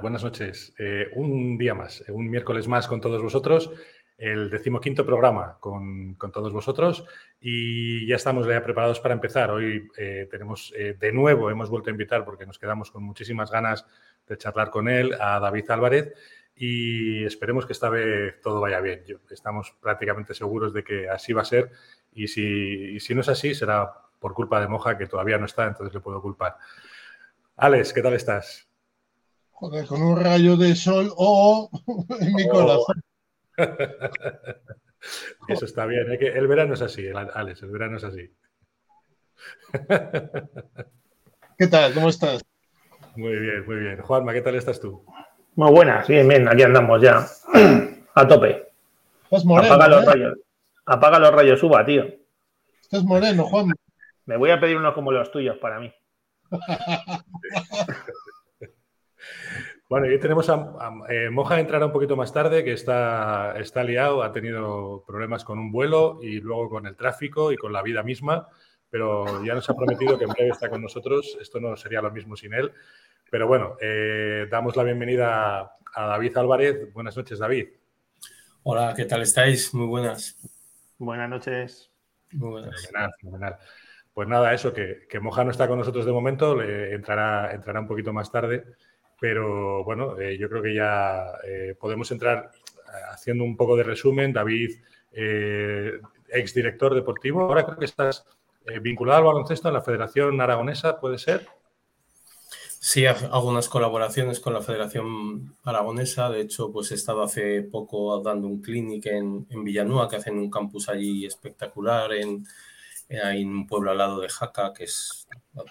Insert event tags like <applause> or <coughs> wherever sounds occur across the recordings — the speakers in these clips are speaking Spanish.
Buenas noches. Eh, un día más, un miércoles más con todos vosotros, el decimoquinto programa con, todos vosotros y ya estamos ya preparados para empezar. Hoy eh, tenemos eh, de nuevo, hemos vuelto a invitar porque nos quedamos con muchísimas ganas de charlar con él, a David Álvarez y esperemos que esta vez todo vaya bien. Estamos prácticamente seguros de que así va a ser y si, y si no es así será por culpa de Moja que todavía no está, entonces le puedo culpar. Alex, ¿qué tal estás? Joder, con un rayo de sol o <laughs> en mi oh. corazón. <laughs> Eso está bien. ¿eh? el verano es así, Alex, el verano es así. <laughs> ¿Qué tal? ¿Cómo estás? Muy bien, muy bien. Juanma, ¿qué tal estás tú? Muy buenas, bien, bien, aquí andamos ya. <clears throat> A tope. Estás moreno. Apaga los ¿eh? rayos. Apaga los rayos, suba, tío. Estás moreno, Juan. Me voy a pedir uno como los tuyos para mí. Bueno, y tenemos a, eh, Moja entrará un poquito más tarde, que está, está liado, ha tenido problemas con un vuelo y luego con el tráfico y con la vida misma, pero ya nos ha prometido que en breve está con nosotros. Esto no sería lo mismo sin él. Pero bueno, eh, damos la bienvenida a David Álvarez. Buenas noches, David. Hola, ¿qué tal estáis? Muy buenas. Buenas noches. Muy buenas. Fenomenal, fenomenal. Pues nada, eso, que, Moja no está con nosotros de momento, le entrará, entrará un poquito más tarde, pero bueno, eh, yo creo que ya eh, podemos entrar eh, haciendo un poco de resumen. David, ex director deportivo, ahora creo que estás vinculado al baloncesto en la Federación Aragonesa, ¿puede ser? Sí, hago unas colaboraciones con la Federación Aragonesa. De hecho, pues he estado hace poco dando un clinic en, en Villanueva, que hacen un campus allí espectacular en, un pueblo al lado de Jaca, que es,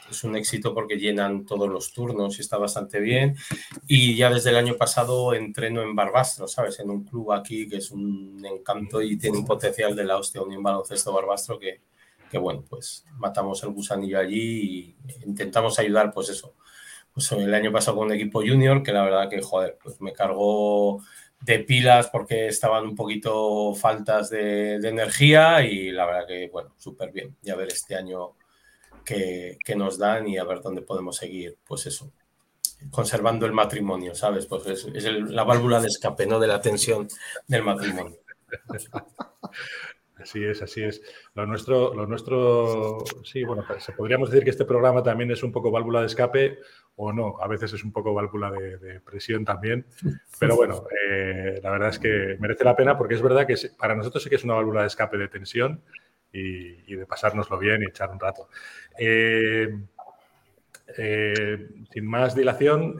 es, un éxito porque llenan todos los turnos y está bastante bien. Y ya desde el año pasado entreno en Barbastro, ¿sabes? En un club aquí que es un encanto y tiene un potencial de la hostia, un baloncesto Barbastro que, que, bueno, pues matamos el gusanillo allí y intentamos ayudar, pues eso. Pues el año pasado con un equipo junior que la verdad que, joder, pues me cargó de pilas porque estaban un poquito faltas de, energía y la verdad que, bueno, súper bien. Y a ver este año qué, nos dan y a ver dónde podemos seguir, pues eso, conservando el matrimonio, ¿sabes? Pues es, la válvula de escape, ¿no? De la tensión del matrimonio. Así es, así es. Lo nuestro, lo nuestro, sí, bueno, podríamos decir que este programa también es un poco válvula de escape o no, a veces es un poco válvula de, presión también, pero bueno, eh, la verdad es que merece la pena porque es verdad que para nosotros sí que es una válvula de escape de tensión y, de pasárnoslo bien y echar un rato. Eh, eh, sin más dilación,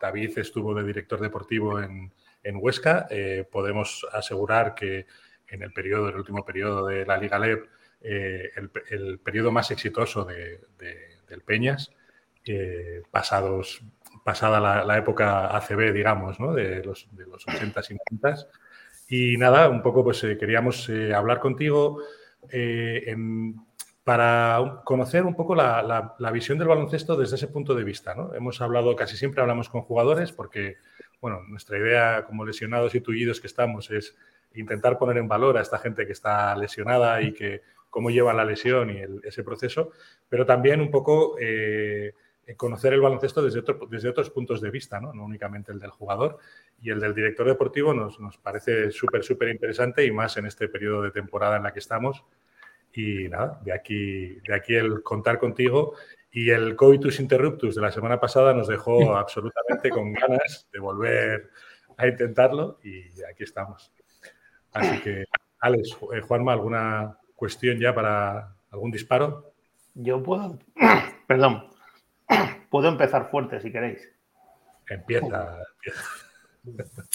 David estuvo de director deportivo en, Huesca. podemos asegurar que en el periodo, el último periodo de la Liga LEB, eh, el, periodo más exitoso de, del Peñas, eh, pasados, pasada la, época ACB, digamos, ¿no? de, los, de los 80 y 90 Y nada, un poco pues eh, queríamos hablar contigo para conocer un poco la, visión del baloncesto desde ese punto de vista. ¿no? Hemos hablado, casi siempre hablamos con jugadores porque, bueno, nuestra idea como lesionados y tullidos que estamos es intentar poner en valor a esta gente que está lesionada y que cómo lleva la lesión y ese proceso, pero también un poco eh, conocer el baloncesto desde, desde otros puntos de vista, ¿no? únicamente el del jugador. Y el del director deportivo nos, nos parece súper, súper interesante y más en este periodo de temporada en la que estamos. Y nada, de aquí, de aquí el contar contigo. Y el coitus interruptus de la semana pasada nos dejó <laughs> absolutamente con ganas de volver a intentarlo y aquí estamos. Así que, Alex, eh, Juanma, ¿alguna cuestión ya para algún disparo? Yo puedo, <coughs> perdón, <coughs> puedo empezar fuerte si queréis. Empieza.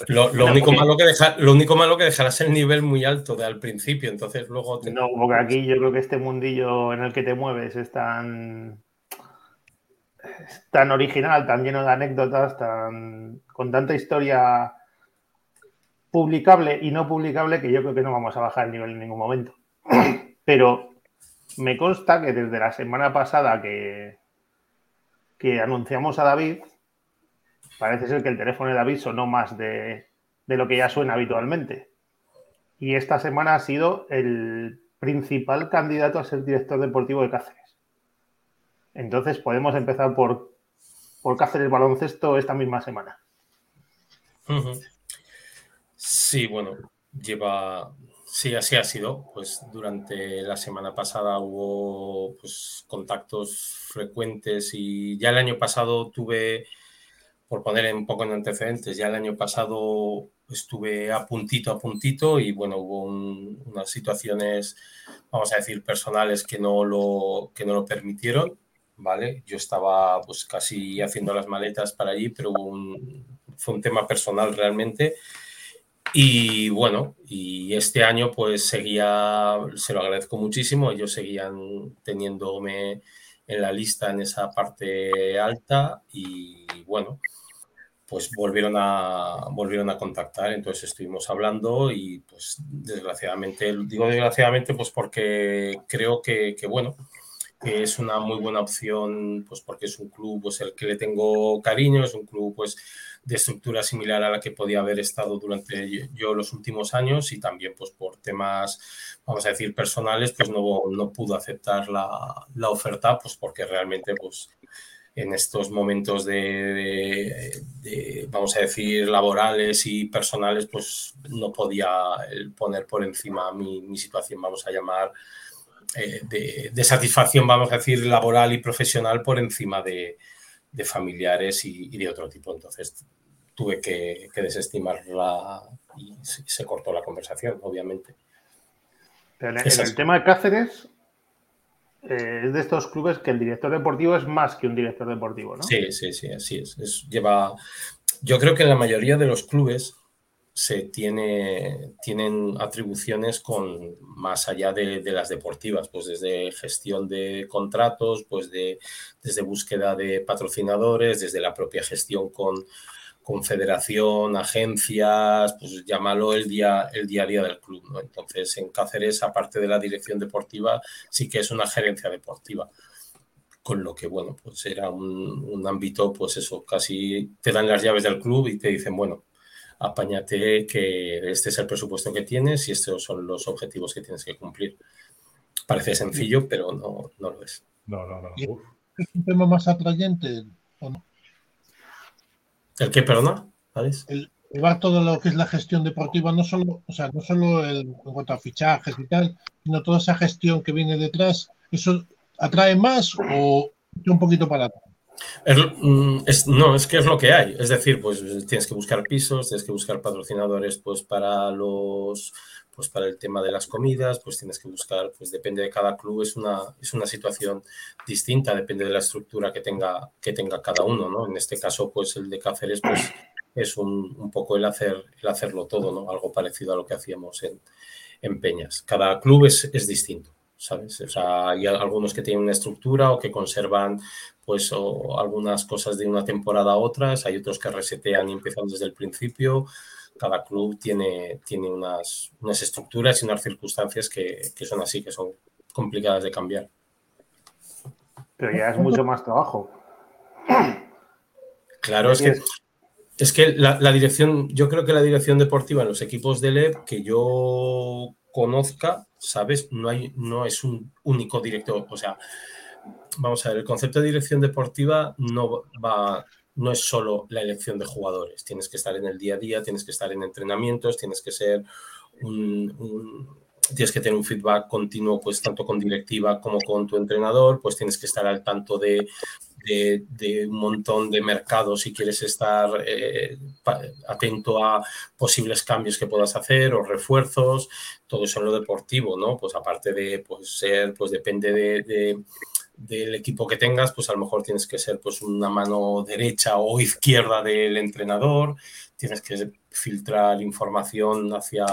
Lo, único malo que dejar, lo único malo que dejarás el nivel muy alto de al principio, entonces luego No, porque aquí yo creo que este mundillo en el que te mueves es tan, tan original, tan lleno de anécdotas, tan con tanta historia publicable y no publicable que yo creo que no vamos a bajar el nivel en ningún momento. <clears throat> Pero me consta que desde la semana pasada que, que anunciamos a David, parece ser que el teléfono de David sonó más de, de lo que ya suena habitualmente. Y esta semana ha sido el principal candidato a ser director deportivo de Cáceres. Entonces podemos empezar por por Cáceres Baloncesto esta misma semana. Sí, bueno, lleva, sí, así ha sido. Pues durante la semana pasada hubo pues, contactos frecuentes y ya el año pasado tuve, por poner un poco en antecedentes, ya el año pasado estuve a puntito a puntito y bueno, hubo unas situaciones, vamos a decir, personales que no lo, que no lo permitieron, ¿vale? Yo estaba pues casi haciendo las maletas para allí, pero fue un tema personal realmente. Y bueno, y este año pues seguía, se lo agradezco muchísimo, ellos seguían teniéndome en la lista en esa parte alta y bueno, pues volvieron a, volvieron a contactar, entonces estuvimos hablando y pues desgraciadamente, digo desgraciadamente pues porque creo que, que bueno, que es una muy buena opción, pues porque es un club pues el que le tengo cariño, es un club pues de estructura similar a la que podía haber estado durante yo los últimos años y también pues por temas, vamos a decir, personales, pues no, no pudo aceptar la, la oferta, pues porque realmente pues en estos momentos de, vamos a decir, laborales y personales, pues no podía poner por encima mi, situación, vamos a llamar, eh, de, satisfacción, vamos a decir, laboral y profesional por encima de, familiares y, de otro tipo. Entonces tuve que, desestimarla y se, cortó la conversación, obviamente. en el tema de Cáceres, eh, es de estos clubes que el director deportivo es más que un director deportivo, ¿no? Sí, sí, sí, así es. lleva, yo creo que en la mayoría de los clubes se tiene, tienen atribuciones con más allá de, las deportivas, pues desde gestión de contratos, pues de, desde búsqueda de patrocinadores, desde la propia gestión con, confederación, agencias, pues llámalo el día, el día a día del club. ¿no? Entonces, en Cáceres, aparte de la dirección deportiva, sí que es una gerencia deportiva. Con lo que, bueno, pues era un, ámbito, pues eso, casi te dan las llaves del club y te dicen, bueno, apáñate que este es el presupuesto que tienes y estos son los objetivos que tienes que cumplir. Parece sencillo, pero no, no lo es. No, no, no. ¿Es un tema más atrayente o no? ¿El qué, perdona? El llevar todo lo que es la gestión deportiva, no solo, o sea, no solo el, en cuanto a fichajes y tal, sino toda esa gestión que viene detrás, ¿eso atrae más o un poquito para atrás? Mm, no, es que es lo que hay. Es decir, pues tienes que buscar pisos, tienes que buscar patrocinadores pues para los pues para el tema de las comidas, pues tienes que buscar, pues depende de cada club, es una, es una situación distinta, depende de la estructura que tenga, que tenga cada uno, ¿no? En este caso, pues el de Cáceres, pues es un, un poco el, hacer, el hacerlo todo, ¿no? Algo parecido a lo que hacíamos en, en Peñas. Cada club es, es distinto. ¿sabes? O sea, hay algunos que tienen una estructura o que conservan pues o algunas cosas de una temporada a otras, hay otros que resetean y empiezan desde el principio, cada club tiene, tiene unas, unas estructuras y unas circunstancias que, que, son así, que son complicadas de cambiar. Pero ya es mucho más trabajo. Claro, es que, es que la, la, dirección, yo creo que la dirección deportiva en los equipos de LEP que yo conozca, ¿sabes? No, hay, no es un único director, o sea, vamos a ver, el concepto de dirección deportiva no va, no es solo la elección de jugadores, tienes que estar en el día a día, tienes que estar en entrenamientos, tienes que ser un, tienes que tener un feedback continuo, pues tanto con directiva como con tu entrenador, pues tienes que estar al tanto de, de, un montón de mercados si quieres estar eh, atento a posibles cambios que puedas hacer o refuerzos, todo eso en lo deportivo, ¿no? Pues aparte de pues, ser, pues depende de del equipo que tengas, pues a lo mejor tienes que ser pues una mano derecha o izquierda del entrenador, tienes que filtrar información hacia,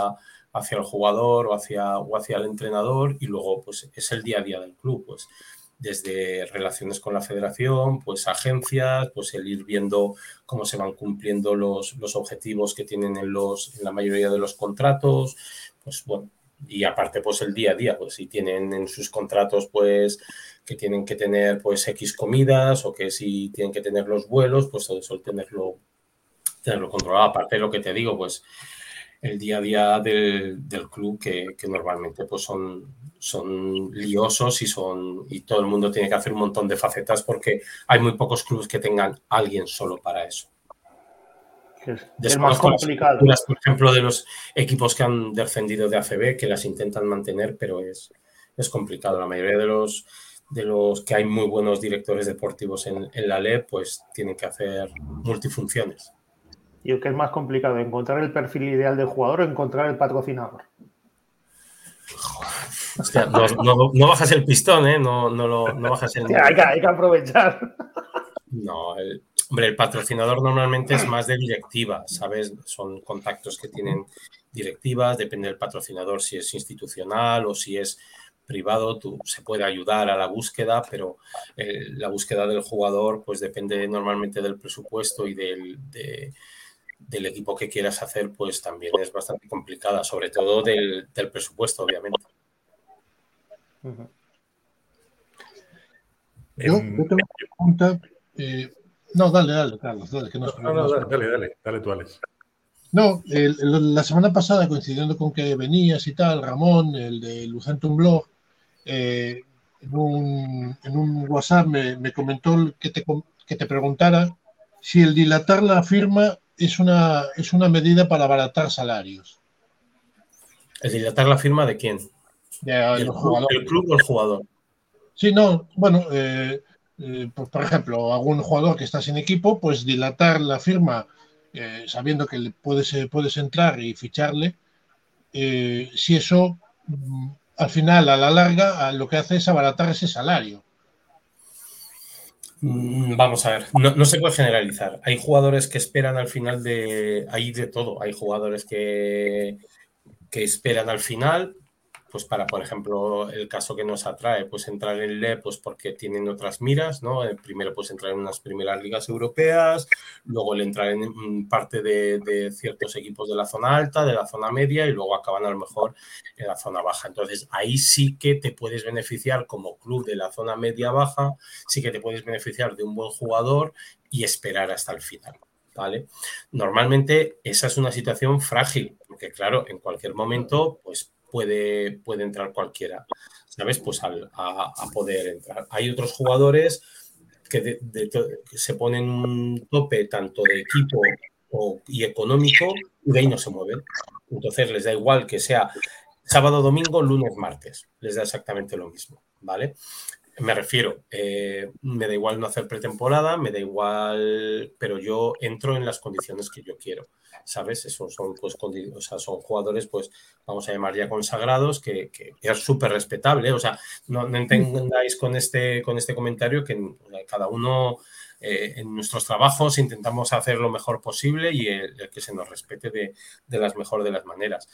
hacia el jugador o hacia, o hacia el entrenador y luego pues es el día a día del club, pues desde relaciones con la federación, pues agencias, pues el ir viendo cómo se van cumpliendo los, los objetivos que tienen en, los, en la mayoría de los contratos, pues bueno, y aparte pues el día a día, pues si tienen en sus contratos pues que tienen que tener pues X comidas o que si tienen que tener los vuelos, pues eso tenerlo, tenerlo controlado. Aparte lo que te digo, pues el día a día del, club que, normalmente pues son, son liosos y, son, y todo el mundo tiene que hacer un montón de facetas porque hay muy pocos clubes que tengan alguien solo para eso. Es, más complicado. por ejemplo, de los equipos que han descendido de ACB, que las intentan mantener, pero es, es complicado. La mayoría de los, de los que hay muy buenos directores deportivos en, en la LE, pues tienen que hacer multifunciones. ¿Y qué es más complicado? ¿Encontrar el perfil ideal del jugador o encontrar el patrocinador? no, bajas el pistón, ¿eh? No, lo, bajas el. hay, que, hay, que, aprovechar. No, el, hombre, el patrocinador normalmente es más de directiva, ¿sabes? Son contactos que tienen directivas, depende del patrocinador si es institucional o si es privado, tú, se puede ayudar a la búsqueda, pero eh, la búsqueda del jugador pues depende normalmente del presupuesto y del, del equipo que quieras hacer, pues también es bastante complicada, sobre todo del, presupuesto, obviamente. Yo, tengo una pregunta. Eh, no, dale, dale, Carlos, dale, que no, dale, dale, dale, tú, Alex. No, la semana pasada, coincidiendo con que venías y tal, Ramón, el de Lucentum Blog, eh, en, un, en, un, WhatsApp me, me comentó que te, que te preguntara si el dilatar la firma es una, es una medida para abaratar salarios. ¿El dilatar la firma de quién? ¿El, club o el jugador? Sí, no, bueno, eh, eh, por, ejemplo, algún jugador que está sin equipo, pues dilatar la firma eh, sabiendo que puedes, puedes entrar y ficharle, si eso mm, al final, a la larga, lo que hace es abaratar ese salario. Mm, vamos a ver, no, se puede generalizar. Hay jugadores que esperan al final de. Hay de todo. Hay jugadores que, que esperan al final, pues para, por ejemplo, el caso que nos atrae, pues entrar en LE, pues porque tienen otras miras, ¿no? Eh, primero, pues entrar en unas primeras ligas europeas, luego el entrar en parte de, ciertos equipos de la zona alta, de la zona media, y luego acaban a lo mejor en la zona baja. Entonces, ahí sí que te puedes beneficiar como club de la zona media-baja, sí que te puedes beneficiar de un buen jugador y esperar hasta el final. ¿Vale? Normalmente esa es una situación frágil, porque claro, en cualquier momento, pues puede, puede entrar cualquiera, ¿sabes? Pues a, poder entrar. Hay otros jugadores que, se ponen un tope tanto de equipo y económico y de ahí no se mueven. Entonces les da igual que sea sábado, domingo, lunes, martes. Les da exactamente lo mismo, ¿vale? Me refiero, eh, me da igual no hacer pretemporada, me da igual, pero yo entro en las condiciones que yo quiero. ¿sabes? Esos son, pues, o sea, son jugadores, pues, vamos a llamar ya consagrados, que, es súper respetable. O sea, no, entendáis con este, con este comentario que cada uno eh, en nuestros trabajos intentamos hacer lo mejor posible y el, que se nos respete de, de las mejor de las maneras.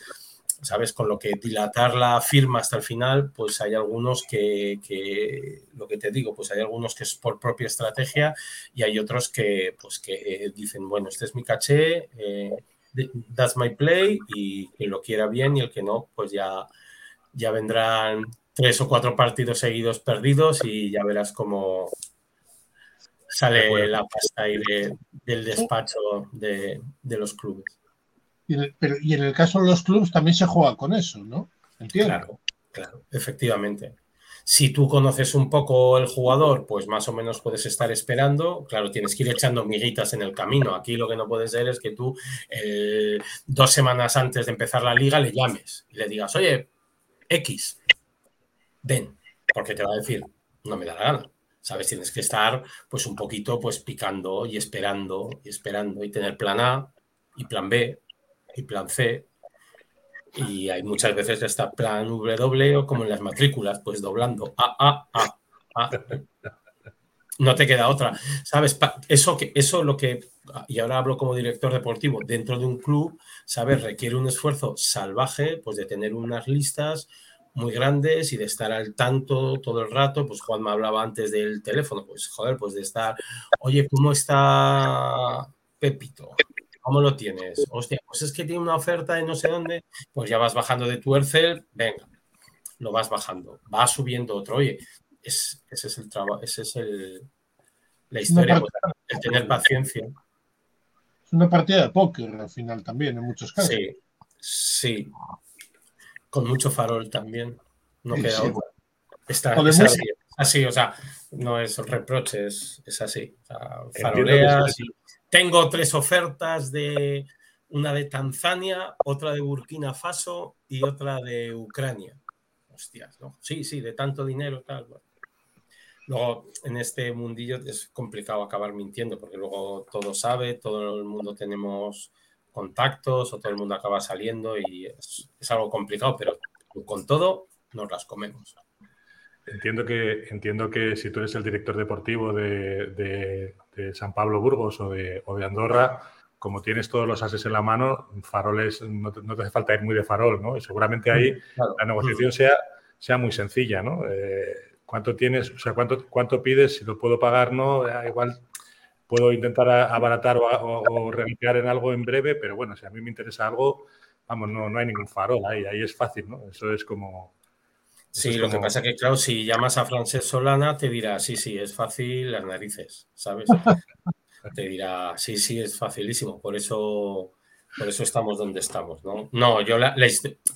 ¿Sabes? Con lo que dilatar la firma hasta el final, pues hay algunos que, lo que te digo, pues hay algunos que es por propia estrategia y hay otros que, pues que dicen, bueno, este es mi caché, eh, that's my play y quien lo quiera bien y el que no, pues ya, ya vendrán tres o cuatro partidos seguidos perdidos y ya verás cómo sale la pasta ahí del despacho de los clubes. Y pero, y en el caso de los clubes también se juega con eso, ¿no? Entiendo. Claro, claro, efectivamente. Si tú conoces un poco el jugador, pues más o menos puedes estar esperando. Claro, tienes que ir echando miguitas en el camino. Aquí lo que no puede ser es que tú eh, dos semanas antes de empezar la liga le llames y le digas, oye, X, ven, porque te va a decir, no me da la gana. ¿Sabes? Tienes que estar pues un poquito pues picando y esperando y esperando y tener plan A y plan B y plan C. Y hay muchas veces que está plan W o como en las matrículas, pues doblando A, A, A, A. No te queda otra. ¿Sabes? Eso, que, eso lo que, y ahora hablo como director deportivo, dentro de un club, ¿sabes? Requiere un esfuerzo salvaje, pues de tener unas listas muy grandes y de estar al tanto todo el rato. Pues Juan me hablaba antes del teléfono, pues joder, pues de estar, oye, ¿cómo está Pepito? ¿Cómo lo tienes? Hostia, pues es que tiene una oferta de no sé dónde, pues ya vas bajando de tu Ercel, venga, lo vas bajando, va subiendo otro. Oye, ese es el trabajo, ese es el, la historia, pues, tener paciencia. Es una partida de póker al final también, en muchos casos. Sí, Sí. Con mucho farol también. No Sí, queda sí. otra. Está, es así, así, o sea, no es reproche, es, es así. O sea, faroleas y- Tengo tres ofertas de una de Tanzania, otra de Burkina Faso y otra de Ucrania. Hostias. Sí, sí, de tanto dinero, tal. Luego, en este mundillo es complicado acabar mintiendo, porque luego todo sabe, todo el mundo tenemos contactos o todo el mundo acaba saliendo y es algo complicado, pero con todo nos las comemos. Entiendo que, entiendo que si tú eres el director deportivo de, de- de San Pablo Burgos o de, o de Andorra, como tienes todos los ases en la mano, faroles, no te, no te hace falta ir muy de farol, ¿no? Y seguramente ahí Claro. la negociación sea, sea muy sencilla, ¿no? Eh, ¿Cuánto tienes? O sea, ¿cuánto, cuánto pides? Si lo puedo pagar, no. Ah, igual puedo intentar abaratar o, o, o en algo en breve, pero bueno, si a mí me interesa algo, vamos, no, no hay ningún farol ahí, ahí es fácil, ¿no? Eso es como. Sí, lo que pasa que, claro, si llamas a Francesc Solana, te dirá, sí, sí, es fácil las narices, ¿sabes? <laughs> te dirá, sí, sí, es facilísimo, por eso, por eso estamos donde estamos, ¿no? No, yo la-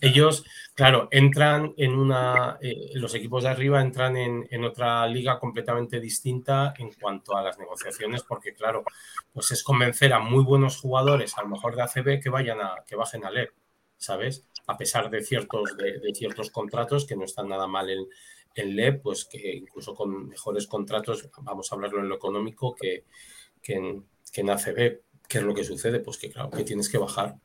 ellos, claro, entran en una, eh, los equipos de arriba entran en, en otra liga completamente distinta en cuanto a las negociaciones, porque, claro, pues es convencer a muy buenos jugadores, a lo mejor de ACB, que vayan a, que bajen a LEP, ¿sabes? A pesar de ciertos, de, ciertos contratos que no están nada mal en, en LEP, pues que incluso con mejores contratos, vamos a hablarlo en lo económico, que, que, en, que en ACB. ¿Qué es lo que sucede? Pues que claro, que tienes que bajar,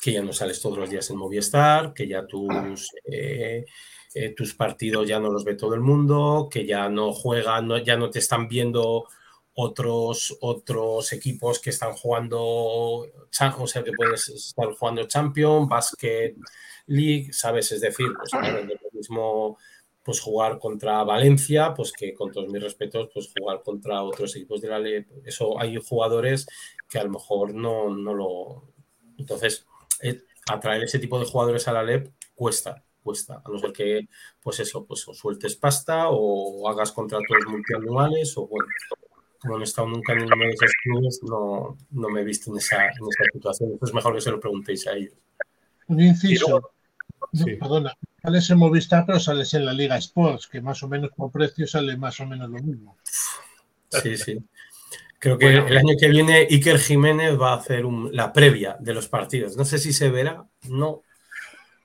que ya no sales todos los días en Movistar, que ya tus, eh, eh, tus partidos ya no los ve todo el mundo, que ya no juegan, no- ya no te están viendo otros, otros equipos que están jugando, o sea, que puedes estar jugando Champion, Basket League, ¿sabes? Es decir, pues <clears throat> lo mismo pues jugar contra Valencia, pues que con todos mis respetos, pues jugar contra otros equipos de la ley. Eso hay jugadores que a lo mejor no, no lo. Entonces, eh, atraer ese tipo de jugadores a la LEP cuesta, cuesta. A no ser que, pues eso, pues o sueltes pasta o hagas contratos multianuales o bueno. Como no he estado nunca en ninguno de esos clubes, no, no me he visto en esa, en esa situación. Entonces, mejor que se lo preguntéis a ellos. Un inciso. luego- No, sí. Perdona, sales en Movistar, pero sales en la Liga Sports, que más o menos por precio sale más o menos lo mismo. Sí, sí. Creo que el año que viene Iker Jiménez va a hacer un- la previa de los partidos. No sé si se verá, no.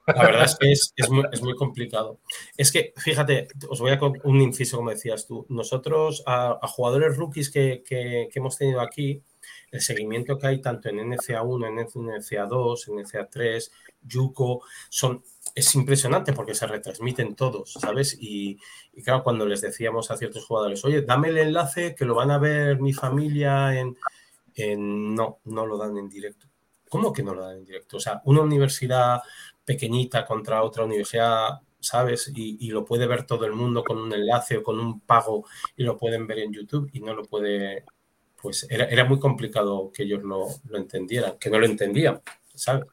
La verdad es que es, es muy, complicado. Es que, fíjate, os voy a un inciso, como decías tú. Nosotros, a, jugadores rookies que, que- hemos tenido aquí, el seguimiento que hay tanto en NCA1, en NCA2, en NCA3, Yuko, son, es impresionante porque se retransmiten todos, ¿sabes? Y, claro, cuando les decíamos a ciertos jugadores, oye, dame el enlace que lo van a ver mi familia en- No, no lo dan en directo. ¿Cómo que no lo dan en directo? O sea, una universidad pequeñita contra otra universidad, ¿sabes? Y, y lo puede ver todo el mundo con un enlace o con un pago y lo pueden ver en YouTube y no lo puede... Pues era, era muy complicado que ellos lo, lo entendieran, que no lo entendían, ¿sabes?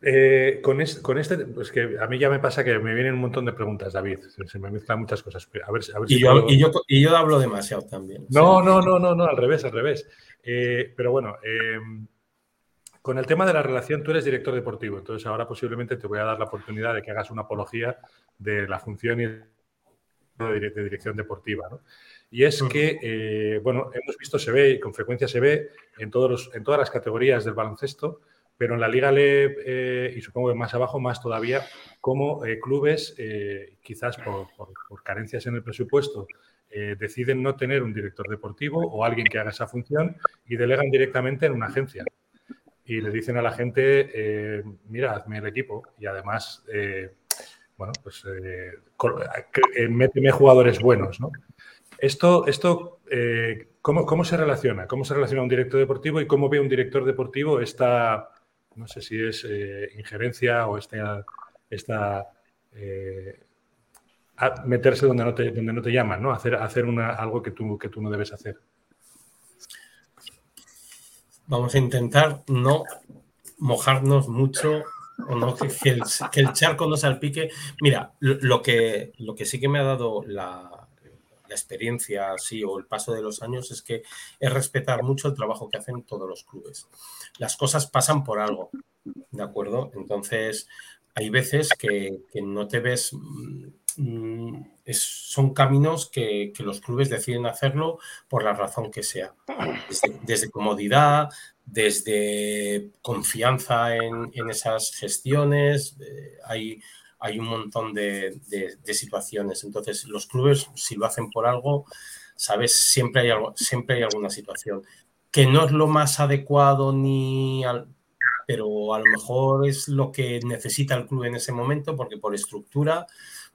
Eh, con, es- con este, pues que a mí ya me pasa que me vienen un montón de preguntas, David. Se, se me mezclan muchas cosas. A ver, a ver Y si yo, puedo- y, yo, y yo hablo demasiado también. No, sí. no, no, no, no, al revés, al revés. Eh, pero bueno, eh, con el tema de la relación, tú eres director deportivo, entonces ahora posiblemente te voy a dar la oportunidad de que hagas una apología de la función y de, dire- de dirección deportiva. ¿no? Y es que, eh, bueno, hemos visto, se ve, y con frecuencia se ve en, todos los- en todas las categorías del baloncesto, pero en la Liga LEB eh, y supongo que más abajo, más todavía, como eh, clubes, quizás por, por- por carencias en el presupuesto, deciden no tener un director deportivo o alguien que haga esa función y delegan directamente en una agencia. Y le dicen a la gente, eh, mira, hazme el equipo y además, eh, bueno, pues eh, eh, méteme jugadores buenos, ¿no? Esto, esto ¿cómo, ¿cómo se relaciona? ¿Cómo se relaciona un director deportivo y cómo ve un director deportivo esta, no sé si es injerencia o esta, esta eh, a meterse donde no te, donde no te llaman, ¿no? Hacer, hacer una, algo que tú, que tú no debes hacer. Vamos a intentar no mojarnos mucho o no que, el, charco no salpique. Mira, lo, que, lo que sí que me ha dado la, experiencia, sí, o el paso de los años, es que es respetar mucho el trabajo que hacen todos los clubes. Las cosas pasan por algo, ¿de acuerdo? Entonces, hay veces que, no te ves, mm, son caminos que, los clubes deciden hacerlo por la razón que sea, desde, comodidad, desde confianza en, esas gestiones, eh, hay, hay un montón de, situaciones. Entonces, los clubes, si lo hacen por algo, sabes, siempre hay, algo, siempre hay alguna situación. Que no es lo más adecuado ni pero a lo mejor es lo que necesita el club en ese momento porque por estructura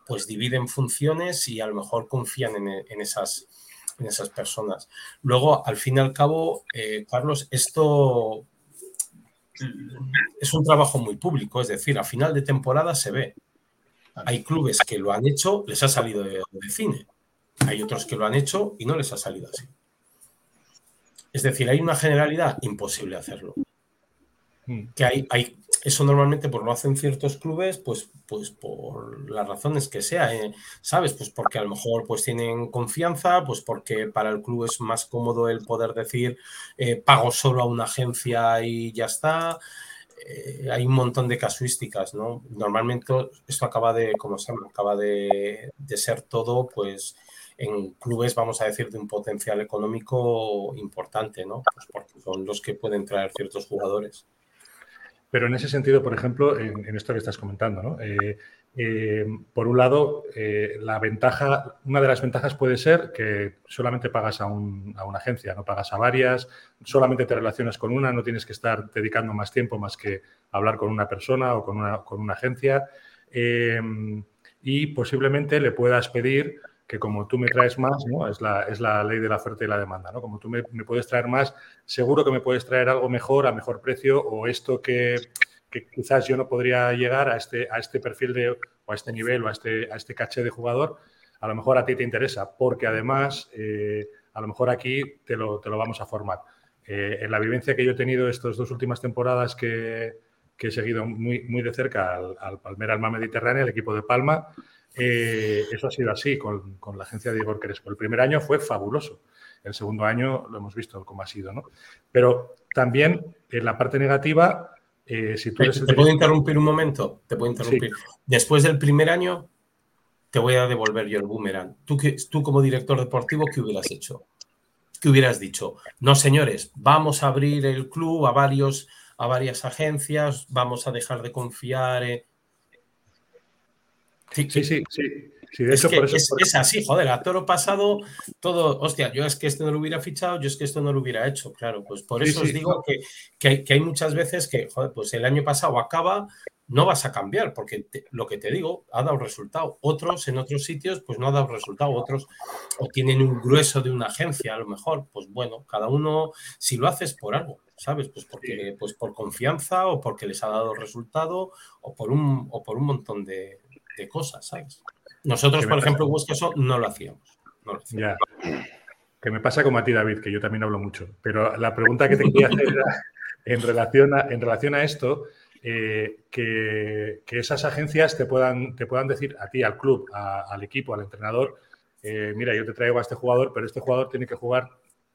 pues dividen funciones y a lo mejor confían en, esas, en esas personas. Luego, al fin y al cabo, eh, Carlos, esto es un trabajo muy público, es decir, a final de temporada se ve. Hay clubes que lo han hecho, les ha salido de, cine. Hay otros que lo han hecho y no les ha salido así. Es decir, hay una generalidad imposible hacerlo. Hmm. Que hay, hay, eso normalmente pues lo hacen ciertos clubes, pues, pues por las razones que sea, ¿eh? ¿sabes? Pues porque a lo mejor pues tienen confianza, pues porque para el club es más cómodo el poder decir eh, pago solo a una agencia y ya está. Eh, hay un montón de casuísticas, ¿no? Normalmente esto acaba de, como se llama, acaba de, ser todo, pues, en clubes, vamos a decir, de un potencial económico importante, ¿no? Pues porque son los que pueden traer ciertos jugadores. Pero en ese sentido, por ejemplo, en, esto que estás comentando, ¿no? Eh, eh, por un lado, eh, la ventaja, una de las ventajas puede ser que solamente pagas a, una agencia, no pagas a varias, solamente te relacionas con una, no tienes que estar dedicando más tiempo más que hablar con una persona o con una, con una agencia. Y posiblemente le puedas pedir que como tú me traes más, ¿no? es, la, es la ley de la oferta y la demanda, ¿no? como tú me, puedes traer más, seguro que me puedes traer algo mejor, a mejor precio, o esto que que quizás yo no podría llegar a este, a este perfil de, o a este nivel o a este, a este caché de jugador, a lo mejor a ti te interesa, porque además eh, a lo mejor aquí te lo, te lo vamos a formar. Eh, en la vivencia que yo he tenido estas dos últimas temporadas que, que he seguido muy, muy de cerca al, al Palmera Alma Mediterránea, el equipo de Palma, eh, eso ha sido así con, con, la agencia de Igor Crespo. El primer año fue fabuloso. El segundo año lo hemos visto cómo ha sido, ¿no? Pero también en la parte negativa eh, ¿Te, puedo interrumpir un momento? Te puedo interrumpir. Después del primer año, te voy a devolver yo el boomerang. ¿Tú, tú como director deportivo, ¿qué hubieras hecho? ¿Qué hubieras dicho? No, señores, vamos a abrir el club a, varios, a varias agencias, vamos a dejar de confiar en... Sí, sí, sí. es, así, joder, a toro pasado, todo, hostia, yo es que esto no lo hubiera fichado, yo es que esto no lo hubiera hecho, claro, pues por eso os digo que, hay, muchas veces que, joder, pues el año pasado acaba, no vas a cambiar, porque lo que te digo ha dado resultado. Otros en otros sitios, pues no ha dado resultado, otros o tienen un grueso de una agencia, a lo mejor, pues bueno, cada uno, si lo haces por algo, ¿sabes? Pues porque, pues por confianza o porque les ha dado resultado o por un, o por un montón de, de cosas, ¿sabes? Nosotros, por ejemplo, eso no lo hacíamos. Ya. Que me pasa como a ti, David, que yo también hablo mucho. Pero la pregunta que te quería hacer era en relación a, en relación a esto, eh, que, esas agencias te puedan, te puedan decir a ti, al club, al equipo, al entrenador, eh, mira, yo te traigo a este jugador, pero este jugador tiene que jugar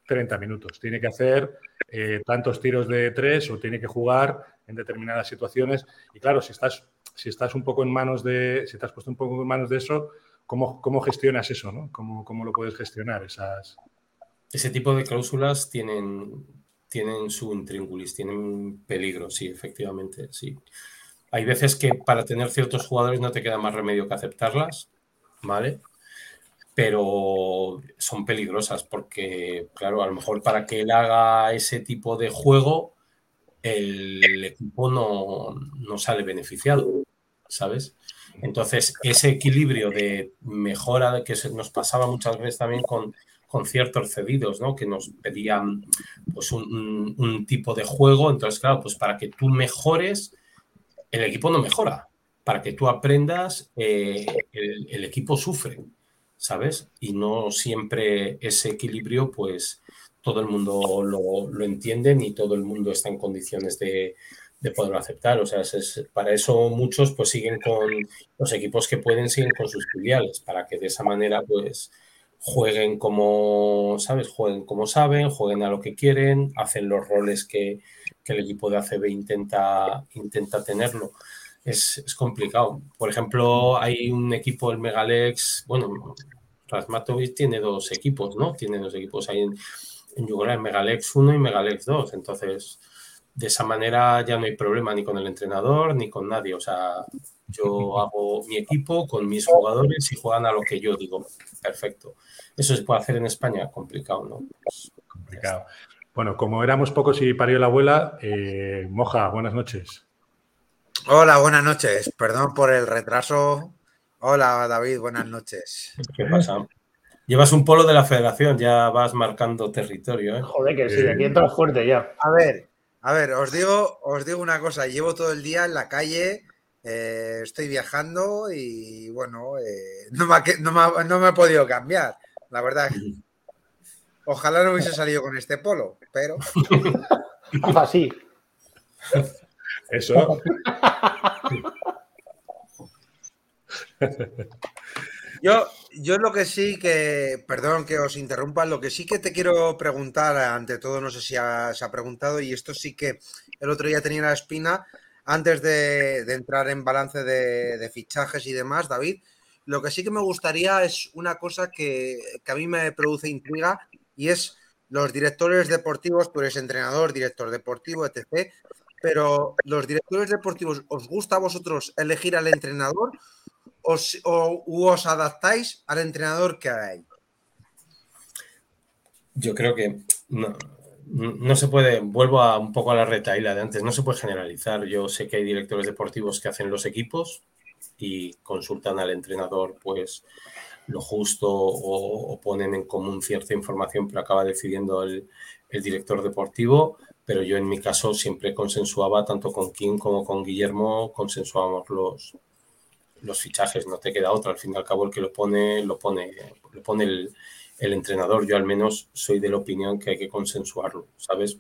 30 minutos, tiene que hacer eh, tantos tiros de tres o tiene que jugar en determinadas situaciones. Y claro, si estás si estás un poco en manos de, si te has puesto un poco en manos de eso, ¿cómo, cómo gestionas eso? ¿no? ¿Cómo, ¿Cómo, lo puedes gestionar? Esas... Ese tipo de cláusulas tienen, tienen su intríngulis, tienen peligro, sí, efectivamente, sí. Hay veces que para tener ciertos jugadores no te queda más remedio que aceptarlas, ¿vale? Pero son peligrosas porque, claro, a lo mejor para que él haga ese tipo de juego, el equipo no, no sale beneficiado. ¿Sabes? Entonces, ese equilibrio de mejora que nos pasaba muchas veces también con, ciertos cedidos, ¿no? Que nos pedían pues un, tipo de juego. Entonces, claro, pues para que tú mejores, el equipo no mejora. Para que tú aprendas, eh, el, equipo sufre, ¿sabes? Y no siempre ese equilibrio, pues todo el mundo lo, lo entiende ni todo el mundo está en condiciones de, de poder aceptar. O sea, para eso muchos pues siguen con los equipos que pueden, siguen con sus filiales, para que de esa manera pues jueguen como, ¿sabes? Jueguen como saben, jueguen a lo que quieren, hacen los roles que, el equipo de ACB intenta, intenta tenerlo. Es, complicado. Por ejemplo, hay un equipo, el Megalex, bueno, Rasmatovic tiene dos equipos, ¿no? Tiene dos equipos ahí en, en Megalex 1 y Megalex 2. Entonces, de esa manera ya no hay problema ni con el entrenador ni con nadie. O sea, yo <laughs> hago mi equipo con mis jugadores y juegan a lo que yo digo. Perfecto. Eso se puede hacer en España, complicado, ¿no? complicado. Bueno, como éramos pocos y parió la abuela, eh, Moja, buenas noches. Hola, buenas noches. Perdón por el retraso. Hola, David, buenas noches. ¿Qué pasa? Llevas un polo de la federación, ya vas marcando territorio. ¿eh? Joder, que sí, aquí entras fuerte ya. A ver, a ver, os digo, os digo una cosa. Llevo todo el día en la calle eh, estoy viajando y bueno, eh, no, me he podido cambiar, la verdad. Ojalá no hubiese salido con este polo, pero. <laughs> Así. Eso. <laughs> Yo, yo lo que sí que, perdón que os interrumpa, lo que sí que te quiero preguntar, ante todo, no sé si se ha preguntado, y esto sí que el otro día tenía la espina, antes de, entrar en balance de, fichajes y demás, David, lo que sí que me gustaría es una cosa que, a mí me produce intriga y es los directores deportivos, tú eres entrenador, director deportivo, etc. Pero los directores deportivos, ¿os gusta a vosotros elegir al entrenador os, o os adaptáis al entrenador que hay? Yo creo que no, no se puede, vuelvo a, un poco a la retaila de antes, no se puede generalizar. Yo sé que hay directores deportivos que hacen los equipos y consultan al entrenador pues lo justo o, ponen en común cierta información, pero acaba decidiendo el, director deportivo. Pero yo en mi caso siempre consensuaba, tanto con Kim como con Guillermo, consensuábamos los, los fichajes, no te queda otra. Al fin y al cabo el que lo pone, lo pone, lo pone el, entrenador. Yo al menos soy de la opinión que hay que consensuarlo, ¿sabes?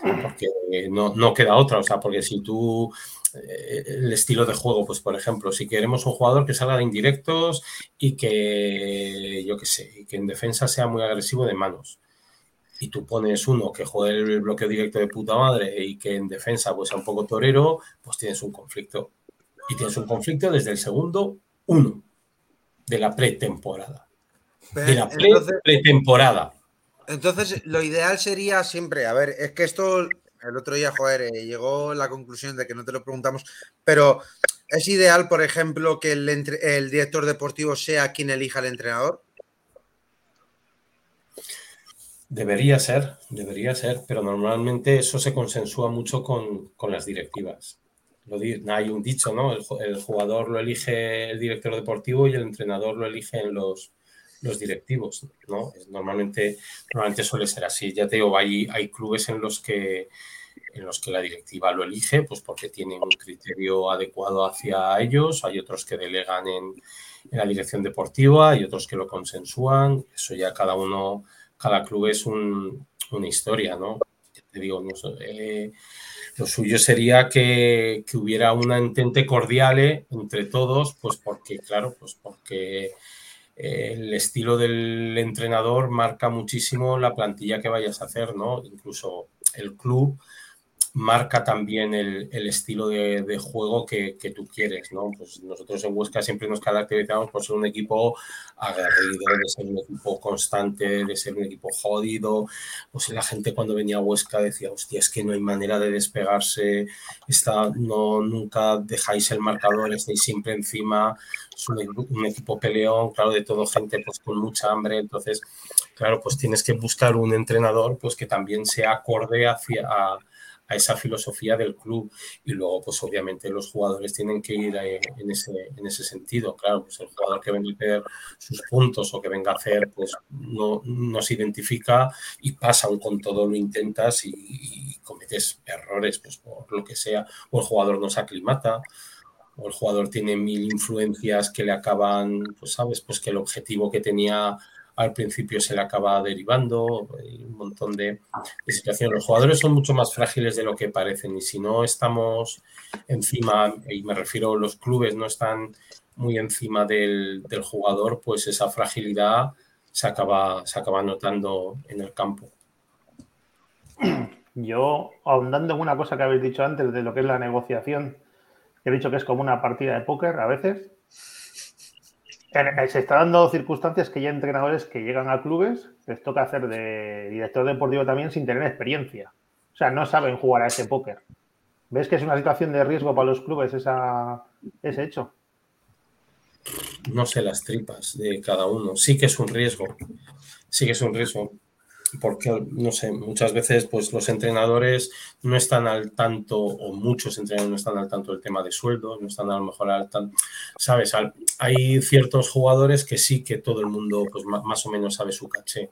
Porque no, no queda otra, o sea, porque si tú, eh, el estilo de juego, pues por ejemplo, si queremos un jugador que salga de indirectos y que, yo qué sé, que en defensa sea muy agresivo de manos, y tú pones uno que juegue el bloqueo directo de puta madre y que en defensa pues sea un poco torero, pues tienes un conflicto. Y tienes un conflicto desde el segundo uno de la pretemporada de la pretemporada. Entonces, lo ideal sería siempre, a ver, es que esto el otro día, joder, eh, llegó la conclusión de que no te lo preguntamos, pero ¿es ideal, por ejemplo, que el, el director deportivo sea quien elija al entrenador? Debería ser, debería ser, pero normalmente eso se consensúa mucho con, con las directivas. Lo hay un dicho, ¿no? El, jugador lo elige el director deportivo y el entrenador lo elige en los, los directivos, ¿no? Normalmente, normalmente suele ser así. Ya te digo, hay, hay clubes en los que en los que la directiva lo elige, pues porque tienen un criterio adecuado hacia ellos, hay otros que delegan en, la dirección deportiva, hay otros que lo consensúan, eso ya cada uno, cada club es una historia, ¿no? Te digo, eh, lo suyo sería que, que, hubiera una entente cordial entre todos, pues porque, claro, pues porque el estilo del entrenador marca muchísimo la plantilla que vayas a hacer, ¿no? Incluso el club marca también el, estilo de, juego que, tú quieres, ¿no? Pues nosotros en Huesca siempre nos caracterizamos por ser un equipo aguerrido, de ser un equipo constante, de ser un equipo jodido. Pues la gente cuando venía a Huesca decía, hostia, es que no hay manera de despegarse, está, no, nunca dejáis el marcador, estáis siempre encima, es un, equipo peleón, claro, de todo gente pues con mucha hambre, entonces, claro, pues tienes que buscar un entrenador pues que también sea acorde hacia a esa filosofía del club. Y luego, pues obviamente los jugadores tienen que ir eh, en ese, en ese sentido. Claro, pues el jugador que venga a perder sus puntos o que venga a hacer, pues no, no se identifica y pasa un con todo, lo intentas y, cometes errores, pues por lo que sea. O el jugador no se aclimata o el jugador tiene mil influencias que le acaban, pues sabes, pues que el objetivo que tenía al principio se le acaba derivando, un montón de, situaciones. Los jugadores son mucho más frágiles de lo que parecen y si no estamos encima, y me refiero los clubes, no están muy encima del, jugador, pues esa fragilidad se acaba, se acaba notando en el campo. Yo, ahondando en una cosa que habéis dicho antes de lo que es la negociación, he dicho que es como una partida de póker a veces. Se está dando circunstancias que ya entrenadores que llegan a clubes les toca hacer de director deportivo también sin tener experiencia. O sea, no saben jugar a ese póker. ¿Ves que es una situación de riesgo para los clubes esa, ese hecho? No sé las tripas de cada uno. Sí que es un riesgo. Sí que es un riesgo porque, no sé, muchas veces pues los entrenadores no están al tanto, o muchos entrenadores no están al tanto del tema de sueldo, no están a lo mejor al tanto, ¿sabes? Hay ciertos jugadores que sí que todo el mundo pues más o menos sabe su caché,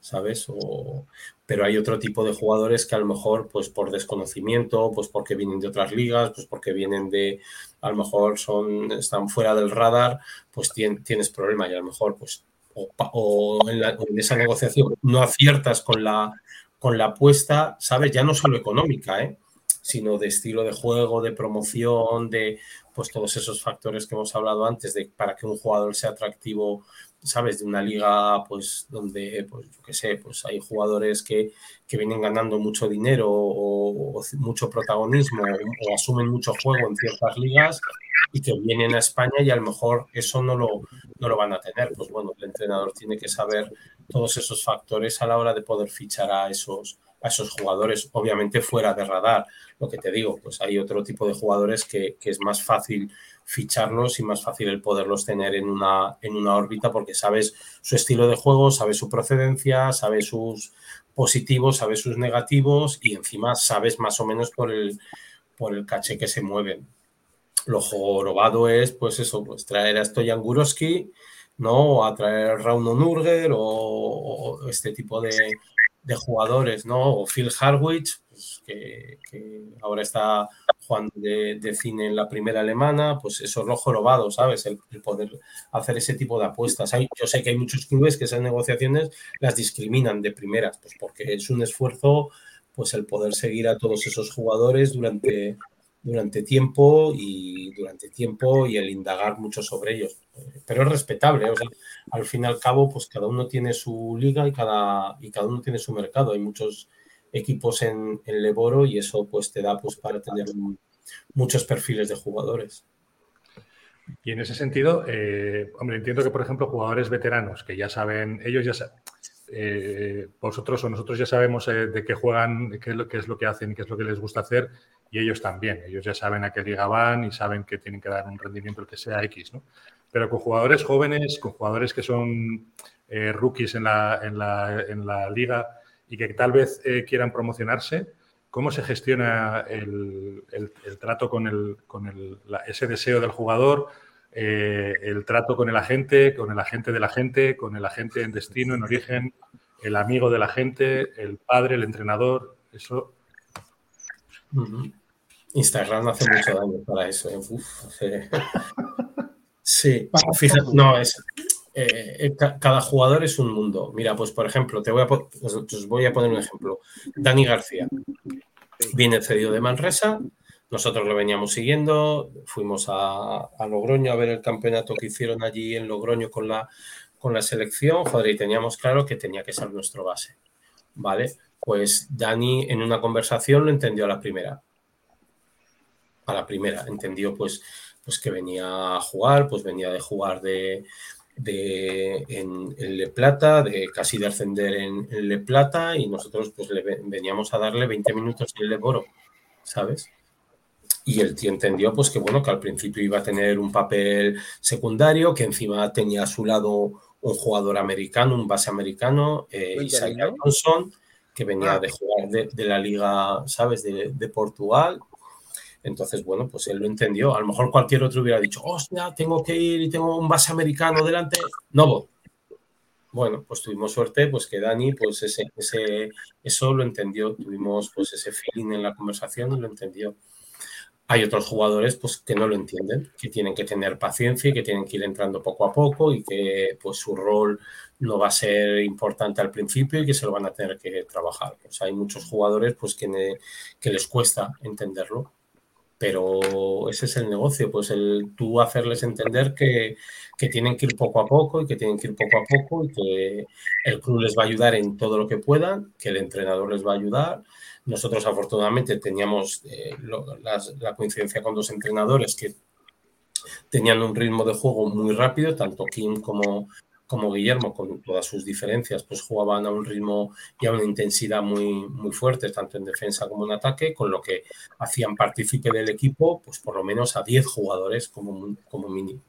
¿sabes? O, pero hay otro tipo de jugadores que a lo mejor pues por desconocimiento, pues porque vienen de otras ligas, pues porque vienen de, a lo mejor son, están fuera del radar, pues tienes problema y a lo mejor pues o, en, esa negociación no aciertas con la, con la apuesta, ¿sabes? Ya no solo económica, ¿eh? sino de estilo de juego, de promoción, de pues todos esos factores que hemos hablado antes, de para que un jugador sea atractivo ¿sabes? De una liga, pues, donde, pues, yo qué sé, pues hay jugadores que, que vienen ganando mucho dinero o, mucho protagonismo o, asumen mucho juego en ciertas ligas y que vienen a España y a lo mejor eso no lo, no lo van a tener. Pues bueno, el entrenador tiene que saber todos esos factores a la hora de poder fichar a esos, a esos jugadores, obviamente fuera de radar. Lo que te digo, pues hay otro tipo de jugadores que, que es más fácil ficharlos y más fácil el poderlos tener en una, en una órbita porque sabes su estilo de juego, sabes su procedencia, sabes sus positivos, sabes sus negativos y encima sabes más o menos por el, por el caché que se mueven. Lo jorobado es, pues eso, pues traer a Stoyan Guroski, ¿no? O a traer Rauno Nurger o, este tipo de, de, jugadores, ¿no? O Phil Harwich, pues que, ahora está de, cine en la primera alemana, pues eso es lo jorobado, ¿sabes? El, poder hacer ese tipo de apuestas. Yo sé que hay muchos clubes que esas negociaciones las discriminan de primeras, pues porque es un esfuerzo, pues el poder seguir a todos esos jugadores durante, durante tiempo y durante tiempo y el indagar mucho sobre ellos. Pero es respetable, al fin y al cabo, pues cada uno tiene su liga y cada, y cada uno tiene su mercado. Hay muchos equipos en, en Leboro y eso pues te da pues para tener muchos perfiles de jugadores. Y en ese sentido, eh, hombre, entiendo que, por ejemplo, jugadores veteranos que ya saben, ellos ya saben, eh, vosotros o nosotros ya sabemos eh, de qué juegan, qué es, lo, qué es lo que hacen qué es lo que les gusta hacer, y ellos también. Ellos ya saben a qué liga van y saben que tienen que dar un rendimiento el que sea X, ¿no? Pero con jugadores jóvenes, con jugadores que son rookies en la, en, la, en la liga, y que tal vez eh, quieran promocionarse, ¿cómo se gestiona el, trato con, el, con ese deseo del jugador, eh, el trato con el agente, con el agente del agente, con el agente en destino, en origen, el amigo del agente, el padre, el entrenador? Eso. Instagram hace mucho daño para eso. ¿eh? <laughs> sí, fíjate, no, es, eh, cada jugador es un mundo. Mira, pues por ejemplo, te voy a, os voy a poner un ejemplo. Dani García viene cedido de Manresa, nosotros lo veníamos siguiendo, fuimos a, Logroño a ver el campeonato que hicieron allí en Logroño con la, con la selección, joder, y teníamos claro que tenía que ser nuestro base. ¿Vale? Pues Dani en una conversación lo entendió a la primera. A la primera, entendió pues, pues que venía a jugar, pues venía de jugar de, de, en, Le Plata, de casi de ascender en, Le Plata, y nosotros pues le veníamos a darle 20 minutos en Le Boro, ¿sabes? Y el tío entendió pues que bueno, que al principio iba a tener un papel secundario, que encima tenía a su lado un jugador americano, un base americano, eh, Isaiah Johnson, que venía ah. de jugar de, la liga, ¿sabes?, de, de Portugal, entonces, bueno, pues él lo entendió. A lo mejor cualquier otro hubiera dicho, hostia, tengo que ir y tengo un base americano delante. No Bueno, pues tuvimos suerte, pues que Dani, pues ese, ese, eso lo entendió. Tuvimos pues ese feeling en la conversación y lo entendió. Hay otros jugadores pues que no lo entienden, que tienen que tener paciencia y que tienen que ir entrando poco a poco y que pues su rol no va a ser importante al principio y que se lo van a tener que trabajar. Pues hay muchos jugadores pues que, que les cuesta entenderlo pero ese es el negocio, pues el tú hacerles entender que, que, tienen que ir poco a poco y que tienen que ir poco a poco y que el club les va a ayudar en todo lo que puedan, que el entrenador les va a ayudar. Nosotros afortunadamente teníamos eh, la coincidencia con dos entrenadores que tenían un ritmo de juego muy rápido, tanto Kim como, como Guillermo, con todas sus diferencias, pues jugaban a un ritmo y a una intensidad muy, muy fuerte, tanto en defensa como en ataque, con lo que hacían partícipe del equipo, pues por lo menos a 10 jugadores como, como mínimo.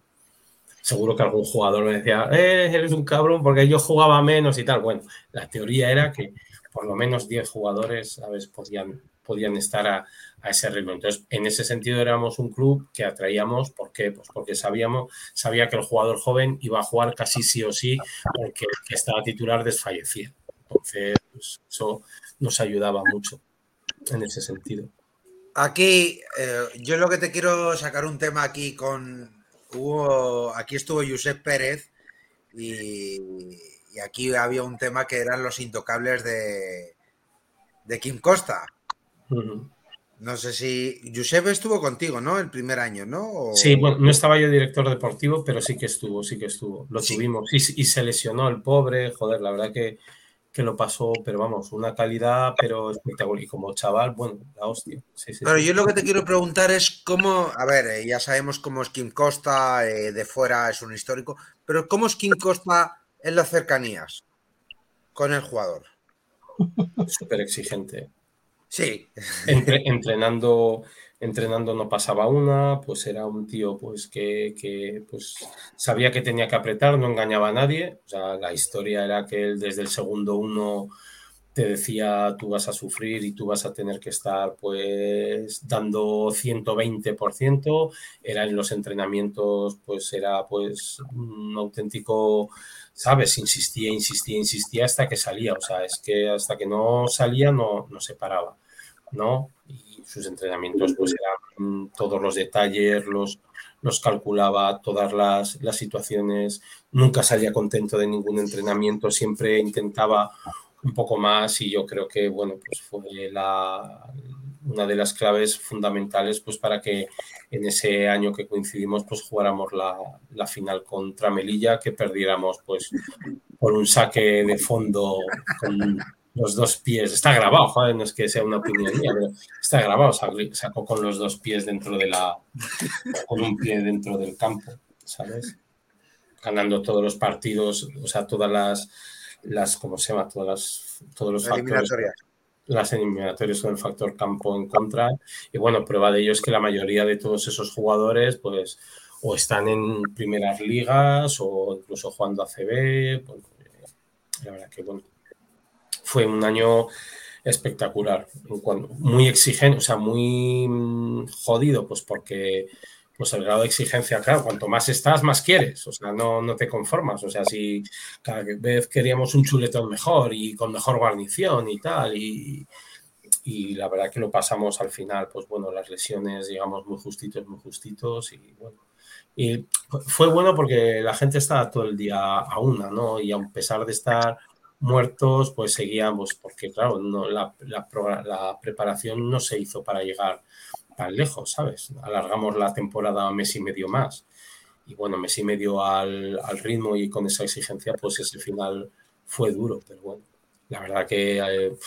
Seguro que algún jugador me decía, eh, eres un cabrón porque yo jugaba menos y tal. Bueno, la teoría era que por lo menos 10 jugadores, ¿sabes? Podían, podían estar a, ese ritmo. Entonces, en ese sentido éramos un club que atraíamos, ¿por qué? Pues porque sabíamos, sabía que el jugador joven iba a jugar casi sí o sí, porque el que estaba titular desfallecía. Entonces, pues, eso nos ayudaba mucho en ese sentido. Aquí, eh, yo lo que te quiero sacar un tema aquí con hubo, aquí estuvo Josep Pérez y, y aquí había un tema que eran los intocables de, de Kim Costa. Uh -huh. No sé si. Josep estuvo contigo, ¿no? El primer año, ¿no? O... Sí, bueno, no estaba yo director deportivo, pero sí que estuvo, sí que estuvo. Lo sí. tuvimos. Y, y, se lesionó el pobre, joder, la verdad que, que, lo pasó, pero vamos, una calidad, pero espectacular. Y como chaval, bueno, la hostia. Sí, yo lo que te quiero preguntar es cómo. A ver, eh, ya sabemos cómo es Kim Costa, eh, de fuera es un histórico, pero ¿cómo es Kim Costa en las cercanías con el jugador? Súper exigente. Sí. Entre, <laughs> entrenando, entrenando no pasaba una, pues era un tío pues que, que pues, sabía que tenía que apretar, no engañaba a nadie. O sea, la historia era que él desde el segundo uno te decía tú vas a sufrir y tú vas a tener que estar pues dando 120%, era en los entrenamientos pues era pues un auténtico, sabes, insistía, insistía, insistía hasta que salía, o sea, es que hasta que no salía no, no se paraba. ¿No? Y sus entrenamientos pues eran todos los detalles, los, los calculaba, todas las, las, situaciones, nunca salía contento de ningún entrenamiento, siempre intentaba un poco más y yo creo que, bueno, pues fue la, una de las claves fundamentales pues para que en ese año que coincidimos pues jugáramos la, la final contra Melilla, que perdiéramos pues por un saque de fondo con los dos pies. Está grabado, joder, no es que sea una opinión mía, pero está grabado. Sacó con los dos pies dentro de la. con un pie dentro del campo, ¿sabes? Ganando todos los partidos, o sea, todas las. las ¿Cómo se llama? Todas las, todos los factores. Las eliminatorias con el factor campo en contra. Y bueno, prueba de ello es que la mayoría de todos esos jugadores, pues, o están en primeras ligas o incluso jugando a CB. Pues, la verdad que, bueno, fue un año espectacular, muy exigente, o sea, muy jodido, pues porque pues el grado de exigencia, claro, cuanto más estás, más quieres, o sea, no, no te conformas, o sea, si cada vez queríamos un chuletón mejor y con mejor guarnición y tal, y, y la verdad que lo pasamos al final, pues bueno, las lesiones, digamos, muy justitos, muy justitos, y bueno, y fue bueno porque la gente estaba todo el día a una, ¿no? Y a pesar de estar muertos, pues seguíamos, porque claro, no, la, preparación no se hizo para llegar tan lejos, ¿sabes? Alargamos la temporada mes y medio más. Y bueno, mes y medio al, al ritmo y con esa exigencia, pues ese final fue duro, pero bueno, la verdad que eh,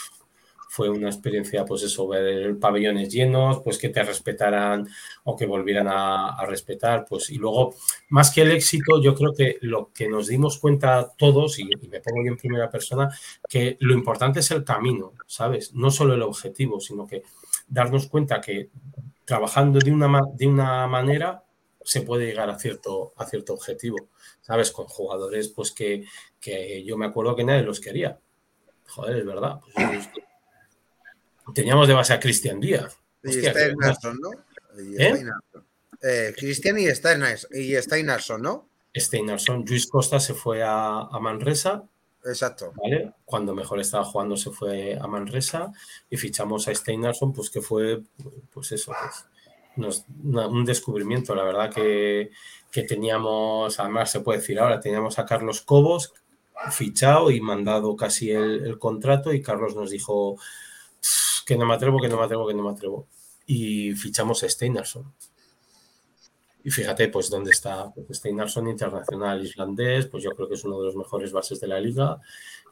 fue una experiencia, pues eso, ver pabellones llenos, pues que te respetaran o que volvieran a, respetar, pues y luego, más que el éxito, yo creo que lo que nos dimos cuenta todos, y, y, me pongo yo en primera persona, que lo importante es el camino, ¿sabes? No solo el objetivo, sino que darnos cuenta que trabajando de una, de una manera se puede llegar a cierto, a cierto objetivo, ¿sabes? Con jugadores, pues que, que yo me acuerdo que nadie los quería. Joder, es verdad. Pues, Teníamos de base a Cristian Díaz. Y Steinarsson, ¿no? Y ¿Eh? eh, Cristian y, y Steinarsson, ¿no? Steinarsson. Luis Costa se fue a, a, Manresa. Exacto. ¿vale? Cuando mejor estaba jugando se fue a Manresa y fichamos a Steinarsson, pues que fue, pues eso, pues, nos, una, un descubrimiento. La verdad que, que teníamos, además se puede decir ahora, teníamos a Carlos Cobos fichado y mandado casi el, el contrato y Carlos nos dijo, que no me atrevo, que no me atrevo, que no me atrevo. y fichamos a Steinarsson. Y fíjate, pues, dónde está pues, internacional islandés, pues yo creo que es uno de los mejores bases de la liga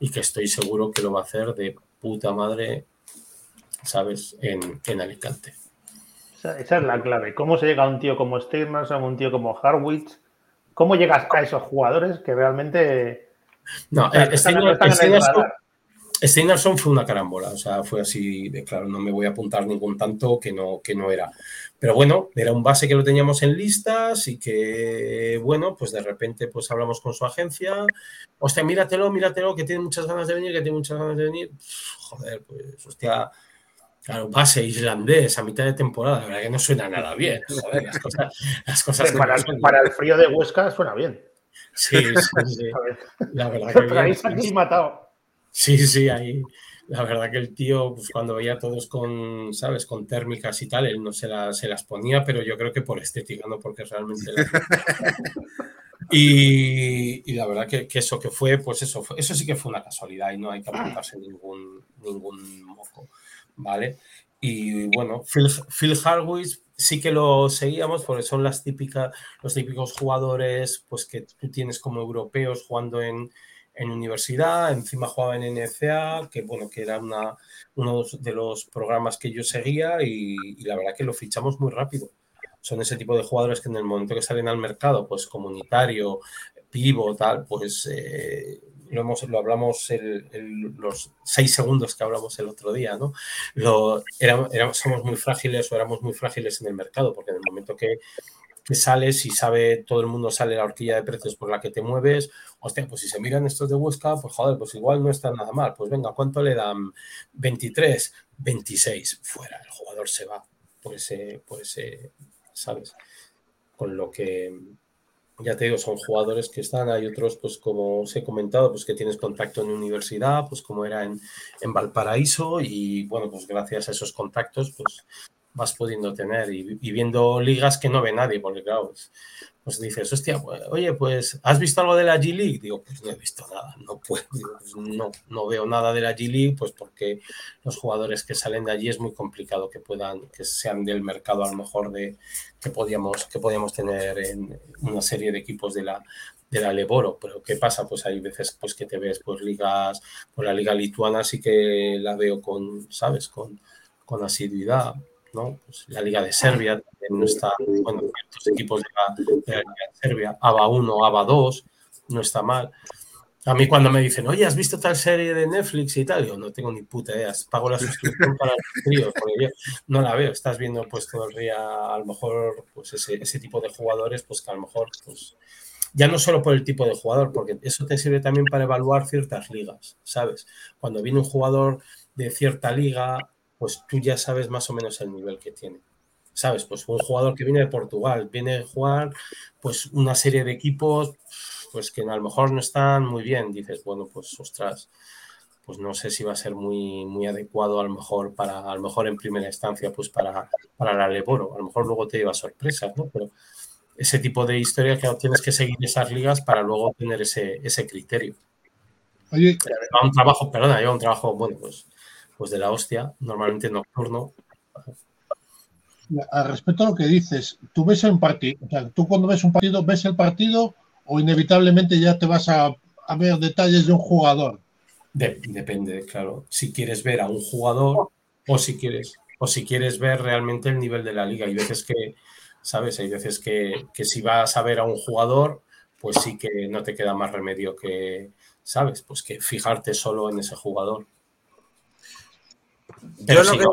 y que estoy seguro que lo va a hacer de puta madre, ¿sabes?, en, en Alicante. Esa, es la clave. ¿Cómo se llega a un tío como Steinarsson, a un tío como Harwitz? ¿Cómo llegas a esos jugadores que realmente... No, eh, Steinarsson, Steinarsson fue una carambola, o sea, fue así de claro, no me voy a apuntar ningún tanto que no, que no era. Pero bueno, era un base que lo teníamos en listas y que, bueno, pues de repente pues hablamos con su agencia. Hostia, míratelo, míratelo, que tiene muchas ganas de venir, que tiene muchas ganas de venir. Joder, pues, hostia, Claro, base islandés a mitad de temporada, la verdad que no suena nada bien. Joder, las cosas, las cosas para, el, para, el frío de Huesca suena bien. Sí, sí, sí. <laughs> La verdad que Pero ahí se han matado. Sí, sí, ahí. La verdad que el tío, pues cuando veía a todos con, ¿sabes? Con térmicas y tal, él no se, la, se las ponía, pero yo creo que por estética, no porque realmente... La... <laughs> y, y, la verdad que, que, eso que fue, pues eso, fue, eso sí que fue una casualidad y no hay que apuntarse ningún, ningún moco, ¿vale? Y bueno, Phil, Phil Harwitz sí que lo seguíamos porque son las típicas, los típicos jugadores pues que tú tienes como europeos jugando en, en universidad, encima jugaba en NCA, que bueno, que era una, uno de los programas que yo seguía y, la verdad que lo fichamos muy rápido. Son ese tipo de jugadores que en el momento que salen al mercado, pues comunitario, pivo, tal, pues eh, lo, hemos, lo hablamos los seis segundos que hablamos el otro día, ¿no? Lo, era, éramos, somos muy frágiles o éramos muy frágiles en el mercado, porque en el momento que que sales y sabe, todo el mundo sale la horquilla de precios por la que te mueves, hostia, pues si se miran estos de Huesca, pues joder, pues igual no está nada mal, pues venga, ¿cuánto le dan? 23, 26, fuera, el jugador se va por ese, por ese, ¿sabes? Con lo que, ya te digo, son jugadores que están, hay otros, pues como os he comentado, pues que tienes contacto en universidad, pues como era en, en Valparaíso, y bueno, pues gracias a esos contactos, pues vas pudiendo tener y, y, viendo ligas que no ve nadie, porque claro, pues, pues dices, hostia, pues, oye, pues, ¿has visto algo de la G-League? Digo, pues no he visto nada, no puedo, pues, no, no veo nada de la G-League, pues porque los jugadores que salen de allí es muy complicado que puedan, que sean del mercado a lo mejor de que podíamos, que podíamos tener en una serie de equipos de la, de la Leboro, pero ¿qué pasa? Pues hay veces pues que te ves pues ligas, pues la liga lituana sí que la veo con, ¿sabes? Con, con asiduidad, ¿no? Pues la Liga de Serbia también no está, bueno, ciertos equipos de la, de la, Liga de Serbia, ABA 1, ABA 2, no está mal. A mí cuando me dicen, oye, ¿has visto tal serie de Netflix y tal? Yo no tengo ni puta idea, pago la suscripción para los tríos, porque yo no la veo, estás viendo pues todo el día a lo mejor pues ese, ese tipo de jugadores, pues que a lo mejor pues ya no solo por el tipo de jugador, porque eso te sirve también para evaluar ciertas ligas, ¿sabes? Cuando viene un jugador de cierta liga, pues tú ya sabes más o menos el nivel que tiene. ¿Sabes? Pues un jugador que viene de Portugal, viene a jugar pues una serie de equipos pues que a lo mejor no están muy bien. Dices, bueno, pues ostras, pues no sé si va a ser muy, muy adecuado a lo mejor para, a lo mejor en primera instancia, pues para, para la Leboro. A lo mejor luego te lleva sorpresas, ¿no? Pero ese tipo de historia que tienes que seguir esas ligas para luego tener ese, ese criterio. Oye, lleva un trabajo, perdona, lleva un trabajo, bueno, pues pues de la hostia, normalmente nocturno. Al respecto a lo que dices, tú ves un partido, o sea, tú cuando ves un partido, ves el partido o inevitablemente ya te vas a, a ver detalles de un jugador. De, depende, claro. Si quieres ver a un jugador o si quieres o si quieres ver realmente el nivel de la liga. Hay veces que, ¿sabes? Hay veces que, que si vas a ver a un jugador, pues sí que no te queda más remedio que, ¿sabes? Pues que fijarte solo en ese jugador. Pero yo sí, que...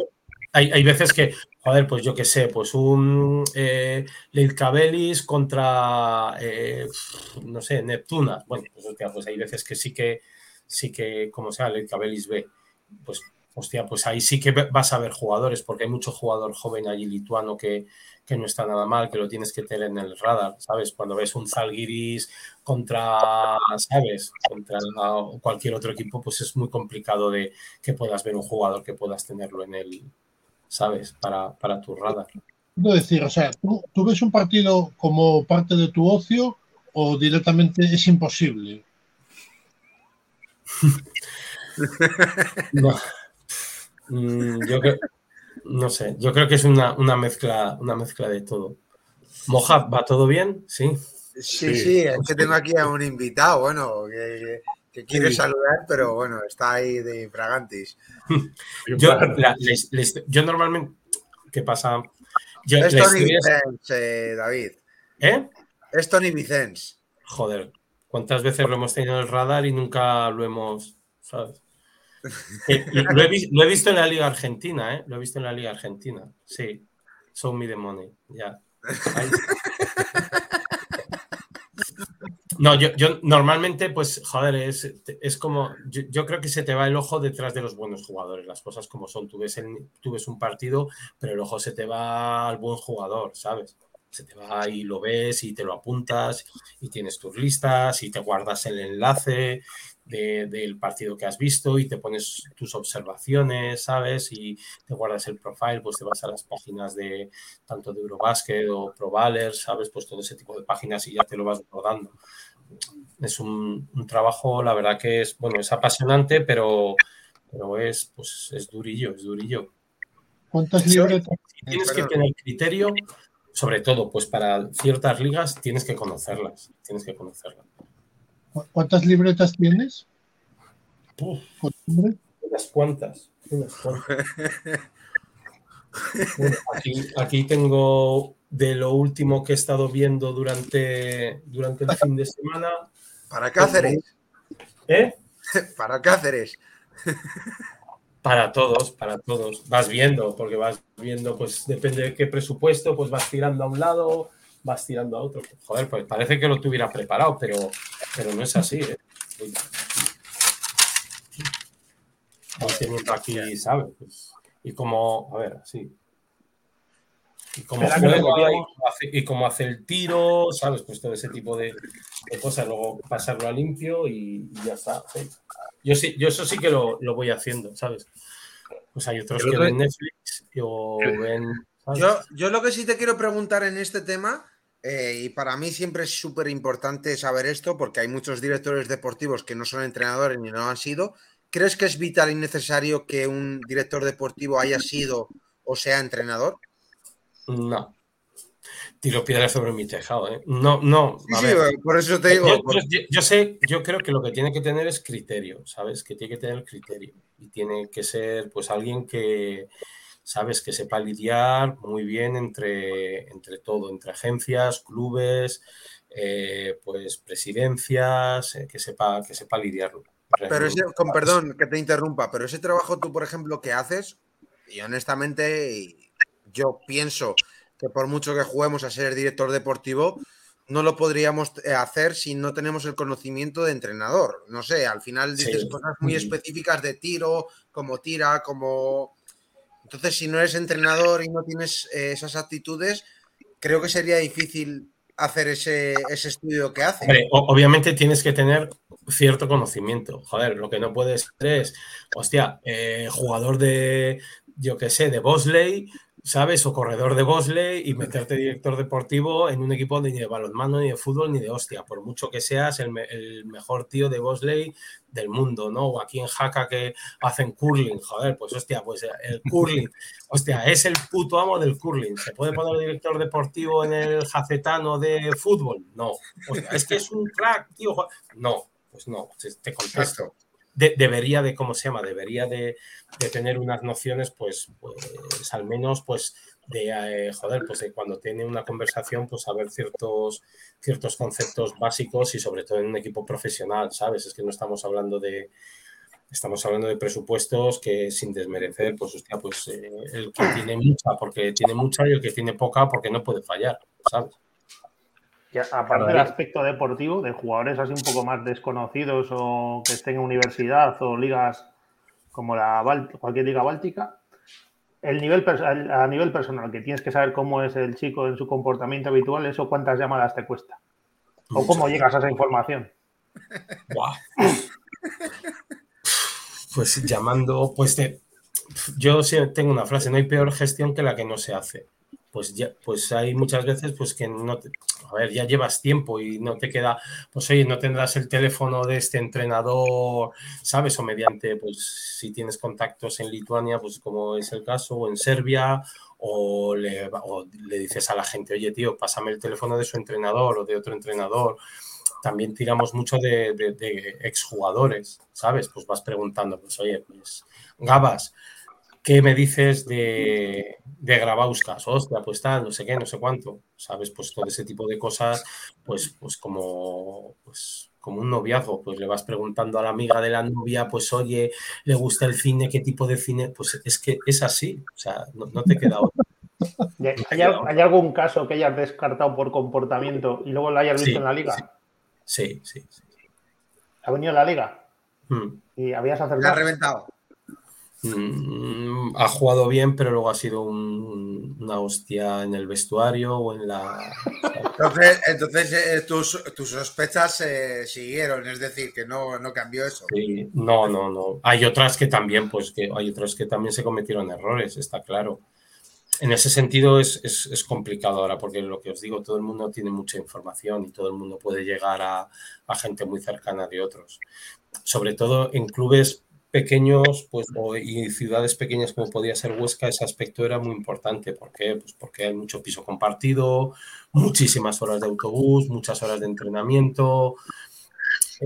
hay, hay, veces que, joder, pues yo qué sé, pues un eh, contra, eh, no sé, Neptuna. Bueno, pues, hostia, pues hay veces que sí que, sí que, como sea, Leitcabelis B, pues hostia, pues ahí sí que vas a ver jugadores, porque hay mucho jugador joven allí lituano que, que no está nada mal, que lo tienes que tener en el radar, ¿sabes? Cuando ves un Zalgiris contra, ¿sabes? Contra cualquier otro equipo, pues es muy complicado de que puedas ver un jugador que puedas tenerlo en el, ¿sabes? Para, para tu radar. Quiero decir, o sea, ¿tú, ¿tú ves un partido como parte de tu ocio o directamente es imposible? <laughs> no. Mm, yo creo, No sé, yo creo que es una, una mezcla, una mezcla de todo. Mojab, ¿va todo bien? Sí. Sí, sí, es que tengo aquí a un invitado, bueno, que, que quiere Sí. saludar, pero bueno, está ahí de infragantis. <laughs> Yo, la- les- les- yo normalmente, ¿qué pasa? Yo, Es Tony Vicens, eh, David. ¿Eh? Es Tony Vicens. Joder, ¿cuántas veces lo hemos tenido en el radar y nunca lo hemos, ¿sabes? Eh, lo, he, lo he visto en la Liga Argentina, ¿eh? Lo he visto en la Liga Argentina, sí. Show me the money, ya. No, yo, yo normalmente, pues, joder, es, es como, yo, yo creo que se te va el ojo detrás de los buenos jugadores, las cosas como son. Tú ves, el- tú ves un partido, pero el ojo se te va al buen jugador, ¿sabes? Se te va y lo ves y te lo apuntas y tienes tus listas y te guardas el enlace de- del partido que has visto y te pones tus observaciones, ¿sabes? Y te guardas el profile, pues te vas a las páginas de tanto de Eurobasket o ProValer, ¿sabes? Pues todo ese tipo de páginas y ya te lo vas guardando. Es un, un trabajo, la verdad que es, bueno, es apasionante, pero, pero es, pues, es durillo, es durillo. ¿Cuántas Sí. libretas? Tienes que tener criterio, sobre todo, pues para ciertas ligas tienes que conocerlas, tienes que conocerlas. Cu- ¿Cuántas libretas tienes? Uf, ¿Costumbre? unas cuantas, unas cuantas. Bueno, aquí, aquí tengo de lo último que he estado viendo durante, durante el fin de semana. ¿Para Cáceres? ¿Eh? <laughs> ¿Para Cáceres? Para todos, para todos. Vas viendo, porque vas viendo, pues depende de qué presupuesto, pues vas tirando a un lado, vas tirando a otro. Joder, pues parece que lo tuviera preparado, pero, pero no es así. ¿eh? Teniendo aquí, ¿sabes? Pues, y como, a ver, así. Y como y como hace, y como hace el tiro, ¿sabes? Pues todo ese tipo de, de cosas, luego pasarlo a limpio y, y ya está. sí. Yo sí, yo eso sí que lo, lo voy haciendo, ¿sabes? Pues hay otros que ven Netflix o ven. Yo, yo lo que sí te quiero preguntar en este tema, eh, y para mí siempre es súper importante saber esto, porque hay muchos directores deportivos que no son entrenadores ni no han sido. ¿Crees que es vital y necesario que un director deportivo haya sido o sea entrenador? No. Tiro piedras sobre mi tejado, ¿eh? No, no. Sí, a sí, ver. por eso te digo. Yo, por- yo- yo sé, yo creo que lo que tiene que tener es criterio, ¿sabes? Que tiene que tener criterio. Y tiene que ser, pues, alguien que, ¿sabes? Que sepa lidiar muy bien entre, entre todo, entre agencias, clubes, eh, pues, presidencias, eh, que, sepa, que sepa lidiarlo. Pero ese, con perdón que te interrumpa, pero ese trabajo tú, por ejemplo, que haces, y honestamente, yo pienso que por mucho que juguemos a ser director deportivo, no lo podríamos eh, hacer si no tenemos el conocimiento de entrenador. No sé, al final dices Sí. cosas muy específicas de tiro, como tira, como... Entonces, si no eres entrenador y no tienes eh, esas actitudes, creo que sería difícil hacer ese, ese estudio que hace. Obviamente tienes que tener cierto conocimiento. Joder, lo que no puedes es, hostia, eh, jugador de, yo qué sé, de Bosley, ¿sabes? O corredor de Bosley y meterte director deportivo en un equipo ni de balonmano, ni de fútbol, ni de hostia, por mucho que seas el, me- el mejor tío de Bosley del mundo, ¿no? O aquí en Jaca que hacen curling, joder, pues hostia, pues el curling, <laughs> hostia, es el puto amo del curling. ¿Se puede poner director deportivo en el jacetano de fútbol? No. Hostia, es que es un crack, tío. No, pues no, te contesto. De- debería de, ¿cómo se llama? Debería de, de tener unas nociones, pues, pues al menos, pues, de, eh, joder, pues de cuando tiene una conversación, pues saber ciertos, ciertos conceptos básicos y sobre todo en un equipo profesional, ¿sabes? Es que no estamos hablando de, estamos hablando de presupuestos que sin desmerecer, pues, hostia, pues eh, el que tiene mucha porque tiene mucha y el que tiene poca porque no puede fallar, ¿sabes? Y aparte del aspecto deportivo, de jugadores así un poco más desconocidos o que estén en universidad o ligas como la cualquier liga báltica, el nivel a nivel personal, que tienes que saber cómo es el chico en su comportamiento habitual, eso cuántas llamadas te cuesta. O cómo llegas a esa información. Pues llamando, pues te- yo tengo una frase, no hay peor gestión que la que no se hace. Pues ya, pues hay muchas veces pues que no te, a ver, ya llevas tiempo y no te queda, pues oye, no tendrás el teléfono de este entrenador, ¿sabes? O mediante, pues si tienes contactos en Lituania, pues como es el caso, o en Serbia, o le, dices a la gente, oye, tío, pásame el teléfono de su entrenador o de otro entrenador. También tiramos mucho de exjugadores, ¿sabes? Pues vas preguntando, pues oye, pues Gabas, ¿qué me dices de, de Grabauskas? Hostia, pues tal, no sé qué, no sé cuánto, ¿sabes? Pues todo ese tipo de cosas, pues, pues como, pues, como un noviazgo, pues le vas preguntando a la amiga de la novia, pues oye, ¿le gusta el cine? ¿Qué tipo de cine? Pues es que es así, o sea, no, no te queda otro. ¿Hay, ¿Hay, algún caso que hayas descartado por comportamiento y luego lo hayas visto sí, en la liga? Sí, sí, sí. ¿Ha venido en la liga? Hmm. ¿Y habías ¿Le acertado? has reventado? Mm, ha jugado bien, pero luego ha sido un- una hostia en el vestuario o en la. Entonces, entonces eh, tus, tus sospechas eh, siguieron, es decir, que no, no cambió eso. Sí, no, no, no. Hay otras que también, pues que hay otras que también se cometieron errores, está claro. En ese sentido es, es, es complicado ahora, porque lo que os digo, todo el mundo tiene mucha información y todo el mundo puede llegar a, a gente muy cercana de otros. Sobre todo en clubes pequeños pues, o, y ciudades pequeñas como podía ser Huesca, ese aspecto era muy importante. ¿Por qué? Pues porque hay mucho piso compartido, muchísimas horas de autobús, muchas horas de entrenamiento,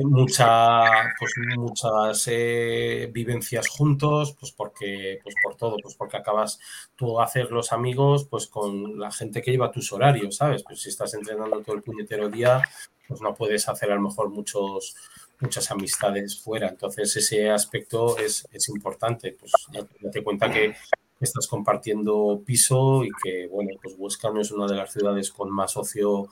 mucha, pues, muchas eh, vivencias juntos, pues porque, pues por todo, pues porque acabas tú a hacer los amigos pues con la gente que lleva tus horarios, ¿sabes? Pues si estás entrenando todo el puñetero día, pues no puedes hacer a lo mejor muchos, muchas amistades fuera. Entonces ese aspecto es, es importante. Pues ya, te cuenta que estás compartiendo piso y que, bueno, pues Huesca no es una de las ciudades con más ocio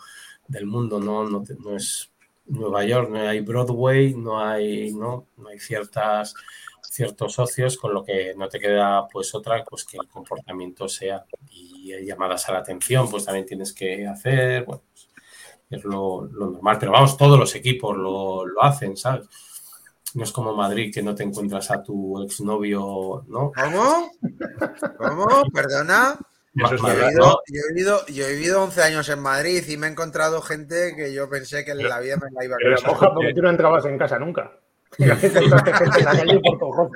del mundo, ¿no? No, te- no es Nueva York, no hay Broadway, no hay, ¿no? No hay ciertas ciertos socios, con lo que no te queda pues otra, pues que el comportamiento sea y llamadas a la atención, pues también tienes que hacer, bueno, es lo, lo normal, pero vamos, todos los equipos lo, lo hacen, ¿sabes? No es como Madrid que no te encuentras a tu exnovio, ¿no? ¿Cómo? ¿Cómo? ¿Perdona? Eso es Ma- Yo he, vivido, yo, he vivido, yo he vivido 11 años en Madrid y me he encontrado gente que yo pensé que en la vida me la iba a Pero moja porque tú no entrabas en casa nunca. <laughs>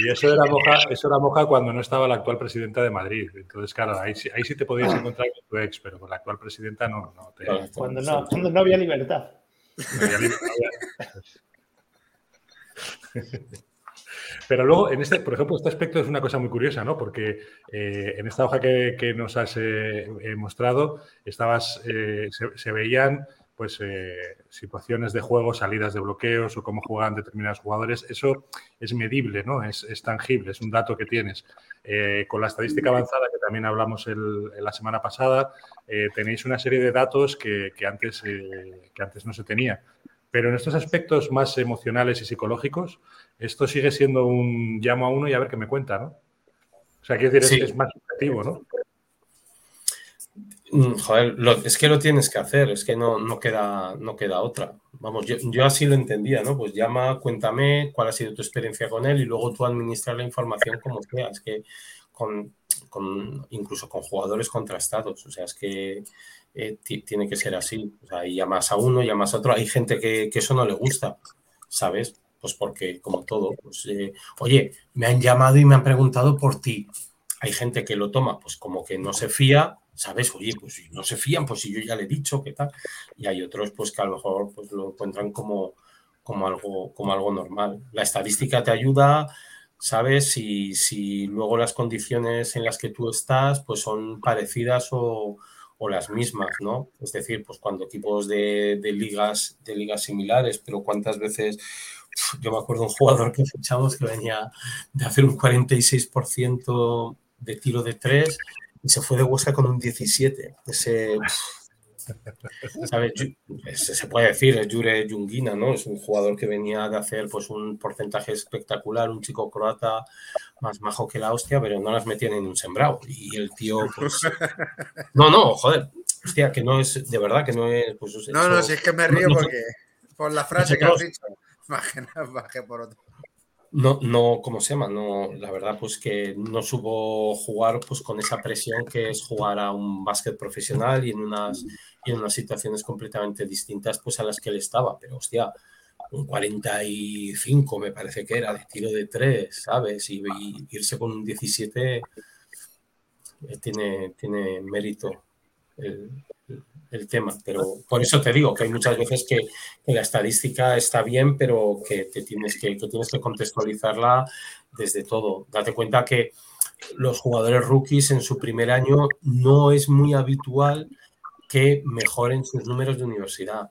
Y eso era moja, eso era moja cuando no estaba la actual presidenta de Madrid. Entonces, claro, ahí, sí- ahí sí te podías encontrar con tu ex, pero con la actual presidenta no. no te- Cuando no, cuando no había libertad. no había Pero luego, en este, por ejemplo, este aspecto es una cosa muy curiosa, ¿no? Porque eh, en esta hoja que, que nos has eh, eh, mostrado, estabas, eh, se, se veían pues eh, situaciones de juego, salidas de bloqueos o cómo juegan determinados jugadores. Eso es medible, ¿no? Es, es tangible, es un dato que tienes. Eh, con la estadística avanzada que también hablamos el- la semana pasada, eh, tenéis una serie de datos que, que antes, eh, que antes no se tenía. Pero en estos aspectos más emocionales y psicológicos, esto sigue siendo un llamo a uno y a ver qué me cuenta, ¿no? O sea, quiero decir, es, Sí. es más subjetivo, ¿no? Mm, Joder, es que lo tienes que hacer, es que no, no, queda, no queda otra. Vamos, yo, yo así lo entendía, ¿no? Pues llama, cuéntame cuál ha sido tu experiencia con él y luego tú administrar la información como sea. Es que con, con- incluso con jugadores contrastados, o sea, es que eh, ti- tiene que ser así. O sea, y llamas a uno, llamas a otro. Hay gente que, que eso no le gusta, ¿sabes? Pues porque, como todo, pues, eh, oye, me han llamado y me han preguntado por ti. Hay gente que lo toma, pues como que no se fía, ¿sabes? Oye, pues si no se fían, pues si yo ya le he dicho, ¿qué tal? Y hay otros, pues que a lo mejor pues, lo encuentran como, como, algo, como algo normal. La estadística te ayuda, ¿sabes? Si, si luego las condiciones en las que tú estás, pues son parecidas o, o las mismas, ¿no? Es decir, pues cuando equipos de, de ligas, de ligas similares, pero cuántas veces yo me acuerdo un jugador que fichamos que venía de hacer un 46% de tiro de tres y se fue de Huesca con un 17. Ese, ¿sabes? Se puede decir, es Jure Jungina, ¿no? Es un jugador que venía de hacer pues un porcentaje espectacular, un chico croata más majo que la hostia, pero no las metían en un sembrado. Y el tío, pues... No, no, joder. Hostia, que no es, de verdad que no es... Pues, No, eso- no, si es que me río porque por la frase que has dicho, <laughs> bajé, bajé por otro. No, no, ¿cómo se llama? No, la verdad, pues que no supo jugar pues con esa presión que es jugar a un básquet profesional y en unas, y en unas situaciones completamente distintas pues a las que él estaba. Pero hostia, un 45 me parece que era de tiro de 3, ¿sabes? Y, irse con un 17 eh, tiene, tiene mérito el, tema. Pero por eso te digo que hay muchas veces que, la estadística está bien, pero que, te tienes que, que tienes que contextualizarla desde todo. Date cuenta que los jugadores rookies en su primer año no es muy habitual que mejoren sus números de universidad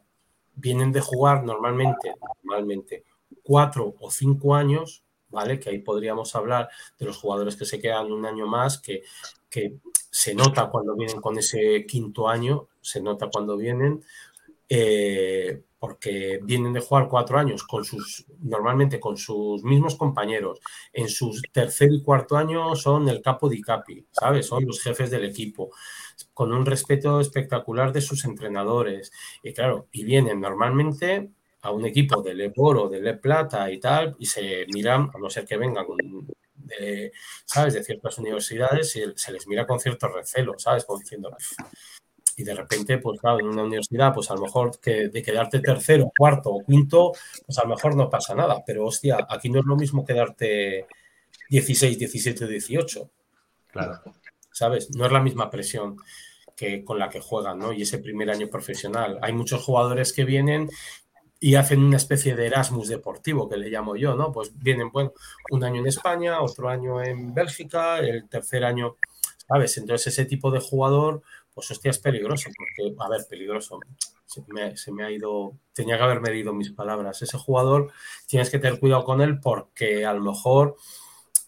vienen de jugar normalmente, normalmente cuatro o cinco años, ¿vale? Que ahí podríamos hablar de los jugadores que se quedan un año más, que, que se nota cuando vienen con ese quinto año, se nota cuando vienen, eh, porque vienen de jugar cuatro años con sus, normalmente con sus mismos compañeros. En su tercer y cuarto año son el capo di capi, ¿sabes? Son los jefes del equipo con un respeto espectacular de sus entrenadores. Y claro, y vienen normalmente a un equipo de Le Oro, de Le Plata y tal, y se miran, a no ser que vengan de, ¿sabes? de ciertas universidades, y se les mira con cierto recelo, ¿sabes? Como diciendo, y de repente, pues claro, en una universidad, pues a lo mejor que de quedarte tercero, cuarto o quinto, pues a lo mejor no pasa nada, pero hostia, aquí no es lo mismo quedarte 16, 17, 18. Claro. ¿sabes? No es la misma presión que con la que juegan, ¿no? Y ese primer año profesional. Hay muchos jugadores que vienen y hacen una especie de Erasmus deportivo, que le llamo yo, ¿no? Pues vienen, bueno, un año en España, otro año en Bélgica, el tercer año, ¿sabes? Entonces ese tipo de jugador, pues hostia, es peligroso, porque, a ver, peligroso, se me, se me ha ido, tenía que haber medido mis palabras. Ese jugador tienes que tener cuidado con él porque a lo mejor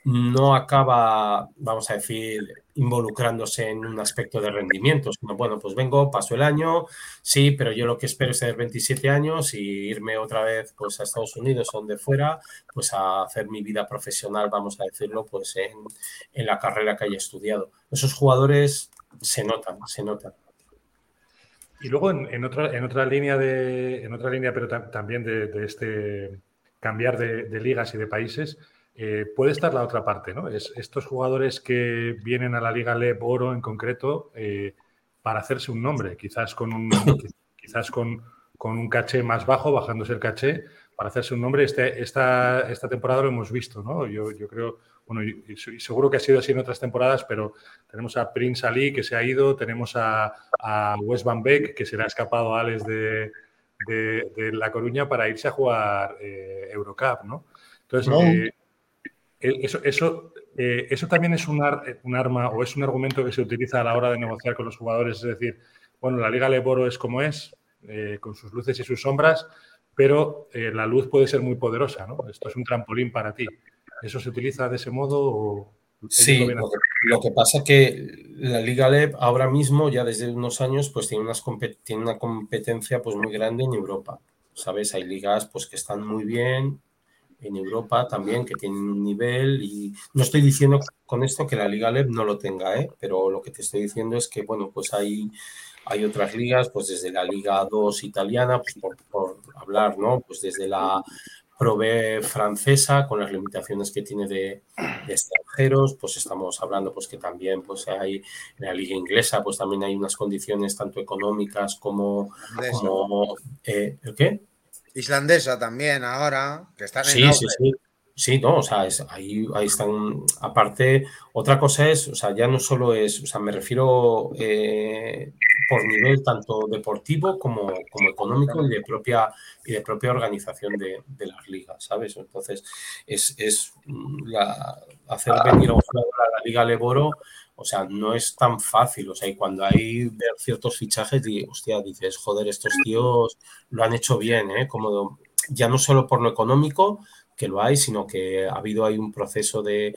no acaba, vamos a decir, involucrándose en un aspecto de rendimiento, bueno, pues vengo, paso el año, sí, pero yo lo que espero es tener 27 años y irme otra vez pues a Estados Unidos o donde fuera, pues a hacer mi vida profesional, vamos a decirlo, pues en, en la carrera que haya estudiado. Esos jugadores se notan, se notan. Y luego en, otra, en otra línea de, en otra línea, pero también de, este cambiar de ligas y de países, eh, puede estar la otra parte, ¿no? Es estos jugadores que vienen a la Liga LEP Oro en concreto eh, para hacerse un nombre, quizás con un, <coughs> quizás con, un caché más bajo, bajándose el caché, para hacerse un nombre. Este, esta, esta temporada lo hemos visto, ¿no? Yo, yo creo, bueno, y, seguro que ha sido así en otras temporadas, pero tenemos a Prince Ali que se ha ido, tenemos a, a Wes Van Beek que se le ha escapado a Alex de, de, La Coruña para irse a jugar eh, Eurocup, ¿no? Entonces, eso, eso, eh, eso también es un, un, arma o es un argumento que se utiliza a la hora de negociar con los jugadores. Es decir, bueno, la Liga Leboro es como es, eh, con sus luces y sus sombras, pero eh, la luz puede ser muy poderosa, ¿no? Esto es un trampolín para ti. ¿Eso se utiliza de ese modo? O sí, lo que, pasa es que la Liga LEB ahora mismo, ya desde unos años, pues tiene, unas tiene una competencia pues muy grande en Europa. ¿Sabes? Hay ligas pues que están muy bien en Europa también que tienen un nivel y no estoy diciendo con esto que la Liga LEB no lo tenga, ¿eh? pero lo que te estoy diciendo es que, bueno, pues hay, hay otras ligas, pues desde la Liga 2 italiana, pues por, hablar, ¿no? Pues desde la Pro francesa, con las limitaciones que tiene de, extranjeros, pues estamos hablando pues que también pues hay en la liga inglesa pues también hay unas condiciones tanto económicas como, como eh, ¿el qué? Islandesa también ahora, que están en sí, sí, sí. Sí, no, o sea, ahí, ahí están. Aparte, otra cosa es, o sea, ya no solo es, o sea, me refiero eh, por nivel tanto deportivo como, como económico y de propia, y de propia organización de, las ligas, ¿sabes? Entonces, es, es la, hacer venir a un jugador a la Liga Leboro o sea, no es tan fácil. O sea, y cuando hay ciertos fichajes, hostia, dices, joder, estos tíos lo han hecho bien, ¿eh? Como ya no solo por lo económico, que lo hay, sino que ha habido ahí un proceso de,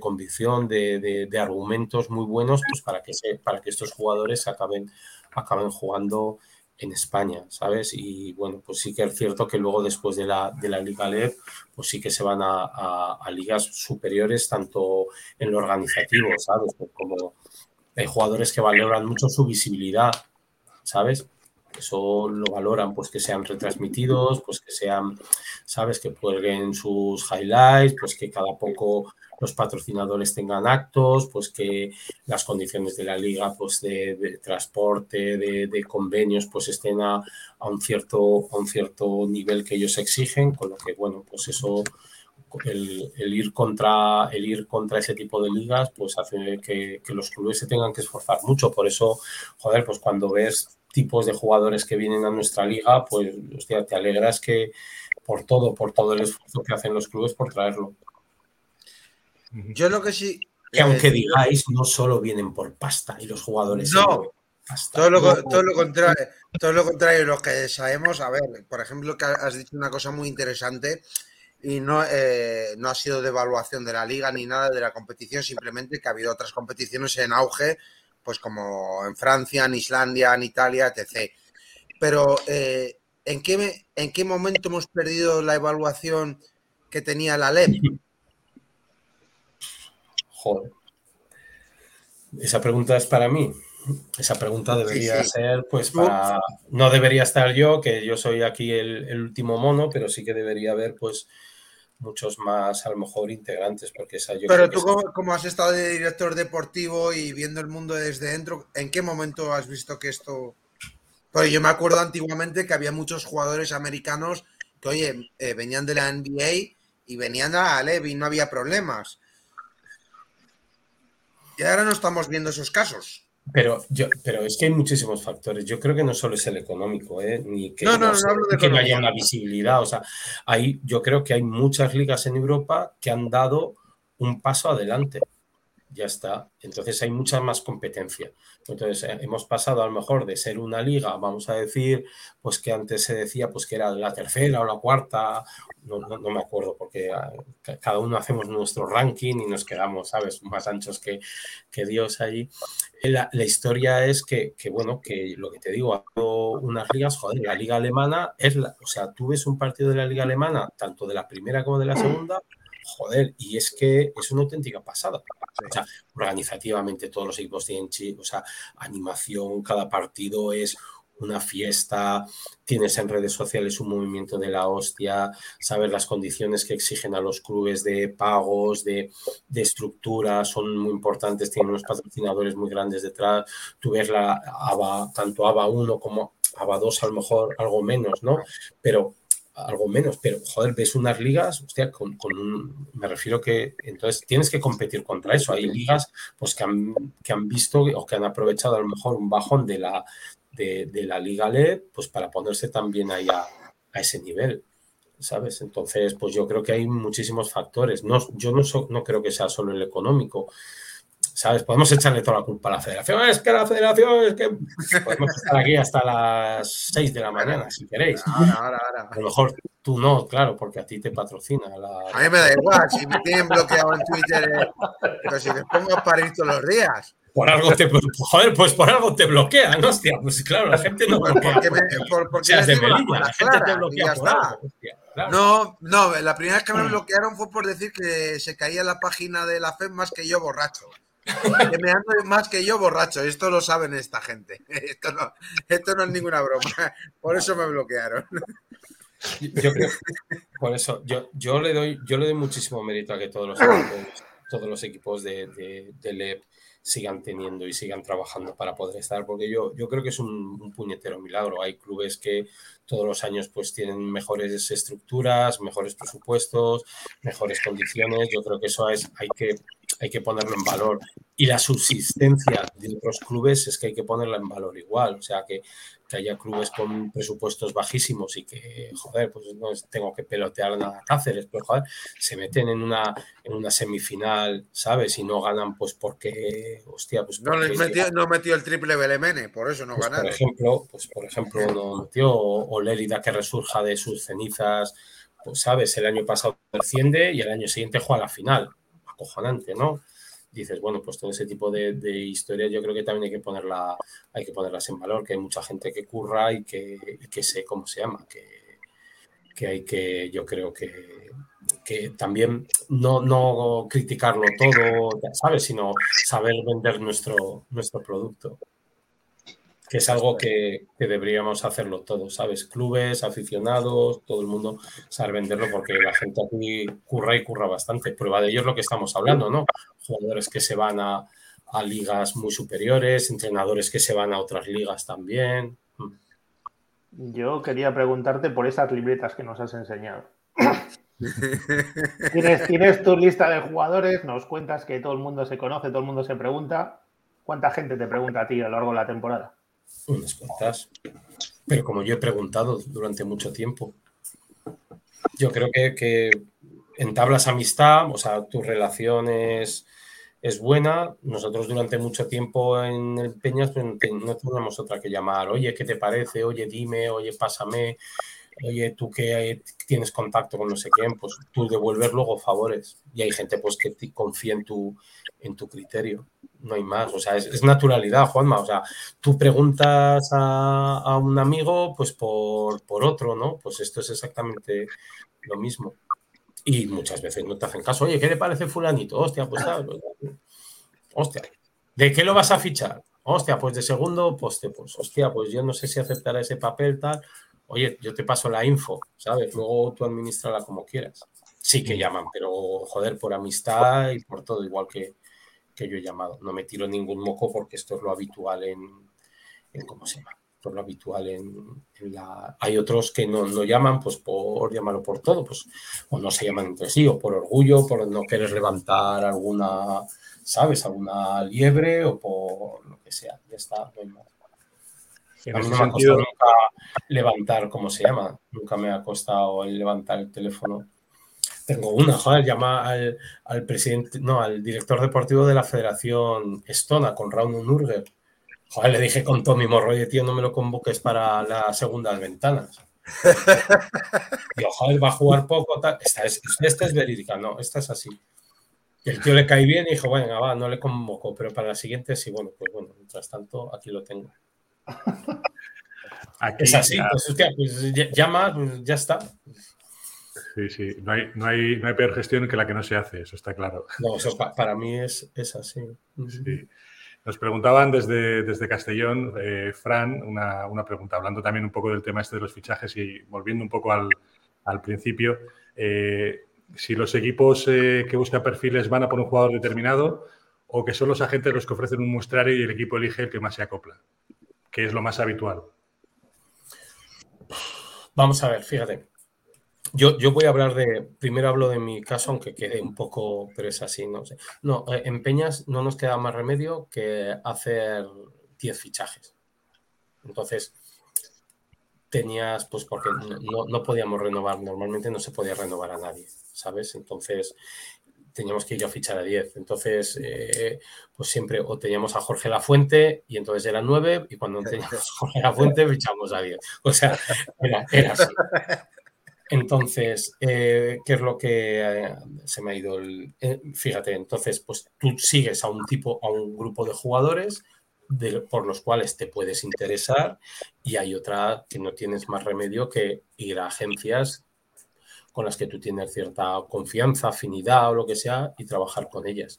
convicción, de, argumentos muy buenos, pues para que, se, para que estos jugadores acaben, acaben jugando en España, ¿sabes? Y bueno, pues sí que es cierto que luego después de la, de la Liga LEP, pues sí que se van a, ligas superiores, tanto en lo organizativo, ¿sabes? Pues como hay jugadores que valoran mucho su visibilidad, ¿sabes? Eso lo valoran, pues que sean retransmitidos, pues que sean, sabes, que cuelguen sus highlights, pues que cada poco los patrocinadores tengan actos, pues que las condiciones de la liga, pues de, transporte, de, convenios, pues estén a, un cierto, a un cierto nivel que ellos exigen, con lo que, bueno, pues eso el, ir contra el ir contra ese tipo de ligas pues hace que, que, los clubes se tengan que esforzar mucho. Por eso joder pues cuando ves tipos de jugadores que vienen a nuestra liga pues hostia, te alegras que por todo por todo el esfuerzo que hacen los clubes por traerlo yo lo que sí. Que aunque eh, digáis, no solo vienen por pasta y los jugadores. No, Todo lo, todo, lo contrario, todo lo contrario, lo que sabemos, a ver, por ejemplo, que has dicho una cosa muy interesante y no, eh, no ha sido de evaluación de la liga ni nada de la competición, simplemente que ha habido otras competiciones en auge, pues como en Francia, en Islandia, en Italia, etc. Pero, eh, ¿en, qué, ¿en qué momento hemos perdido la evaluación que tenía la LEP? <laughs> Esa pregunta es para mí. Esa pregunta debería ser, pues, para. No debería estar yo, que yo soy aquí el, último mono, pero sí que debería haber, pues, muchos más, a lo mejor, integrantes, porque esa yo. Pero tú, como, has estado de director deportivo y viendo el mundo desde dentro, ¿en qué momento has visto que esto.? Pues yo me acuerdo antiguamente que había muchos jugadores americanos que, oye, eh, venían de la NBA y venían a Levi no había problemas. Y ahora no estamos viendo esos casos. Pero, yo, pero es que hay muchísimos factores. Yo creo que no solo es el económico, ¿eh? ni que no, no, no, haya una visibilidad. O sea, hay, yo creo que hay muchas ligas en Europa que han dado un paso adelante. Ya está. Entonces hay mucha más competencia. Entonces eh, hemos pasado a lo mejor de ser una liga, vamos a decir, pues que antes se decía pues que era la tercera o la cuarta no, me acuerdo, porque ah, cada uno hacemos nuestro ranking y nos quedamos, ¿sabes?, más anchos que, que Dios allí. La, historia es que, bueno, que lo que te digo, unas ligas, joder, la liga alemana es la, o sea, tú ves un partido de la liga alemana, tanto de la primera como de la segunda, joder, y es que es una auténtica pasada. O sea, organizativamente todos los equipos tienen, o sea, animación, cada partido es una fiesta, tienes en redes sociales un movimiento de la hostia, sabes las condiciones que exigen a los clubes de pagos, de, estructura, son muy importantes, tienen unos patrocinadores muy grandes detrás, tú ves la ABA, tanto ABA 1 como ABA 2 a lo mejor algo menos, ¿no? Pero algo menos, pero joder, ves unas ligas, hostia, con, un, me refiero que entonces tienes que competir contra eso. Hay ligas pues que han, que han visto o que han aprovechado a lo mejor un bajón de la, de, la Liga LED, pues para ponerse también ahí a, ese nivel, ¿sabes? Entonces, pues yo creo que hay muchísimos factores. No, yo no, no creo que sea solo el económico. ¿Sabes? Podemos echarle toda la culpa a la federación. Es que la federación es que podemos estar aquí hasta las 6 de la mañana, si queréis. A lo mejor tú no, claro, porque a ti te patrocina. La... A mí me da igual, si me tienen bloqueado en Twitter, eh, pero si me pongo a parir todos los días por algo te joder, pues por algo te bloquean, hostia. Pues claro, la gente no bloquea. Porque, me, por, porque de Melilla, la gente te bloquea por algo, hostia, No, no, la primera vez que me bloquearon fue por decir que se caía la página de la FED más que yo borracho. Que me ando más que yo borracho. Esto lo saben esta gente. <laughs> Esto no, es ninguna broma. Por eso me bloquearon. Yo creo, por eso, yo, le doy, yo le doy muchísimo mérito a que todos los equipos, de, de, LEP sigan teniendo y sigan trabajando para poder estar, porque yo, creo que es un, puñetero milagro. Hay clubes que todos los años pues tienen mejores estructuras, mejores presupuestos, mejores condiciones. Yo creo que eso es, hay que, hay que ponerlo en valor. Y la subsistencia de otros clubes es que hay que ponerla en valor igual. O sea, que que haya clubes con presupuestos bajísimos y que, joder, pues no tengo que pelotear nada a Cáceres, pero joder, se meten en una, en una semifinal, ¿sabes? Y no ganan, pues porque, hostia, pues. no les metió, no metió el triple Belemene, por eso no pues ganaron. Por ejemplo, pues por ejemplo, no metió, o Lérida que resurja de sus cenizas, pues sabes, el año pasado desciende y el año siguiente juega la final. Acojonante, ¿no? dices, bueno, pues todo ese tipo de, historias yo creo que también hay que ponerla, hay que ponerlas en valor, que hay mucha gente que curra y que, que sé cómo se llama, que, que, hay que, yo creo que, que también no, no criticarlo todo, ¿sabes? Sino saber vender nuestro, nuestro producto. Que es algo que, deberíamos hacerlo todos, ¿sabes? Clubes, aficionados, todo el mundo saber venderlo porque la gente aquí curra y curra bastante. Prueba de ello es lo que estamos hablando, ¿no? Jugadores que se van a, a ligas muy superiores, entrenadores que se van a otras ligas también. Yo quería preguntarte por esas libretas que nos has enseñado. <laughs> ¿Tienes, tienes tu lista de jugadores, nos cuentas que todo el mundo se conoce, todo el mundo se pregunta. ¿Cuánta gente te pregunta a ti a lo largo de la temporada? Unas cuantas. Pero como yo he preguntado durante mucho tiempo, yo creo que, que entablas amistad, o sea, tu relación es, buena. Nosotros durante mucho tiempo en el Peñas pues, no teníamos otra que llamar, oye, ¿qué te parece? Oye, dime, oye, pásame, oye, tú que tienes contacto con no sé quién, pues tú devuelves luego favores. Y hay gente pues que confía en tu, en tu criterio no hay más. O sea, es, naturalidad, Juanma. O sea, tú preguntas a, un amigo, pues por, otro, ¿no? Pues esto es exactamente lo mismo. Y muchas veces no te hacen caso. Oye, ¿qué le parece fulanito? Hostia, pues Hostia, ¿de qué lo vas a fichar? Hostia, pues de segundo poste, pues hostia, pues yo no sé si aceptará ese papel, tal. Oye, yo te paso la info, ¿sabes? Luego tú administrala como quieras. Sí que llaman, pero joder, por amistad y por todo, igual que, que yo he llamado. No me tiro ningún moco porque esto es lo habitual en, ¿cómo se llama? Esto es lo habitual en, la... Hay otros que no, no, llaman pues por llamarlo por todo, pues o no se llaman entre sí, o por orgullo, por no querer levantar alguna, ¿sabes? Alguna liebre o por lo que sea. Ya está, no hay más. A mí no me ha costado nunca levantar, ¿cómo se llama? Nunca me ha costado el levantar el teléfono tengo una, joder, llama al, presidente, no, al director deportivo de la Federación Estona, con Raúl Nurger. Joder, le dije con Tommy Morroy, tío, no me lo convoques para las segundas ventanas. y joder, va a jugar poco. Esta, es, esta es verídica, no, esta es así. Y el tío le cae bien y dijo, bueno, va, no le convoco, pero para la siguiente sí, bueno, pues bueno, mientras tanto, aquí lo tengo. <laughs> es así, pues, hostia, pues llama, pues ya está. Sí, sí. No hay, no, hay, no hay peor gestión que la que no se hace, eso está claro. No, eso para mí es, es así. Sí. Nos preguntaban desde, desde Castellón, eh, Fran, una, una, pregunta, hablando también un poco del tema este de los fichajes y volviendo un poco al, al principio. Eh, si los equipos eh, que buscan perfiles van a por un jugador determinado o que son los agentes los que ofrecen un muestrario y el equipo elige el que más se acopla, que es lo más habitual. Vamos a ver, fíjate. Yo, yo, voy a hablar de, primero hablo de mi caso, aunque quede un poco, pero es así, no sé. No, eh, en Peñas no nos queda más remedio que hacer 10 fichajes. Entonces, tenías, pues porque no, no, podíamos renovar, normalmente no se podía renovar a nadie, ¿sabes? Entonces, teníamos que ir a fichar a 10. Entonces, eh, pues siempre o teníamos a Jorge Lafuente y entonces eran 9 y cuando teníamos a Jorge Lafuente fichamos a 10. O sea, era, era así. Entonces, eh, ¿qué es lo que eh, se me ha ido? El, eh, fíjate, entonces, pues tú sigues a un tipo, a un grupo de jugadores por los cuales te puedes interesar y hay otra que no tienes más remedio que ir a agencias con las que tú tienes cierta confianza, afinidad o lo que sea y trabajar con ellas.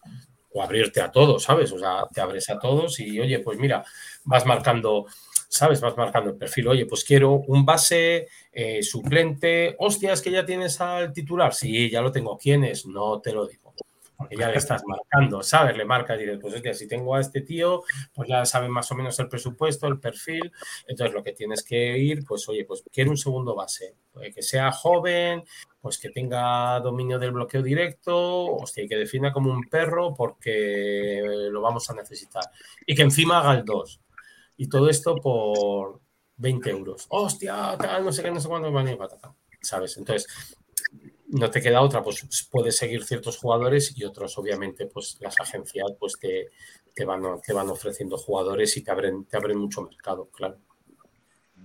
O abrirte a todos, ¿sabes? O sea, te abres a todos y, oye, pues mira, vas marcando ¿sabes? Vas marcando el perfil. Oye, pues quiero un base eh, suplente. Hostias, que ya tienes al titular. Sí, ya lo tengo. ¿Quién es? No te lo digo. Porque ya le estás marcando, ¿sabes? Le marcas y dices, pues que si tengo a este tío, pues ya saben más o menos el presupuesto, el perfil. Entonces lo que tienes que ir, pues oye, pues quiero un segundo base. que sea joven, pues que tenga dominio del bloqueo directo, hostia, que defina como un perro porque lo vamos a necesitar. Y que encima haga el 2. Y todo esto por 20 euros. ¡Hostia! No sé qué, no sé cuánto, van patata. ¿Sabes? Entonces, no te queda otra, pues puedes seguir ciertos jugadores y otros, obviamente, pues las agencias pues te, te, van, te van ofreciendo jugadores y te abren, te abren mucho mercado, claro.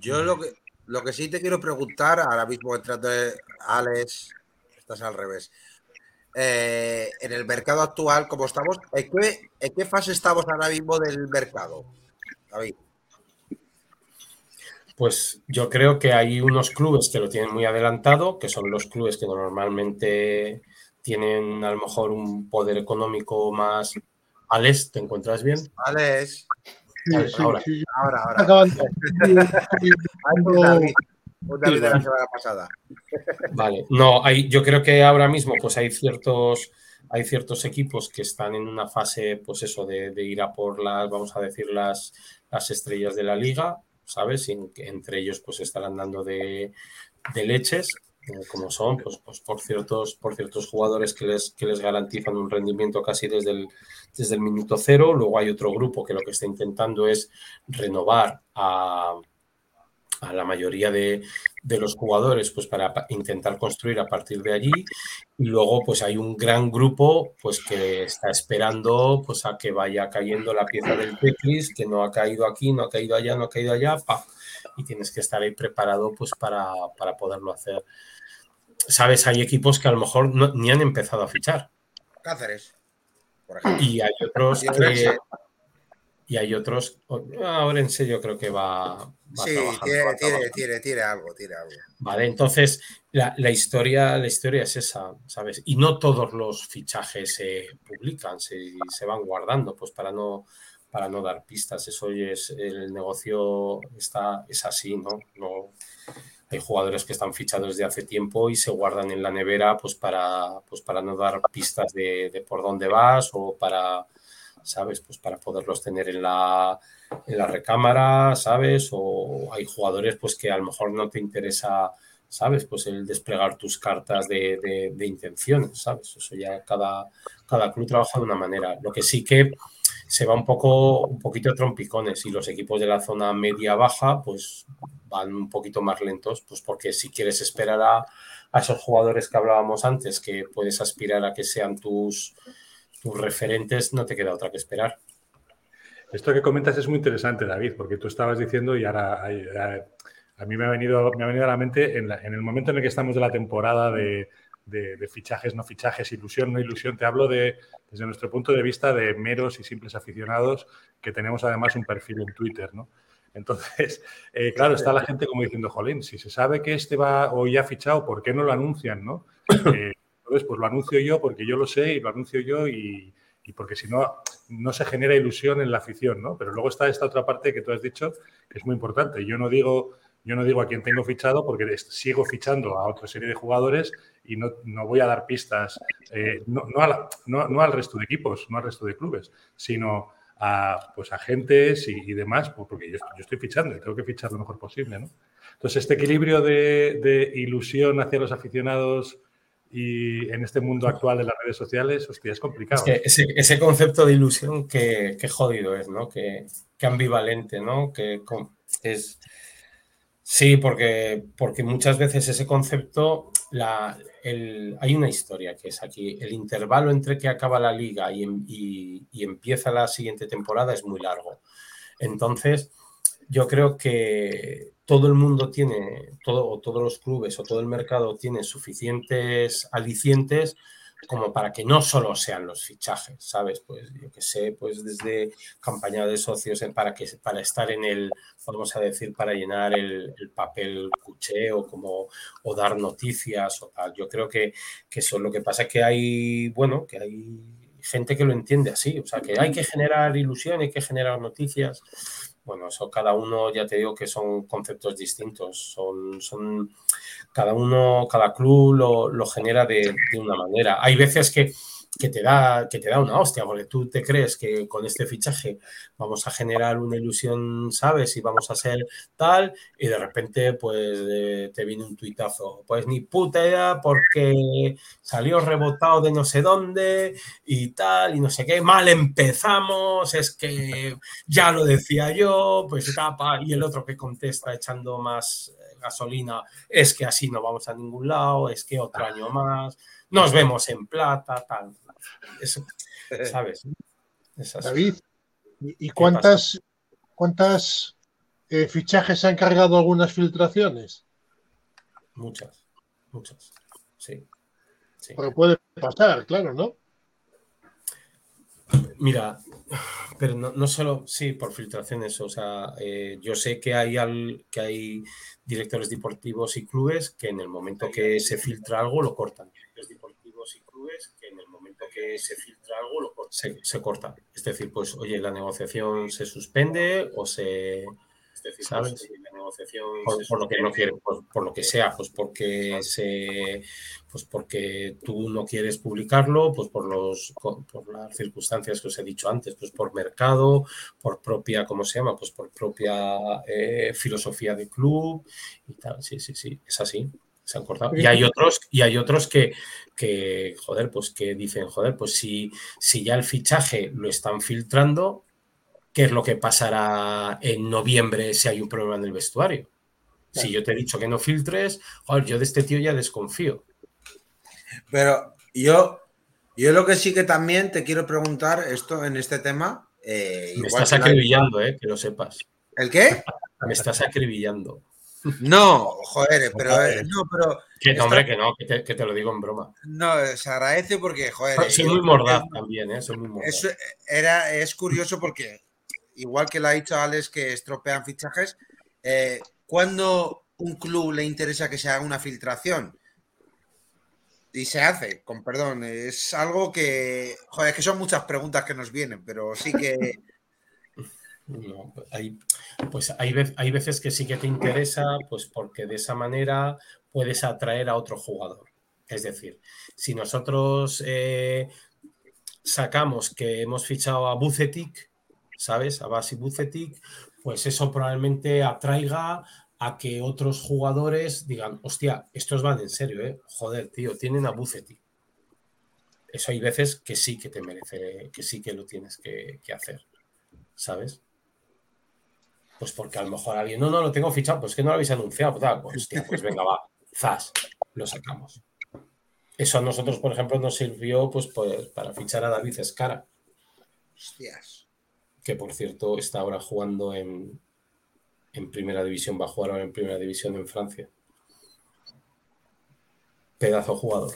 Yo lo que, lo que sí te quiero preguntar, ahora mismo entrando Alex, estás al revés. Eh, en el mercado actual, ¿cómo estamos? ¿En qué, ¿En qué fase estamos ahora mismo del mercado? Pues yo creo que hay unos clubes que lo tienen muy adelantado, que son los clubes que normalmente tienen a lo mejor un poder económico más. Alex, ¿te encuentras bien? Alex. ahora, ahora, <laughs> ahora. de la semana pasada. Vale, no, hay, yo creo que ahora mismo pues hay ciertos, hay ciertos equipos que están en una fase, pues eso, de, ir a por las, vamos a decir, las, las estrellas de la liga, ¿sabes? Entre ellos pues estarán dando de, de leches, eh, como son, pues, pues, por, ciertos, por ciertos jugadores que les, que les garantizan un rendimiento casi desde el, desde el minuto cero. Luego hay otro grupo que lo que está intentando es renovar a, a la mayoría de, los jugadores pues para intentar construir a partir de allí y luego pues hay un gran grupo pues que está esperando pues a que vaya cayendo la pieza del Tetris que no ha caído aquí, no ha caído allá, no ha caído allá y tienes que estar ahí preparado pues para, poderlo hacer. Sabes, hay equipos que a lo mejor ni han empezado a fichar. Cáceres, por ejemplo. Y hay otros que, y hay otros. Ahora en serio creo que va. sí, tiene, tiene, tiene, algo, tiene algo. Vale, entonces la, historia, la historia es esa, ¿sabes? Y no todos los fichajes se publican, se, se van guardando, pues para no, para no dar pistas. Eso es el negocio está, es así, ¿no? no hay jugadores que están fichados desde hace tiempo y se guardan en la nevera pues para, pues para no dar pistas de, de por dónde vas o para ¿sabes? Pues para poderlos tener en la, en la recámara, ¿sabes? O hay jugadores pues que a lo mejor no te interesa, ¿sabes? Pues el desplegar tus cartas de, de, intenciones, ¿sabes? Eso ya cada, cada club trabaja de una manera. Lo que sí que se va un poco, un poquito de trompicones y los equipos de la zona media-baja pues van un poquito más lentos, pues porque si quieres esperar a, a esos jugadores que hablábamos antes, que puedes aspirar a que sean tus tus referentes no te queda otra que esperar. Esto que comentas es muy interesante, David, porque tú estabas diciendo y ahora a, mí me ha, venido, me ha venido a la mente en, el momento en el que estamos de la temporada de, fichajes, no fichajes, ilusión, no ilusión. Te hablo de, desde nuestro punto de vista de meros y simples aficionados que tenemos además un perfil en Twitter, ¿no? Entonces, <laughs> eh, claro, está la gente como diciendo, jolín, si se sabe que este va o ya ha fichado, ¿por qué no lo anuncian, no? <clears throat> Eh, entonces, pues lo anuncio yo porque yo lo sé y lo anuncio yo y, porque si no, no se genera ilusión en la afición, ¿no? Pero luego está esta otra parte que tú has dicho que es muy importante. Yo no digo, yo no digo a quién tengo fichado porque sigo fichando a otra serie de jugadores y no, voy a dar pistas, eh, no, al resto de equipos, no al resto de clubes, sino a pues, agentes y, demás, pues, porque yo, estoy fichando y tengo que fichar lo mejor posible, ¿no? Entonces, este equilibrio de, de ilusión hacia los aficionados y en este mundo actual de las redes sociales, hostia, es complicado. ese, concepto de ilusión que, jodido es, ¿no? Que, ambivalente, ¿no? Que es... Sí, porque, porque muchas veces ese concepto, la, hay una historia que es aquí, el intervalo entre que acaba la liga y, y empieza la siguiente temporada es muy largo. Entonces, yo creo que todo el mundo tiene, todo, todos los clubes o todo el mercado tiene suficientes alicientes como para que no solo sean los fichajes, ¿sabes? Pues yo que sé, pues desde campaña de socios para, que, para estar en el, vamos a decir, para llenar el, papel cuché o como, o dar noticias o tal. Yo creo que, que lo que pasa es que hay, bueno, que hay gente que lo entiende así, o sea, que hay que generar ilusión, hay que generar noticias bueno, eso cada uno, ya te digo que son conceptos distintos, son, son cada uno, cada club lo, lo genera de, de, una manera. Hay veces que que te da, que te da una hostia, porque tú te crees que con este fichaje vamos a generar una ilusión, ¿sabes? Y vamos a ser tal, y de repente, pues te viene un tuitazo. Pues ni puta idea, porque salió rebotado de no sé dónde y tal, y no sé qué. Mal empezamos, es que ya lo decía yo, pues tapa, y el otro que contesta echando más gasolina, es que así no vamos a ningún lado, es que otro año más nos vemos en plata, tal. Eso, <laughs> ¿sabes? David, ¿y cuántas, cuántas eh, fichajes han cargado algunas filtraciones? Muchas, muchas, sí. Pero puede pasar, claro, ¿no? Mira, pero no, solo, sí, por filtraciones, o sea, eh, yo sé que hay, al, que hay directores deportivos y clubes que en el momento que se filtra algo lo cortan. Deportivos y clubes que en el momento que se filtra algo lo cortan. se, se corta. Es decir, pues, oye, la negociación se suspende o se, ¿sabes? por, lo que no quiere, por, lo que sea, pues porque se, pues porque tú no quieres publicarlo, pues por los, por las circunstancias que os he dicho antes, pues por mercado, por propia, ¿cómo se llama? Pues por propia eh, filosofía de club y tal. Sí, sí, sí, es así. Se han cortado. Y hay otros, y hay otros que, que, joder, pues que dicen, joder, pues si, si ya el fichaje lo están filtrando, qué es lo que pasará en noviembre si hay un problema en el vestuario. Si yo te he dicho que no filtres, joder, yo de este tío ya desconfío. Pero yo, yo lo que sí que también te quiero preguntar esto en este tema. Eh, Me estás acribillando, eh, que lo sepas. ¿El qué? <laughs> Me estás acribillando. No, joder, pero eh, no, pero. Que, hombre, que no, que te, lo digo en broma. No, se agradece porque, joder. Soy muy mordaz también, ¿eh? Soy muy mordaz. era, es curioso porque igual que lo ha dicho Alex, que estropean fichajes, eh, ¿cuándo un club le interesa que se haga una filtración? Y se hace, con perdón, es algo que, joder, es que son muchas preguntas que nos vienen, pero sí que... <laughs> hay, pues hay, hay veces que sí que te interesa, pues porque de esa manera puedes atraer a otro jugador. Es decir, si nosotros eh, sacamos que hemos fichado a Bucetic, ¿sabes? A Basi Bucetic, pues eso probablemente atraiga a que otros jugadores digan, hostia, estos van en serio, ¿eh? Joder, tío, tienen a Bucetic. Eso hay veces que sí que te merece, que sí que lo tienes que, hacer, ¿sabes? Pues porque a lo mejor alguien, no, no, lo tengo fichado, pues que no lo habéis anunciado, pues, hostia, pues venga, va, zas, lo sacamos. Eso a nosotros, por ejemplo, nos sirvió pues, pues para fichar a David Escara. Hostias que por cierto está ahora jugando en, en primera división, va a jugar ahora en primera división en Francia. Pedazo jugador.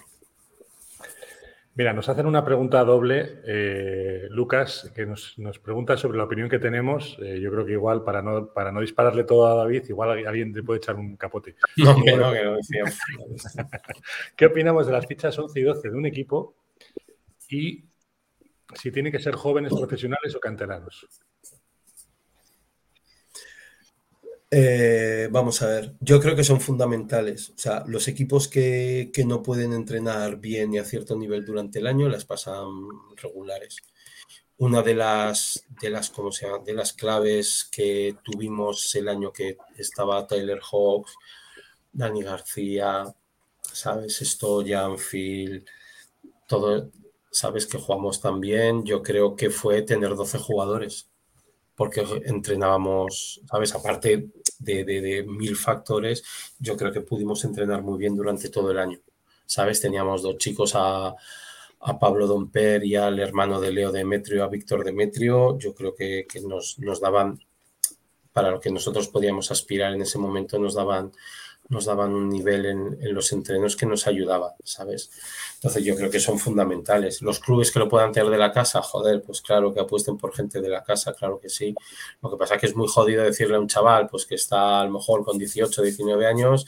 Mira, nos hacen una pregunta doble, eh, Lucas, que nos, pregunta sobre la opinión que tenemos. Eh, yo creo que igual, para no, para no dispararle todo a David, igual alguien te puede echar un capote. <laughs> No, que no, que no <laughs> ¿Qué opinamos de las fichas 11 y 12 de un equipo y si tienen que ser jóvenes profesionales o canteranos. Eh, vamos a ver, yo creo que son fundamentales. O sea, los equipos que, no pueden entrenar bien y a cierto nivel durante el año las pasan regulares. Una de las, de las, de las claves que tuvimos el año que estaba Tyler Hawks, Dani García, ¿sabes? Esto, Janfield, todo, sabes que jugamos también, yo creo que fue tener 12 jugadores, porque entrenábamos, sabes, aparte de, mil factores, yo creo que pudimos entrenar muy bien durante todo el año, sabes, teníamos dos chicos a, Pablo Domper y al hermano de Leo Demetrio, a Víctor Demetrio, yo creo que, nos, nos daban, para lo que nosotros podíamos aspirar en ese momento, nos daban nos daban un nivel en, los entrenos que nos ayudaba, ¿sabes? Entonces yo creo que son fundamentales. Los clubes que lo puedan tener de la casa, joder, pues claro que apuesten por gente de la casa, claro que sí. Lo que pasa es que es muy jodido decirle a un chaval, pues que está a lo mejor con 18, 19 años,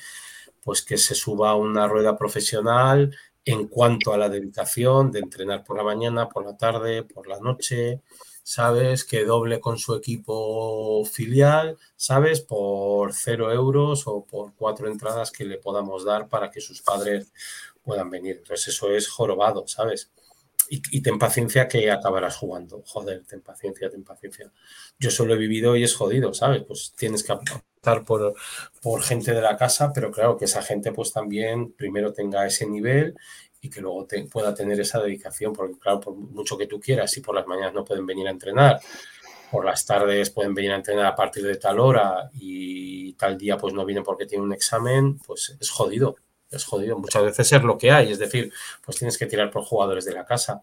pues que se suba a una rueda profesional en cuanto a la dedicación de entrenar por la mañana, por la tarde, por la noche, ¿sabes? Que doble con su equipo filial, ¿sabes? Por cero euros o por cuatro entradas que le podamos dar para que sus padres puedan venir. Entonces eso es jorobado, ¿sabes? Y, ten paciencia que acabarás jugando. Joder, ten paciencia, ten paciencia. Yo solo he vivido y es jodido, ¿sabes? Pues tienes que optar por, por gente de la casa, pero claro que esa gente pues también primero tenga ese nivel que luego pueda tener esa dedicación, porque claro, por mucho que tú quieras, si por las mañanas no pueden venir a entrenar, por las tardes pueden venir a entrenar a partir de tal hora y tal día pues no vienen porque tienen un examen, pues es jodido, es jodido. Muchas veces es lo que hay, es decir, pues tienes que tirar por jugadores de la casa,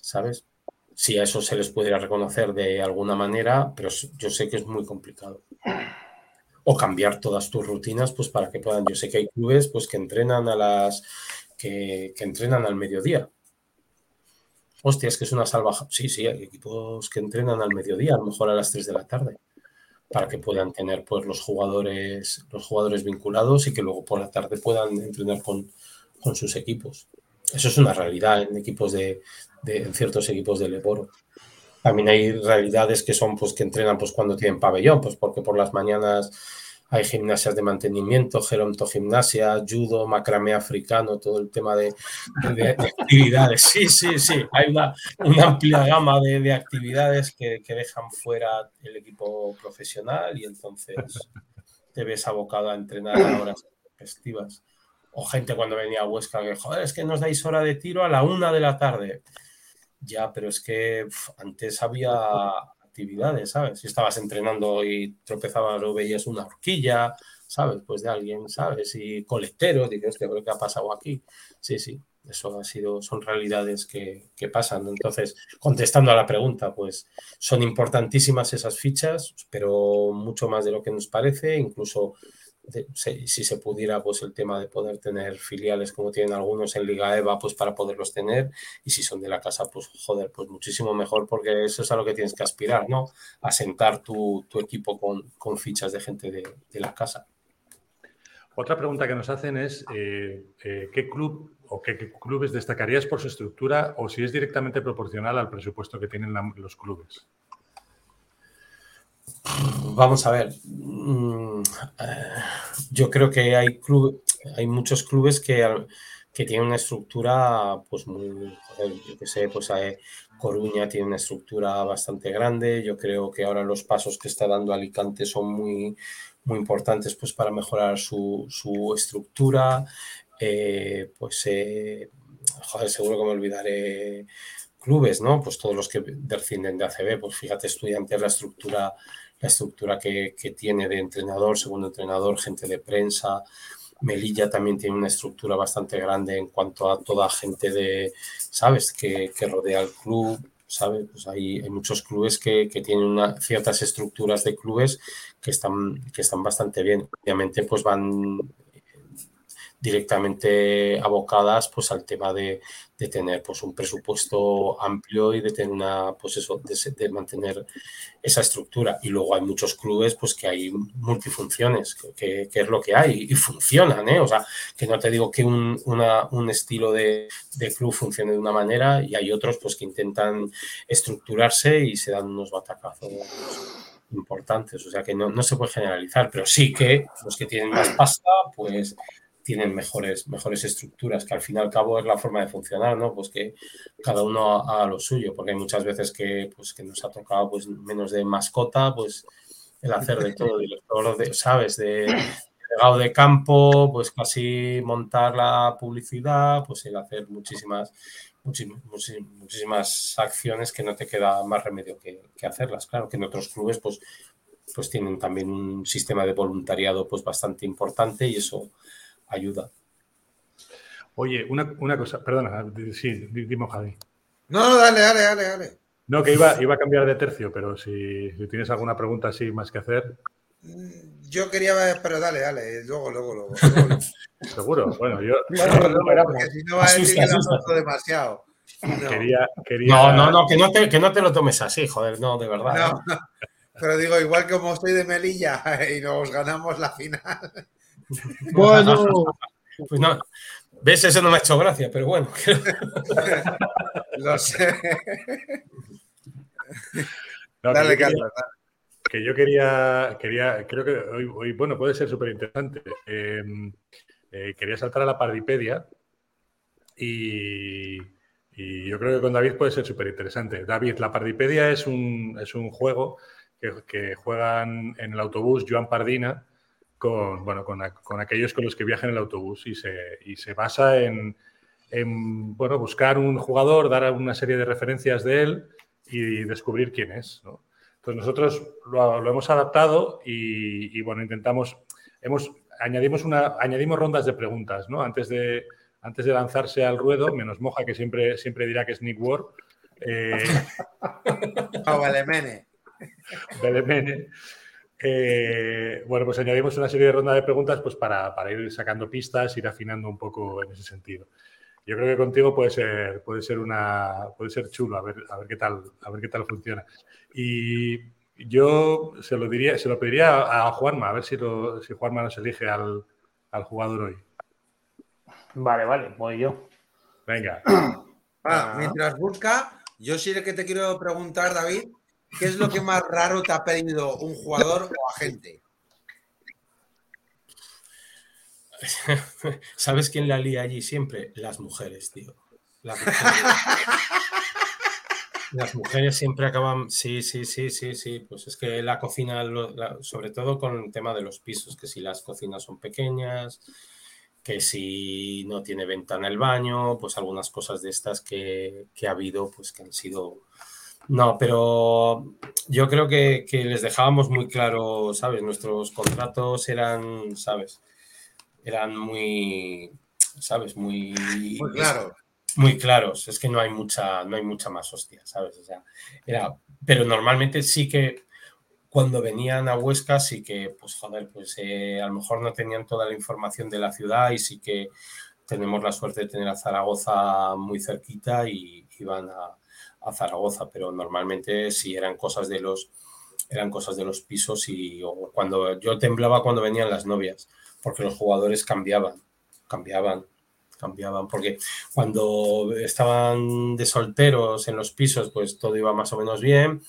¿sabes? Si a eso se les pudiera reconocer de alguna manera, pero yo sé que es muy complicado. O cambiar todas tus rutinas, pues para que puedan. Yo sé que hay clubes pues que entrenan a las que, entrenan al mediodía. Hostia, es que es una salvaja. Sí, sí, hay equipos que entrenan al mediodía, a lo mejor a las 3 de la tarde, para que puedan tener pues los jugadores, los jugadores vinculados y que luego por la tarde puedan entrenar con, sus equipos. Eso es una realidad en equipos de, en ciertos equipos de Leboro. También hay realidades que son pues que entrenan pues cuando tienen pabellón, pues porque por las mañanas hay gimnasias de mantenimiento, gerontogimnasia, judo, macramé africano, todo el tema de, actividades. Sí, sí, sí, hay una, amplia gama de, actividades que, dejan fuera el equipo profesional y entonces te ves abocado a entrenar a horas festivas. O gente cuando venía a Huesca que, joder, es que nos dais hora de tiro a la una de la tarde. Ya, pero es que antes había actividades, ¿sabes? Si estabas entrenando y tropezabas o veías una horquilla, ¿sabes? Pues de alguien, ¿sabes? Y colecteros, dices, ¿qué ha pasado aquí? Sí, sí, eso ha sido, son realidades que, pasan. Entonces, contestando a la pregunta, pues son importantísimas esas fichas, pero mucho más de lo que nos parece, incluso si se pudiera, pues el tema de poder tener filiales como tienen algunos en Liga EVA, pues para poderlos tener, y si son de la casa, pues joder, pues muchísimo mejor, porque eso es a lo que tienes que aspirar, ¿no? A sentar tu, equipo con, fichas de gente de, la casa. Otra pregunta que nos hacen es, eh, eh, ¿qué club o qué, clubes destacarías por su estructura o si es directamente proporcional al presupuesto que tienen los clubes? Vamos a ver. Mm, eh, yo creo que hay hay muchos clubes que, que tienen una estructura, pues muy, yo que sé, pues hay, Coruña tiene una estructura bastante grande. Yo creo que ahora los pasos que está dando Alicante son muy, muy importantes pues, para mejorar su, estructura. Eh, pues, eh, seguro que me olvidaré clubes, ¿no? Pues todos los que descienden de ACB, pues fíjate, estudiantes, la estructura la estructura que, tiene de entrenador, segundo entrenador, gente de prensa. Melilla también tiene una estructura bastante grande en cuanto a toda gente de, ¿sabes?, que, rodea al club. ¿sabes? Pues hay, muchos clubes que, tienen una, ciertas estructuras de clubes que están, que están bastante bien. Obviamente, pues van directamente abocadas pues al tema de, tener pues un presupuesto amplio y de tener una pues eso de, mantener esa estructura y luego hay muchos clubes pues que hay multifunciones que, es lo que hay y funcionan ¿eh? o sea que no te digo que un, un estilo de, club funcione de una manera y hay otros pues que intentan estructurarse y se dan unos batacazos importantes, o sea que no, no se puede generalizar, pero sí que los que tienen más pasta, pues tienen mejores, mejores estructuras, que al fin y al cabo es la forma de funcionar, ¿no? Pues que cada uno haga lo suyo, porque hay muchas veces que, pues, que nos ha tocado pues, menos de mascota, pues el hacer de todo, de, ¿sabes? De legado de campo, pues casi montar la publicidad, pues el hacer muchísimas, muchísimas, acciones que no te queda más remedio que, que, hacerlas. Claro que en otros clubes, pues, pues tienen también un sistema de voluntariado pues bastante importante y eso ayuda. Oye, una, cosa, perdona, sí, dime, Javi. No, dale, dale, dale, dale. No, que iba, iba a cambiar de tercio, pero si, tienes alguna pregunta así más que hacer. Mm, yo quería ver, pero dale, dale, luego, luego, luego. <laughs> Seguro, bueno, yo. No, porque si no va a decir que lo demasiado. No. Quería, no, no, no, que no, te, que no te lo tomes así, joder, no, de verdad. No, <laughs> pero digo, igual como estoy de Melilla <laughs> y nos ganamos la final. <laughs> Bueno. Pues no, ves, eso no me ha hecho gracia, pero bueno. Lo sé. Dale, que Carlos. Que yo quería, quería, creo que hoy, bueno, puede ser súper interesante. Em, eh, quería saltar a la Pardipedia y, yo creo que con David puede ser súper interesante. David, la Pardipedia es un, es un juego que, que, juegan en el autobús Joan Pardina con, bueno, con, con, aquellos con los que viajan en el autobús y se, y se basa en, en, bueno, buscar un jugador, dar una serie de referencias de él y descubrir quién es. ¿no? Entonces nosotros lo, lo hemos adaptado y, y, bueno, intentamos, hemos, añadimos, una, añadimos rondas de preguntas, ¿no? Antes de, antes de lanzarse al ruedo, menos Moja, que siempre, siempre dirá que es Nick Ward. Eh, <laughs> o Belemene. Belemene. Eh, bueno, pues añadimos una serie de rondas de preguntas pues para, ir sacando pistas, ir afinando un poco en ese sentido. Yo creo que contigo puede ser, puede ser una, puede ser chulo, a ver, a ver qué tal, a ver qué tal funciona. Y yo se lo diría, se lo pediría a Juanma, a ver si, si Juanma nos elige al, jugador hoy. Vale, vale, voy yo. Venga. <clears throat> Ah, mientras busca, yo sí que te quiero preguntar, David, ¿qué es lo que más raro te ha pedido un jugador o agente? <laughs> ¿Sabes quién la lía allí siempre? Las mujeres, tío. Las mujeres. siempre acaban, sí, sí, sí, sí, sí, pues es que la cocina, sobre todo con el tema de los pisos, que si las cocinas son pequeñas, que si no tiene ventana el baño, pues algunas cosas de estas que, ha habido, pues que han sido... No, pero yo creo que, que les dejábamos muy claro, ¿sabes? Nuestros contratos eran, ¿sabes? eran muy, ¿sabes? Muy, muy claros. Muy claros. Es que no hay mucha, no hay mucha más hostia, ¿sabes? O sea, era, pero normalmente sí que cuando venían a Huesca sí que, pues joder, pues eh, a lo mejor no tenían toda la información de la ciudad y sí que tenemos la suerte de tener a Zaragoza muy cerquita y iban a, a Zaragoza, pero normalmente sí eran cosas de los eran cosas de los pisos y cuando yo temblaba cuando venían las novias porque los jugadores cambiaban, cambiaban, cambiaban, porque cuando estaban de solteros en los pisos, pues todo iba más o menos bien,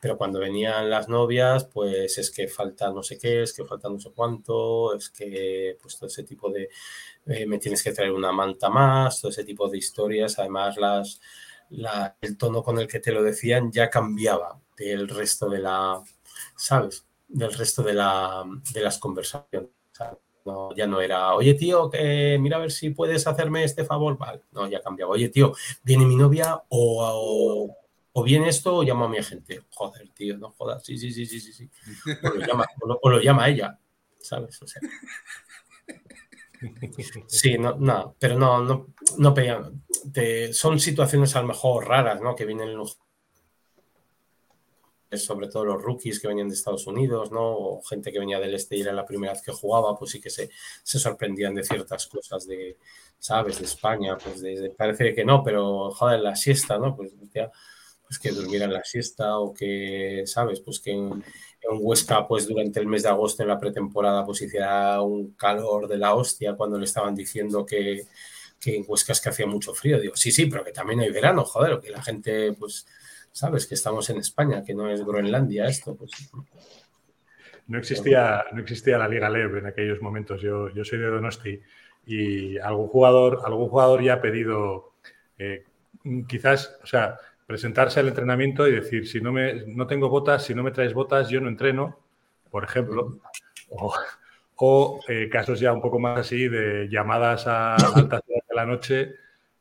pero cuando venían las novias, pues es que falta no sé qué, es que falta no sé cuánto, es que pues todo ese tipo de, eh, me tienes que traer una manta más, todo ese tipo de historias, además las, el tono con el que te lo decían ya cambiaba del resto de la, ¿sabes? Del resto de, la, de las conversaciones. No, ya no era, oye tío, que mira a ver si puedes hacerme este favor. Vale, no, ya cambiado. Oye tío, viene mi novia o, o, viene esto o llamo a mi agente. Joder, tío, no jodas. Sí, sí, sí, sí, sí. O, lo llama, o, ella, ¿sabes? O sea. Sí, no, no, pero no, no, no son situaciones a lo mejor raras, ¿no? Que vienen los sobre todo los rookies que venían de Estados Unidos, ¿no? O gente que venía del este y era la primera vez que jugaba, pues sí que se, se sorprendían de ciertas cosas de, ¿sabes? De España, pues de, parece que no, pero joder, la siesta, ¿no? Pues, pues que durmieran la siesta o que, ¿sabes? Pues que en, en, Huesca, pues durante el mes de agosto en la pretemporada, pues hiciera un calor de la hostia cuando le estaban diciendo que, que en Huesca es que hacía mucho frío. Digo, sí, sí, pero que también hay verano, joder, que la gente, pues ¿sabes? Que estamos en España, que no es Groenlandia esto. Pues. No existía, no existía la Liga LEV en aquellos momentos. Yo, yo soy de Donosti y algún jugador, algún jugador ya ha pedido eh, quizás, o sea, presentarse al entrenamiento y decir, si no, me, no tengo botas, si no me traes botas, yo no entreno, por ejemplo. O, eh, casos ya un poco más así de llamadas a altas horas de la noche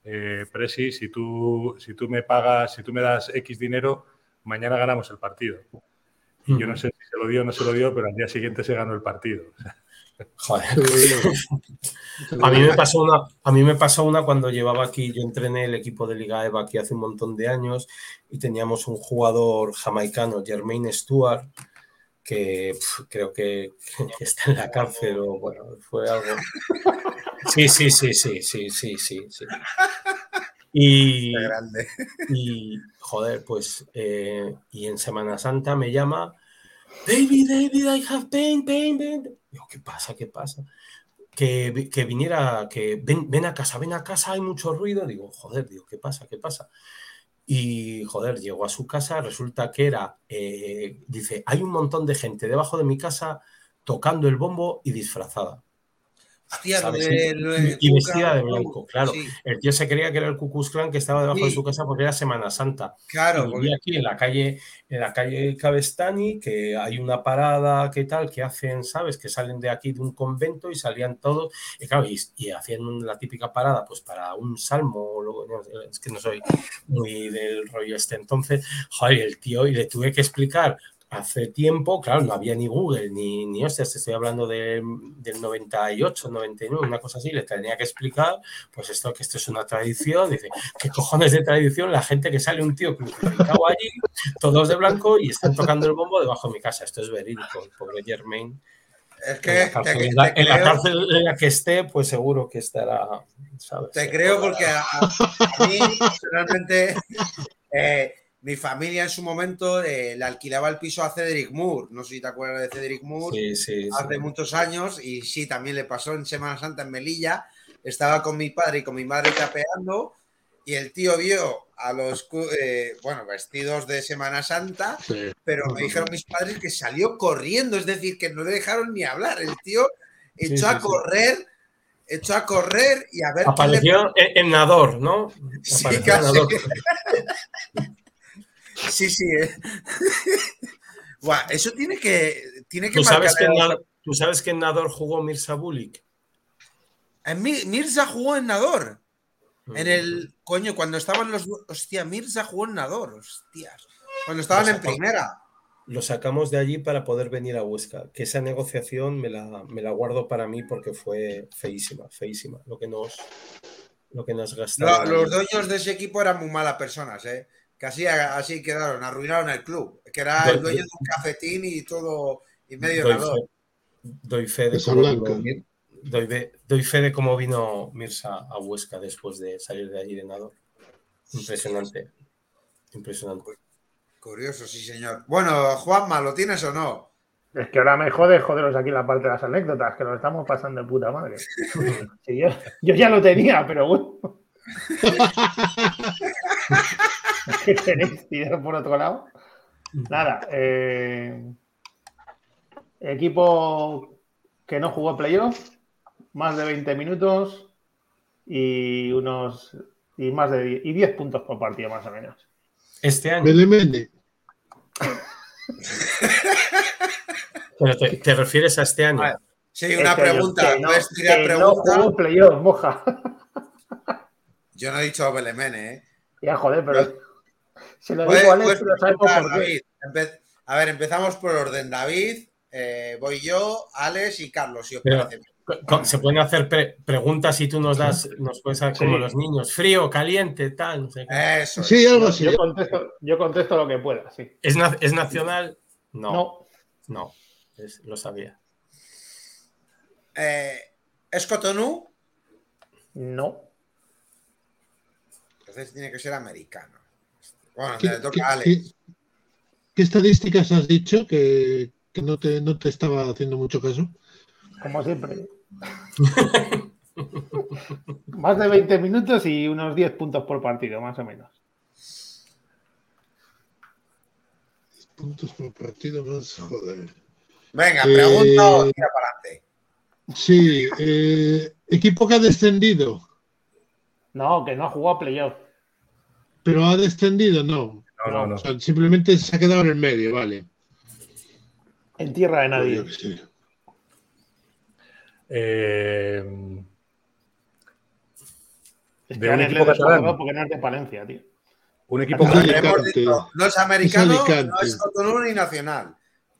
eh, Presi, si tú, si tú me pagas, si tú me das X dinero, mañana ganamos el partido. Y yo no sé si se lo dio o no se lo dio, pero al día siguiente se ganó el partido. Joder. <laughs> a, mí me pasó una, a mí me pasó una cuando llevaba aquí, yo entrené el equipo de Liga EVA aquí hace un montón de años y teníamos un jugador jamaicano, Jermaine Stewart, que creo que, <laughs> que, está en la cárcel o bueno, fue algo. Sí, sí, sí, sí, sí, sí, sí. sí. Y, y, joder, pues, eh, y en Semana Santa me llama, David, David, I have pain, pain, pain. Digo, ¿qué pasa? ¿Qué pasa? Que, que viniera, que ven, ven, a casa, ven a casa, hay mucho ruido. Digo, joder, digo, ¿qué pasa? ¿Qué pasa? Y, joder, llegó a su casa, resulta que era, eh, dice, hay un montón de gente debajo de mi casa tocando el bombo y disfrazada y vestida de blanco, claro. El tío se creía que era el Ku Clan que estaba debajo de su casa porque era Semana Santa. Claro. Y aquí en la calle, en la calle Cabestani, que hay una parada que tal, que hacen, ¿sabes? Que salen de aquí de un convento y salían todos, y claro, y, hacían la típica parada, pues para un salmo, es que no soy muy del rollo este. Entonces, joder, el tío, y le tuve que explicar hace tiempo, claro, no había ni Google, ni, ni hostias, estoy hablando de, del 98, 99, una cosa así, le tenía que explicar, pues esto, que esto es una tradición, dice, ¿qué cojones de tradición? La gente que sale un tío crucificado allí, todos de blanco, y están tocando el bombo debajo de mi casa, esto es verídico, el pobre Germain. Es que, en la, cárcel, en la, que esté, pues seguro que estará, ¿sabes? Te creo porque a, mí, personalmente, <laughs> eh, mi familia en su momento eh, le alquilaba el piso a Cedric Moore. No sé si te acuerdas de Cedric Moore. Sí, sí, hace muchos años. Y sí, también le pasó en Semana Santa en Melilla. estaba con mi padre y con mi madre capeando y el tío vio a los, eh, bueno, vestidos de Semana Santa, pero me dijeron mis padres que salió corriendo, es decir, que no le dejaron ni hablar. El tío echó a correr, echó a correr y a ver. Apareció en Nador, ¿no? Sí, casi. <laughs> sí, sí. Eh. <laughs> eso tiene que, tiene que ¿Tú sabes que, en Nador, ¿Tú sabes que en Nador jugó Mirza Bulik? En Mirza jugó en Nador. En el. Coño, cuando estaban los. Hostia, Mirza jugó en Nador, hostias. Cuando estaban en primera. Lo sacamos de allí para poder venir a Huesca. Que esa negociación me la, me la guardo para mí porque fue feísima, feísima. Lo que nos, lo que nos gastaron. los dueños de ese equipo eran muy malas personas, ¿eh? Que así, así quedaron, arruinaron el club. Que era el dueño de un cafetín y todo. Y medio doy Fe, doy fe de doy, fe de cómo vino Mirsa a Huesca después de salir de allí de Nador. Impresionante. Impresionante. Curioso, sí, señor. Bueno, Juanma, ¿lo tienes o no? Es que ahora me jode joderos aquí la parte de las anécdotas, que nos estamos pasando de puta madre. <laughs> yo, ya lo tenía, pero bueno. <laughs> ¿Qué <laughs> tenéis por otro lado? Nada. Eh, equipo que no jugó playoff, más de 20 minutos y unos y más de y 10 puntos por partido más o menos. Este año. te, refieres a este año? sí, una este pregunta. no, pregunta? playoff, moja. Yo no he dicho Belemene, ¿eh? Ya, joder, pero. Si lo digo Alex, lo sabes por qué. A ver, empezamos por orden. David, eh, voy yo, Alex y Carlos, si os parece. Se pueden hacer preguntas y tú nos das, nos puedes hacer como los niños, frío, caliente, tal, no sé Eso. Sí, algo así. Yo contesto, lo que pueda, sí. ¿Es, ¿es nacional? No. No. lo sabía. Eh, ¿Es Cotonou? No. Entonces tiene que ser americano. Bueno, ¿Qué, le toca a Alex. ¿qué, estadísticas has dicho que, que no, te, no te estaba haciendo mucho caso? como siempre. más de 20 minutos y unos 10 puntos por partido, más o menos. puntos por partido más, joder. Venga, pregunta o tira para adelante. Sí, eh, equipo que ha descendido. No, que no ha jugado playoff. Pero ha descendido, no. No, no, no. simplemente se ha quedado en el medio, vale. En tierra de nadie. Eh, de un equipo catalán. Porque no es de Palencia, tío. Un equipo catalán. no es americano, no es Cotonou ni nacional.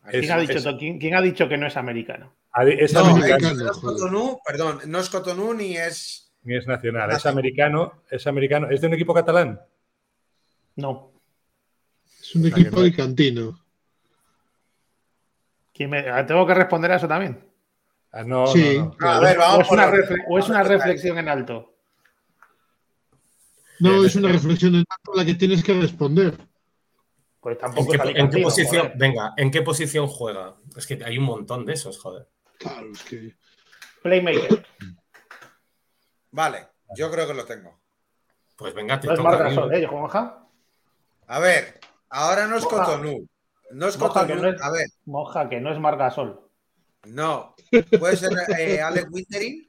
¿Quién, ha dicho, ¿quién, ha dicho, que no es americano? Es no, americano. no es Cotonou, perdón, no es Cotonou ni es. Ni es nacional, es americano, es americano. ¿Es de un equipo catalán? No. Es un equipo alicantino. Me... ¿Tengo que responder a eso también? Ah, no, sí. A ver, vamos o es una, reflexión en alto. No, es una reflexión en alto la que tienes que responder. Pues tampoco ¿En qué, posición? Venga, ¿en qué posición juega? Es que hay un montón de esos, joder. Claro, es que. Playmaker. Vale, yo creo que lo tengo. Pues venga, te no toca. Es ¿eh, Moja? A ver, ahora no es Cotonou. No es Cotonou. a ver. Moja, que no es Margasol. No. ¿Puede ser eh, Alex Wintering?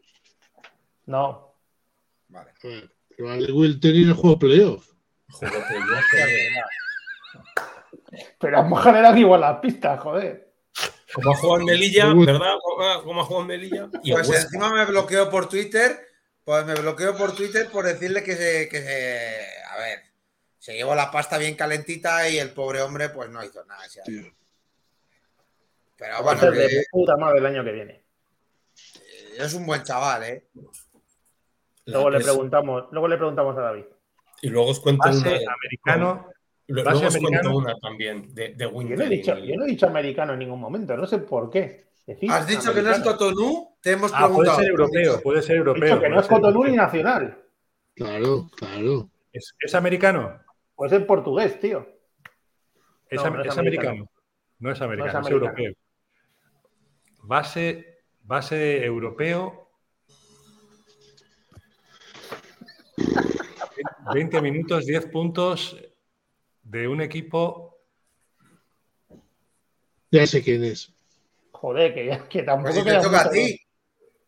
No. Vale. Pero Alex Wintering el juego playoff. Juego playoff. <laughs> Pero a Mojar eran igual las pistas, joder. Como ha jugado en Melilla, ¿verdad? Como ha jugado en Melilla. pues encima me bloqueó por Twitter. Pues me bloqueó por Twitter por decirle que se, que se. A ver. Se llevó la pasta bien calentita y el pobre hombre, pues no hizo nada. Pero bueno. De puta madre el año que viene. Es un buen chaval, ¿eh? Luego le preguntamos, luego le preguntamos a David. Y luego os cuento una. americano. Luego os cuento una también de, de Winter. Yo no, he dicho, yo no he dicho americano en ningún momento, no sé por qué. ¿Has dicho que no es Cotonou? Te hemos ah, Puede ser europeo, puede ser europeo. Dicho que no es Cotonou ni nacional. Claro, claro. ¿Es, ¿Es, americano? Pues es portugués, tío. Es, no, es, americano. No es americano, es, europeo. Base, base europeo. 20 minutos, 10 puntos de un equipo. Ya sé quién es. Joder, que, que tampoco Pues si te toca a ti.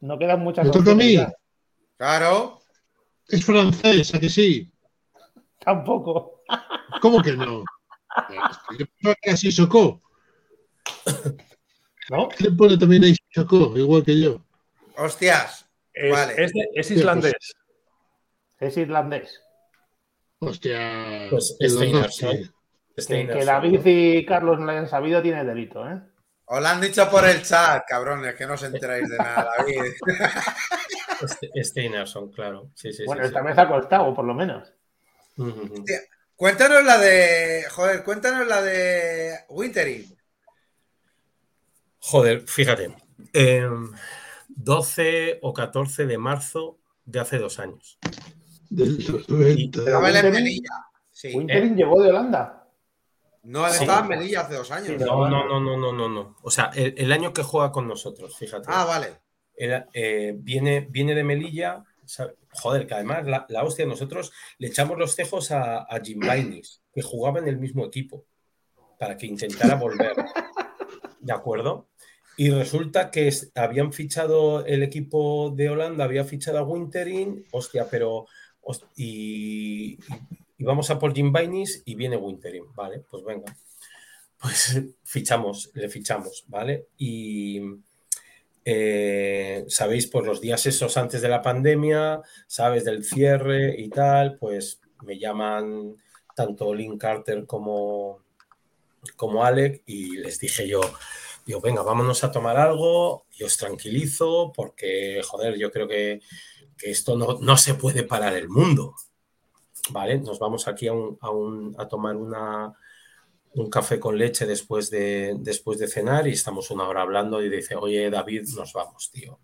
No quedan muchas ¿Me toca a mí? Claro. Es francés, ¿a que sí? Tampoco. ¿Cómo que no? Que así Socó. ¿No? Le pone también ahí Socó, igual que yo. Hostias. Es, Vale. es islandés. Es irlandés. Hostia. Pues. Lewandowski. Que, David y Carlos no lo hayan sabido tiene delito, ¿eh? Os lo han dicho por el chat, cabrones, que no os enteráis de nada, David. Ste- Steinarsson, claro. Sí, sí, bueno, sí, esta sí. vez ha costado, por lo menos. Ujú, ujú. Cuéntanos la de. Joder, cuéntanos la de Wintering. Joder, fíjate. em, 12 o 14 de marzo de hace dos años. Del 90. Estaba él en Wintering- Melilla. Sí. Wintering llegó de Holanda. No, él Sí. estaba en Melilla hace dos años. Sí, No, no, no, no, no, no, no. O sea, el, el año que juega con nosotros, fíjate. Ah, vale. Era, eh, viene, viene de Melilla. Joder, que además la, la hostia, nosotros le echamos los cejos a, a Jim Bainis, que jugaba en el mismo equipo, para que intentara volver. <laughs> ¿De acuerdo? Y resulta que habían fichado el equipo de Holanda, había fichado a Wintering, hostia, pero. y, y vamos a por Jim Bainis y viene Wintering, ¿vale? Pues venga. Pues fichamos, le fichamos, ¿vale? Y eh, sabéis, por los días esos antes de la pandemia, sabes, del cierre y tal, pues me llaman tanto Lynn Carter como, como Alec y les dije yo, digo, venga, vámonos a tomar algo y os tranquilizo porque, joder, yo creo que, esto no, no se puede parar el mundo. ¿Vale? Nos vamos aquí a un- a tomar una, un café con leche después de, después de cenar y estamos una hora hablando y dice, oye David, nos vamos, tío.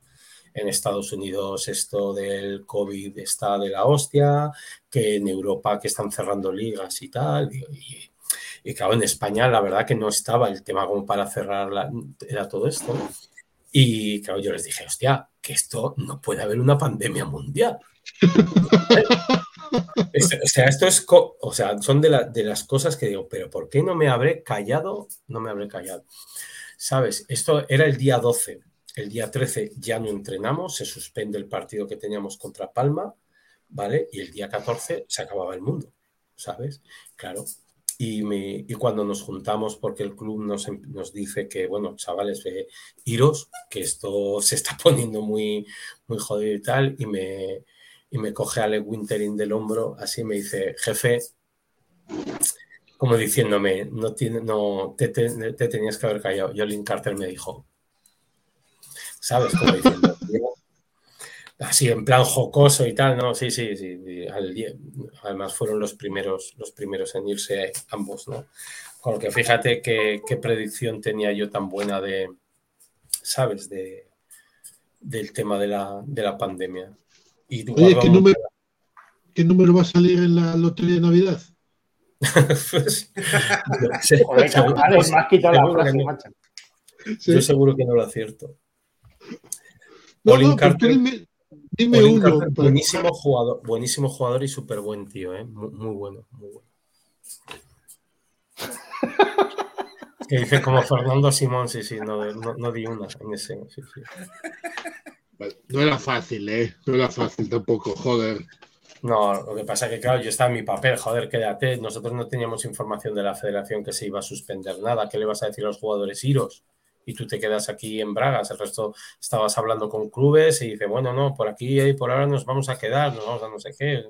En Estados Unidos esto del COVID está de la hostia, que en Europa que están cerrando ligas y tal. Y, y claro, en España la verdad que no estaba el tema como para cerrar, la- era todo esto. Y claro, yo les dije, hostia, que esto no puede haber una pandemia mundial. O sea, esto es, o sea, son de, la- de las cosas que digo, pero ¿por qué no me habré callado? No me habré callado. ¿Sabes? Esto era el día 12. El día 13 ya no entrenamos, se suspende el partido que teníamos contra Palma, ¿vale? Y el día 14 se acababa el mundo, ¿sabes? Claro. Y, me- y cuando nos juntamos, porque el club nos, em- nos dice que, bueno, chavales, eh, iros, que esto se está <laughs> poniendo muy, muy jodido y tal, y me, y me coge Alec Wintering del hombro, así me dice, jefe, como diciéndome, no, tiene, no te, te- te tenías que haber callado. Yo, Lynn Carter me dijo, ¿sabes? Como diciendo, así en plan jocoso y tal, no, sí, sí, sí. además fueron los primeros, los primeros en irse ambos, ¿no? Con fíjate qué, qué predicción tenía yo tan buena de, ¿sabes? De, del tema de la, de la pandemia. Y Oye, ¿qué número, ¿qué número va a salir en la lotería de Navidad? <laughs> Pues, Joder, me has quitado la frase, no. macho. Yo seguro que no lo acierto. No, no, tú Carter- dime, dime uno. Carter, buenísimo jugador, buenísimo jugador y súper buen tío, ¿eh? muy, muy bueno, muy bueno. <laughs> Que dice como Fernando Simón, sí, sí, no, no, no di una en ese. sí, sí. No era fácil, ¿eh? No era fácil tampoco, joder. No, lo que pasa es que, claro, yo estaba en mi papel, joder, quédate. Nosotros no teníamos información de la federación que se iba a suspender nada. ¿Qué le vas a decir a los jugadores iros? Y tú te quedas aquí en Bragas. El resto estabas hablando con clubes y dice, bueno, no, por aquí y por ahora nos vamos a quedar, nos vamos a no sé qué.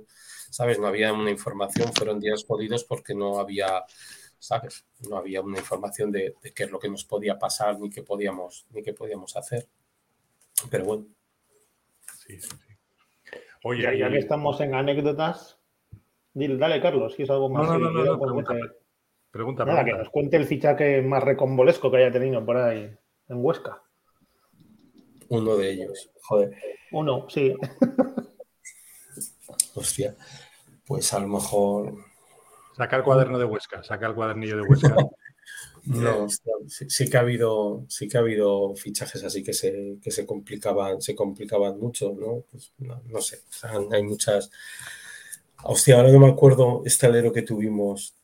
¿Sabes? No había una información, fueron días jodidos porque no había, ¿sabes? No había una información de, de qué es lo que nos podía pasar ni qué podíamos, ni qué podíamos hacer. Pero bueno. Sí, sí, sí. Oye, Ya, ya y- que estamos en anécdotas, dile, dale, Carlos, si es algo más. No, no, no, no, no, pregunta, meter- pregunta, Nada, que nos cuente el fichaje más recombolesco que haya tenido por ahí en Huesca. Uno de ellos. Joder. Uno, sí. <laughs> Hostia. Pues a lo mejor. Saca el cuaderno de Huesca, saca el cuadernillo de Huesca. <laughs> No, hostia, sí, sí que ha habido, sí que ha habido fichajes así que se, que se complicaban, se complicaban mucho, ¿no? Pues no, no sé. o sea, hay muchas. Hostia, ahora no me acuerdo este alero que tuvimos.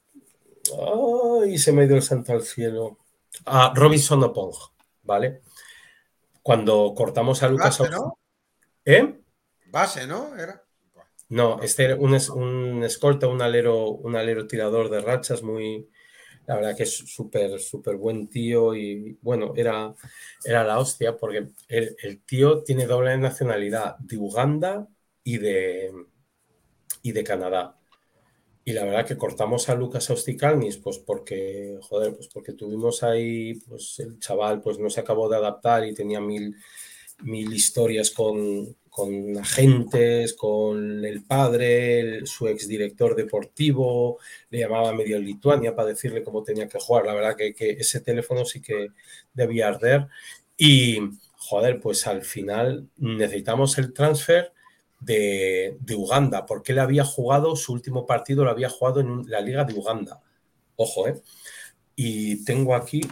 Ay, se me ha ido el santo al cielo. Ah, Robinson Opong, ¿vale? Cuando cortamos a Lucas. Base, ¿no? ¿Eh? Base, ¿no? Era. No, este era un, un escolta, un alero, un alero tirador de rachas muy. La verdad que es súper, súper buen tío y bueno, era, era la hostia porque el, tío tiene doble nacionalidad de Uganda y de, y de Canadá. Y la verdad que cortamos a Lucas Austicalnis, pues porque, joder, pues porque tuvimos ahí, pues el chaval pues no se acabó de adaptar y tenía mil, mil historias con, con agentes, con el padre, el, su exdirector deportivo, le llamaba medio Lituania para decirle cómo tenía que jugar. La verdad que, ese teléfono sí que debía arder. Y, joder, pues al final necesitamos el transfer de, Uganda, porque él había jugado, su último partido lo había jugado en la Liga de Uganda. Ojo, ¿eh? Y tengo aquí,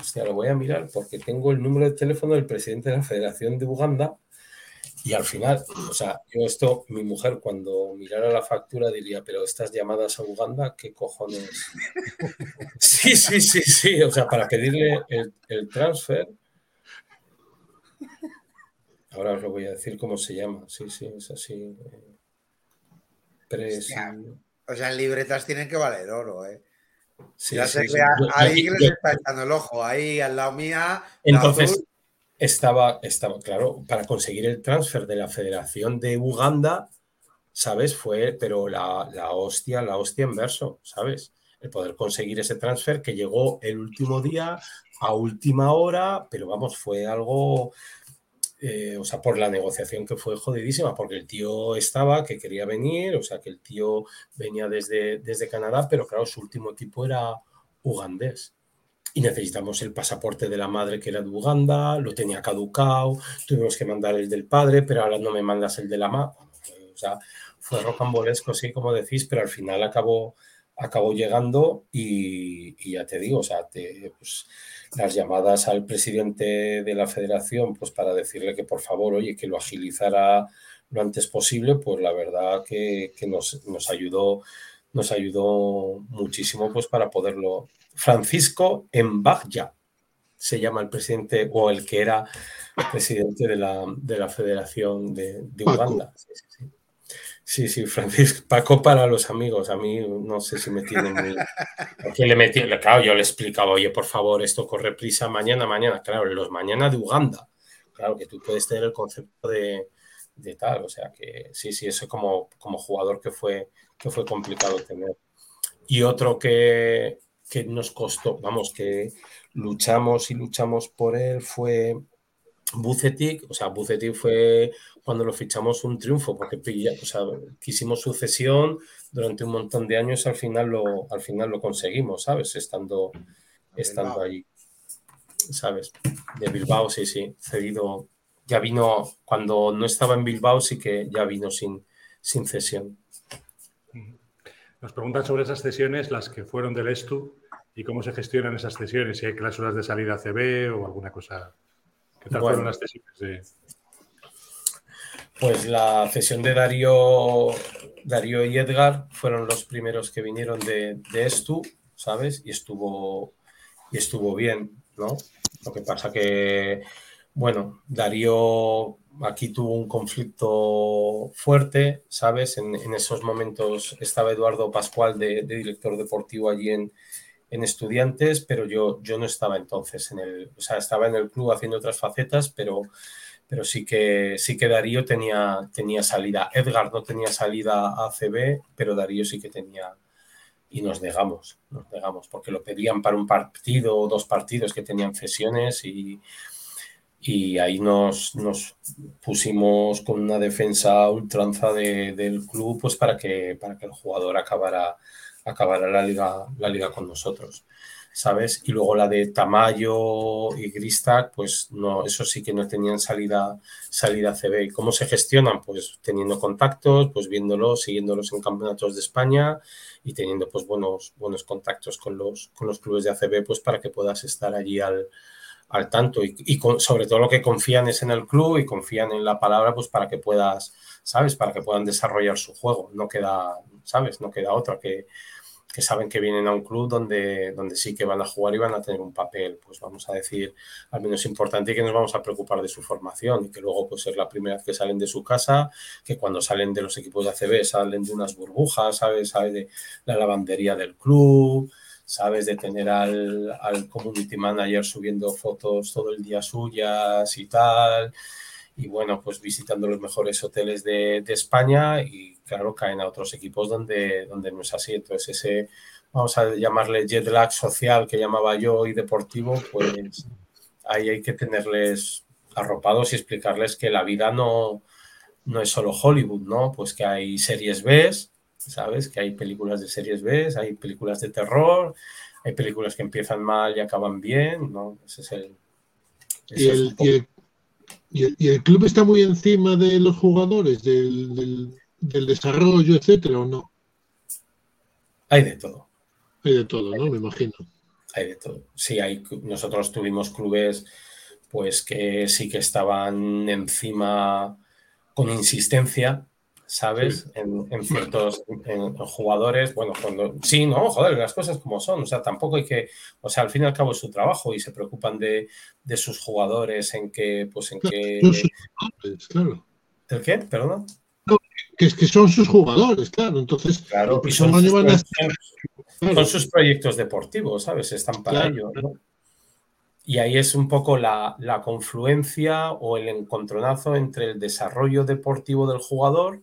hostia, lo voy a mirar porque tengo el número de teléfono del presidente de la Federación de Uganda. Y al final, o sea, yo esto, mi mujer cuando mirara la factura diría, pero estas llamadas a Uganda, ¿qué cojones? <laughs> Sí, sí, sí, sí, o sea, para pedirle el, el transfer, Ahora os lo voy a decir cómo se llama. Sí, sí, es así. Pres... O sea, en libretas tienen que valer oro, ¿eh? Sí, ya sí, sé que ahí les está echando el ojo, ahí al lado mía. Entonces, azul. Estaba, estaba, claro, para conseguir el transfer de la Federación de Uganda, ¿sabes? Fue, pero la, la hostia, la hostia en verso, ¿sabes? El poder conseguir ese transfer que llegó el último día, a última hora, pero vamos, fue algo, eh, o sea, por la negociación que fue jodidísima, porque el tío estaba, que quería venir, o sea, que el tío venía desde, desde Canadá, pero claro, su último equipo era ugandés. Y necesitamos el pasaporte de la madre que era de Uganda, lo tenía caducado, tuvimos que mandar el del padre, pero ahora no me mandas el de la madre. O sea, fue rocambolesco, sí, como decís, pero al final acabó, acabó llegando y, y ya te digo, o sea, te, pues, las llamadas al presidente de la federación, pues para decirle que por favor, oye, que lo agilizara lo antes posible, pues la verdad que, que nos, nos ayudó nos ayudó muchísimo pues para poderlo. Francisco Mbagya se llama el presidente o el que era presidente de la, de la Federación de. Uganda. Sí, sí, sí. Sí, sí, Francisco, Paco para los amigos. A mí no sé si me tienen muy. Porque le metí, claro, yo le explicaba, oye, por favor, esto corre prisa mañana, mañana. Claro, los mañana de Uganda. Claro, que tú puedes tener el concepto de, de tal. O sea que sí, sí, eso como, como jugador que fue, que fue complicado tener. Y otro que, que nos costó, vamos, que luchamos y luchamos por él fue Bucetic. O sea, Bucetic fue cuando lo fichamos un triunfo, porque pilla, o sea, quisimos sucesión durante un montón de años, al final lo, al final lo conseguimos, ¿sabes? Estando, estando allí, ¿sabes? De Bilbao, sí, sí, cedido. Ya vino, cuando no estaba en Bilbao, sí que ya vino sin, sin cesión. Nos preguntan sobre esas cesiones, las que fueron del ESTU, y cómo se gestionan esas cesiones, si hay cláusulas de salida CB o alguna cosa. ¿Qué tal Bueno. fueron las cesiones? de- Pues la cesión de Darío, Darío y Edgar fueron los primeros que vinieron de, de Estu, ¿sabes? Y estuvo, y estuvo bien, ¿no? Lo que pasa que, bueno, Darío aquí tuvo un conflicto fuerte, ¿sabes? En, esos momentos estaba Eduardo Pascual de, de director deportivo allí en, en Estudiantes, pero yo, yo no estaba entonces en el, o sea, estaba en el club haciendo otras facetas, pero pero sí que, sí que Darío tenía, tenía salida. Edgar no tenía salida a ACB, pero Darío sí que tenía. Y nos negamos, nos negamos, porque lo pedían para un partido o dos partidos que tenían cesiones y, y ahí nos, nos pusimos con una defensa ultranza de- del club pues para que, para que el jugador acabara, acabara la, liga, la liga con nosotros. ¿sabes? Y luego la de Tamayo y Gristac, pues no, eso sí que no tenían salida, salida CB. ¿Y cómo se gestionan? Pues teniendo contactos, pues viéndolos, siguiéndolos en campeonatos de España y teniendo pues buenos, buenos contactos con los, con los clubes de ACB, pues para que puedas estar allí al, al tanto y, sobre todo lo que confían es en el club y confían en la palabra pues para que puedas, ¿sabes? Para que puedan desarrollar su juego. No queda, ¿sabes? No queda otra que, que saben que vienen a un club donde, donde sí que van a jugar y van a tener un papel, pues vamos a decir, al menos importante y que nos vamos a preocupar de su formación y que luego pues es la primera vez que salen de su casa, que cuando salen de los equipos de ACB salen de unas burbujas, ¿sabes? Sabes de la lavandería del club, sabes de tener al, al community manager subiendo fotos todo el día suyas y tal y bueno, pues visitando los mejores hoteles de, de, España y claro, caen a otros equipos donde, donde no es así. Entonces ese, vamos a llamarle jet lag social que llamaba yo y deportivo, pues ahí hay que tenerles arropados y explicarles que la vida no, no es solo Hollywood, ¿no? Pues que hay series B, ¿sabes? Que hay películas de series B, hay películas de terror, hay películas que empiezan mal y acaban bien, ¿no? Ese es el... Ese y, el, es y el ¿Y el, club está muy encima de los jugadores, del, desarrollo, etcétera, o no? Hay de todo. Hay de todo, ¿no? Me imagino. Hay de todo. Sí, hay, nosotros tuvimos clubes pues que sí que estaban encima con insistencia ¿sabes? En, ciertos jugadores, bueno, cuando sí, no, joder, las cosas como son, o sea, tampoco hay que, o sea, al fin y al cabo es su trabajo y se preocupan de, sus jugadores en que, pues en que... Claro. ¿El qué? Perdón. que es que son sus jugadores, claro, entonces... Claro, y son, sus, proyectos, sus proyectos deportivos, ¿sabes? Están para ello, Y ahí es un poco la, la confluencia o el encontronazo entre el desarrollo deportivo del jugador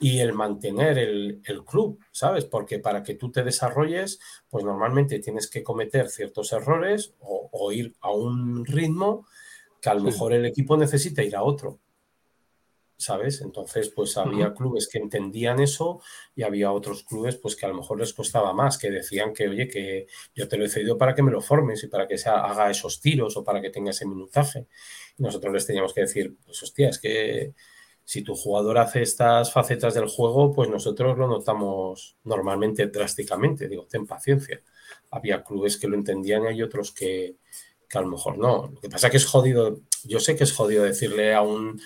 y el mantener el, club, ¿sabes? Porque para que tú te desarrolles, pues normalmente tienes que cometer ciertos errores o, ir a un ritmo que a lo mejor el equipo necesita ir a otro, ¿sabes? Entonces, pues había clubes que entendían eso y había otros clubes, pues que a lo mejor les costaba más, que decían que, oye, que yo te lo he cedido para que me lo formes y para que se haga esos tiros o para que tenga ese minutaje. Y nosotros les teníamos que decir, pues hostia, es que si tu jugador hace estas facetas del juego, pues nosotros lo notamos normalmente drásticamente. Digo, ten paciencia. Había clubes que lo entendían y hay otros que, a lo mejor no. Lo que pasa es que es jodido, yo sé que es jodido decirle a un,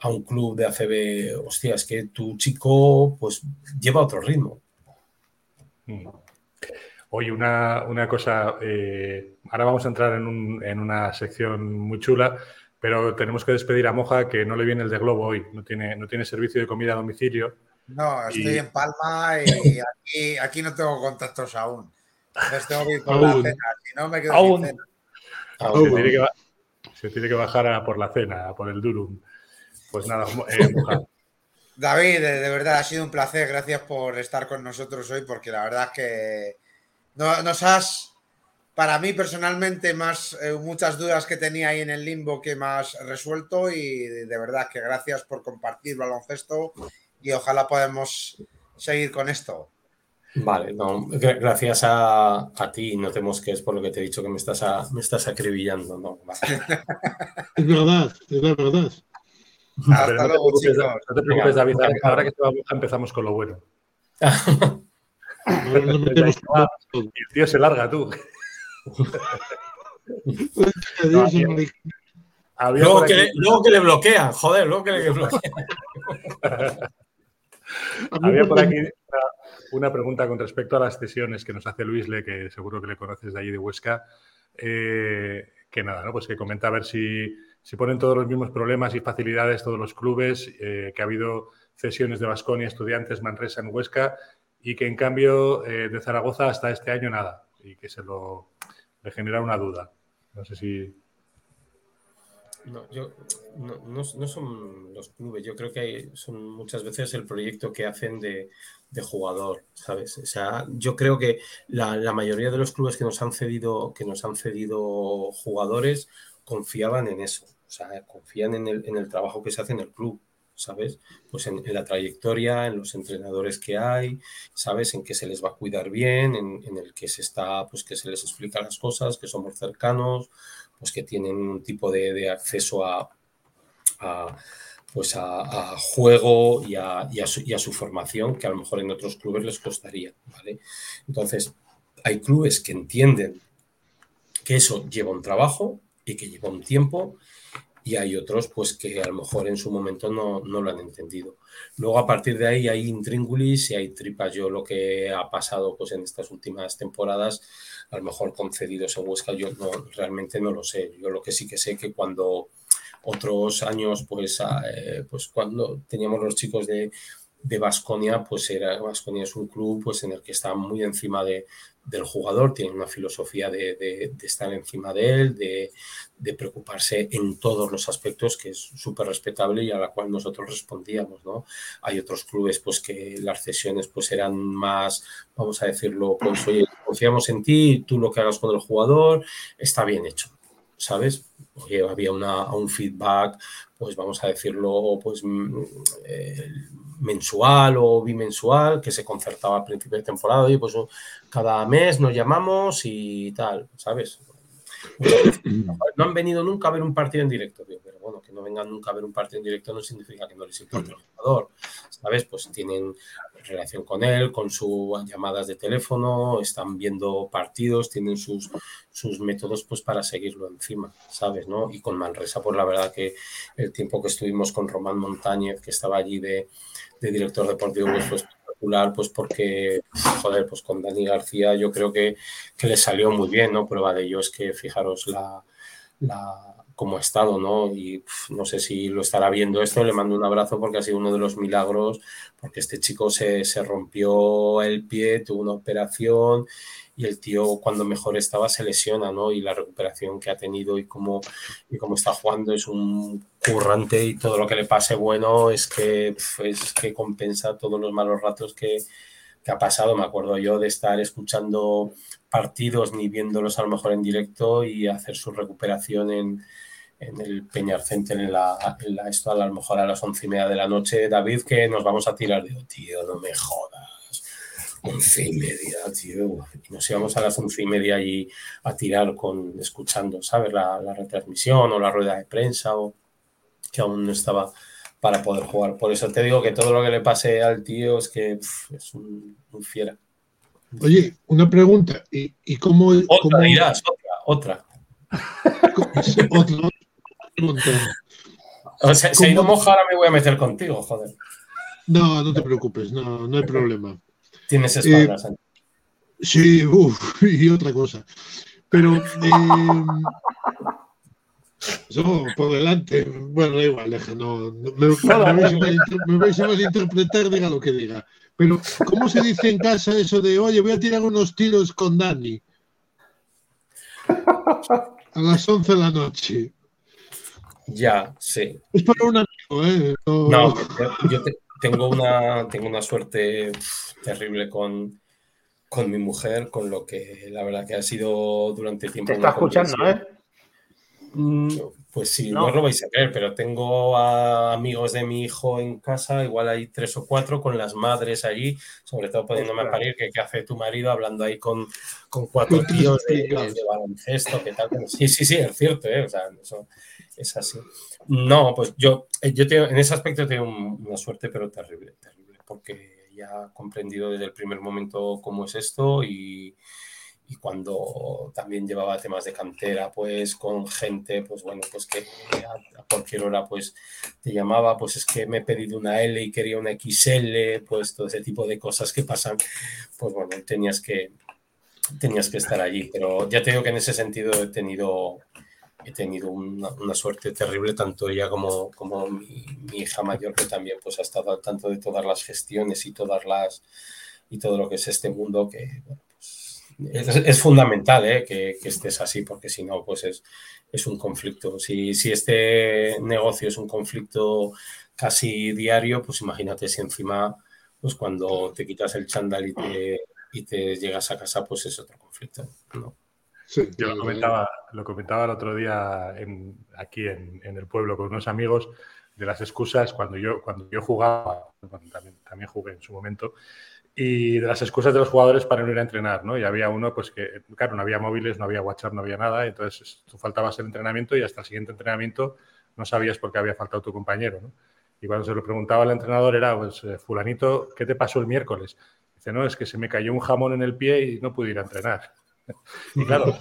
a un club de ACB, hostia, es que tu chico pues lleva otro ritmo. Mm. Oye, una, cosa, eh, ahora vamos a entrar en, en, una sección muy chula pero tenemos que despedir a Moja, que no le viene el de Globo hoy, no tiene, no tiene servicio de comida a domicilio. No, estoy en Palma y aquí, aquí, no tengo contactos aún. Entonces tengo que ir por la cena, si no me quedo sin cena. Se tiene, que, se tiene, que, bajar a por la cena, por el Durum. Pues nada, eh, Moja. <laughs> David, de, verdad ha sido un placer. Gracias por estar con nosotros hoy, porque la verdad es que nos has para mí personalmente más eh, muchas dudas que tenía ahí en el limbo que más resuelto y de verdad que gracias por compartir baloncesto y ojalá podamos seguir con esto. Vale, no, gracias a, ti, no temos que es por lo que te he dicho que me estás, me estás acribillando, ¿no? <laughs> es verdad, es verdad. Hasta luego, no chicos. No te preocupes, David, ahora que se va a empezamos con lo bueno. <laughs> el tío se larga, tú luego, que le, bloquean, joder, luego que le bloquean. Había por aquí una, pregunta con respecto a las cesiones que nos hace Luis Le, que seguro que le conoces de allí de Huesca. Eh, que nada, ¿no? Pues que comenta a ver si, si, ponen todos los mismos problemas y facilidades todos los clubes, eh, que ha habido cesiones de Basconia, Estudiantes, Manresa en Huesca, y que en cambio eh, de Zaragoza hasta este año nada, y que se lo, le genera una duda. No sé si. No, yo, no, son los clubes, yo creo que son muchas veces el proyecto que hacen de, jugador, ¿sabes? O sea, yo creo que la, mayoría de los clubes que nos han cedido, que nos han cedido jugadores confiaban en eso, o sea, confían en el, en el trabajo que se hace en el club. ¿Sabes? Pues en, la trayectoria, en los entrenadores que hay, ¿sabes? En que se les va a cuidar bien, en, el que se está, pues que se les explica las cosas, que somos cercanos, pues que tienen un tipo de, acceso a, pues a, juego y a, su, formación que a lo mejor en otros clubes les costaría. Entonces, hay clubes que entienden Que eso lleva un trabajo y que lleva un tiempo y hay otros pues que a lo mejor en su momento no, no, lo han entendido. Luego a partir de ahí hay intríngulis y hay tripas. Yo lo que ha pasado pues en estas últimas temporadas, a lo mejor concedidos en Huesca, yo no, realmente no lo sé. Yo lo que sí que sé que cuando otros años, pues, eh, pues cuando teníamos los chicos de, de Basconia, pues era Basconia es un club pues en el que está muy encima de, del jugador, tiene una filosofía de, de, estar encima de él, de, preocuparse en todos los aspectos, que es súper respetable y a la cual nosotros respondíamos, ¿no? Hay otros clubes pues que las cesiones pues eran más, vamos a decirlo, pues oye, confiamos en ti, tú lo que hagas con el jugador está bien hecho, ¿sabes? Oye, había una, un feedback, pues vamos a decirlo, pues mm, eh, mensual o bimensual que se concertaba a principio de temporada y pues cada mes nos llamamos y tal, ¿sabes? <clears throat> No han venido nunca a ver un partido en directo, pero bueno, que no vengan nunca a ver un partido en directo no significa que no les importe el jugador, ¿sabes? Pues tienen relación con él, con sus llamadas de teléfono, están viendo partidos, tienen sus, sus métodos pues para seguirlo encima, ¿sabes? ¿no? Y con Manresa, pues la verdad que el tiempo que estuvimos con Román Montañez, que estaba allí de, de director deportivo pues fue espectacular, pues porque, joder, pues con Dani García yo creo que, que le salió muy bien, ¿no? Prueba de ello es que fijaros la, la cómo ha estado, ¿no? Y no sé si lo estará viendo esto, le mando un abrazo porque ha sido uno de los milagros, porque este chico se, se rompió el pie, tuvo una operación y el tío cuando mejor estaba se lesiona, ¿no? Y la recuperación que ha tenido y cómo, y cómo está jugando es un currante y todo lo que le pase bueno es que, es que compensa todos los malos ratos que, que ha pasado. Me acuerdo yo de estar escuchando partidos ni viéndolos a lo mejor en directo y hacer su recuperación en, en el Peñar Center en la, en la, esto a lo mejor a las once y media de la noche. David, que nos vamos a tirar. Digo, tío, no me jodas once y media, tío. Y nos íbamos a las once y media allí a tirar con, escuchando, ¿sabes? La, la, retransmisión o la rueda de prensa o que aún no estaba para poder jugar. Por eso te digo que todo lo que le pase al tío es que pff, es un, un, fiera. Oye, una pregunta. ¿Y, y cómo, otra cómo... dirás, otra, otra. <laughs> otra. O sea, si no moja, ahora me voy a meter contigo, joder. No, no te preocupes, no, no hay problema. Tienes espaldas. Eh, sí, uf, <laughs> y otra cosa. Pero eh, por delante, bueno, da igual, deja, no, no me, me, vais a me vais a malinterpretar, diga lo que diga. Pero, ¿cómo se dice en casa eso de, oye, voy a tirar unos tiros con Dani? A las 11 de la noche. Ya, sí. Es para un amigo, ¿eh? No, no yo te, tengo, una, tengo una suerte terrible con, con mi mujer, con lo que la verdad que ha sido durante tiempo. Te está escuchando, ¿eh? Pues sí, no. no. os lo vais a creer, pero tengo a amigos de mi hijo en casa, igual hay tres o cuatro con las madres allí, sobre todo poniéndome a parir, que qué hace tu marido hablando ahí con, con cuatro tíos de, de, baloncesto, qué tal. Sí, sí, sí, es cierto, ¿eh? o sea, eso es así. No, pues yo, yo tengo, en ese aspecto tengo una suerte, pero terrible, terrible, porque ya he comprendido desde el primer momento cómo es esto y, y cuando también llevaba temas de cantera, pues con gente, pues bueno, pues que a, a, cualquier hora pues te llamaba, pues es que me he pedido una L y quería una XL, pues todo ese tipo de cosas que pasan, pues bueno, tenías que, tenías que estar allí, pero ya te digo que en ese sentido he tenido he tenido una, suerte terrible, tanto ella como, como mi, hija mayor, que también pues, ha estado al tanto de todas las gestiones y, todas las, y todo lo que es este mundo, que bueno, pues, es, es, fundamental ¿eh? que, que, estés así, porque si no, pues es, es un conflicto. Si, si este negocio es un conflicto casi diario, pues imagínate si encima, pues cuando te quitas el chándal y te, y te llegas a casa, pues es otro conflicto. ¿no? Sí, Yo lo comentaba, lo comentaba el otro día en, aquí en, en, el pueblo con unos amigos de las excusas cuando yo, cuando yo jugaba, bueno, también, también, jugué en su momento, y de las excusas de los jugadores para no ir a entrenar, ¿no? Y había uno, pues que, claro, no había móviles, no había WhatsApp, no había nada, entonces tú faltabas el entrenamiento y hasta el siguiente entrenamiento no sabías por qué había faltado tu compañero, ¿no? Y cuando se lo preguntaba al entrenador era, pues, fulanito, ¿qué te pasó el miércoles? Dice, no, es que se me cayó un jamón en el pie y no pude ir a entrenar. <laughs> y claro,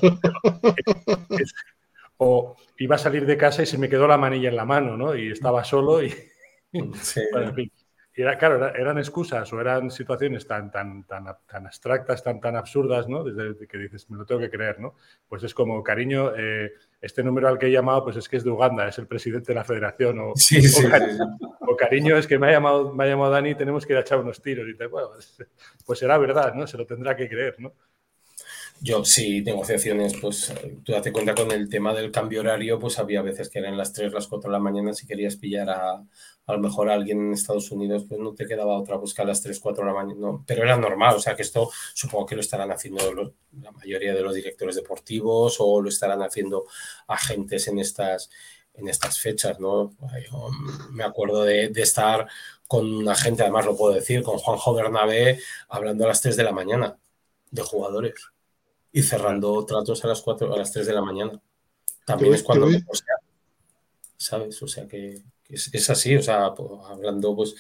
o iba a salir de casa y se me quedó la manilla en la mano, ¿no? Y estaba solo y... <laughs> bueno, en fin. Y era, claro, eran excusas o eran situaciones tan, tan, tan, tan abstractas, tan, tan absurdas, ¿no? Desde que dices, me lo tengo que creer, ¿no? Pues es como, cariño, eh, este número al que he llamado, pues es que es de Uganda, es el presidente de la federación. O, sí, sí, o, cariño, es que me ha llamado, me ha llamado Dani, tenemos que ir a echar unos tiros. Y te, bueno, pues, pues será verdad, ¿no? Se lo tendrá que creer, ¿no? Yo sí, negociaciones, pues tú date cuenta con el tema del cambio horario, pues había veces que eran las 3, las 4 de la mañana, si querías pillar a, a lo mejor alguien en Estados Unidos, pues no te quedaba otra buscar a las 3, 4 de la mañana, no, pero era normal, o sea que esto supongo que lo estarán haciendo la mayoría de los directores deportivos o lo estarán haciendo agentes en estas, en estas fechas, ¿no? Yo me acuerdo de, de estar con un agente, además lo puedo decir, con Juanjo Bernabé, hablando a las 3 de la mañana de jugadores y cerrando tratos a las 4, a las 3 de la mañana. También es cuando, sea, ¿sabes? O sea que, es, es, así, o sea, pues, hablando, pues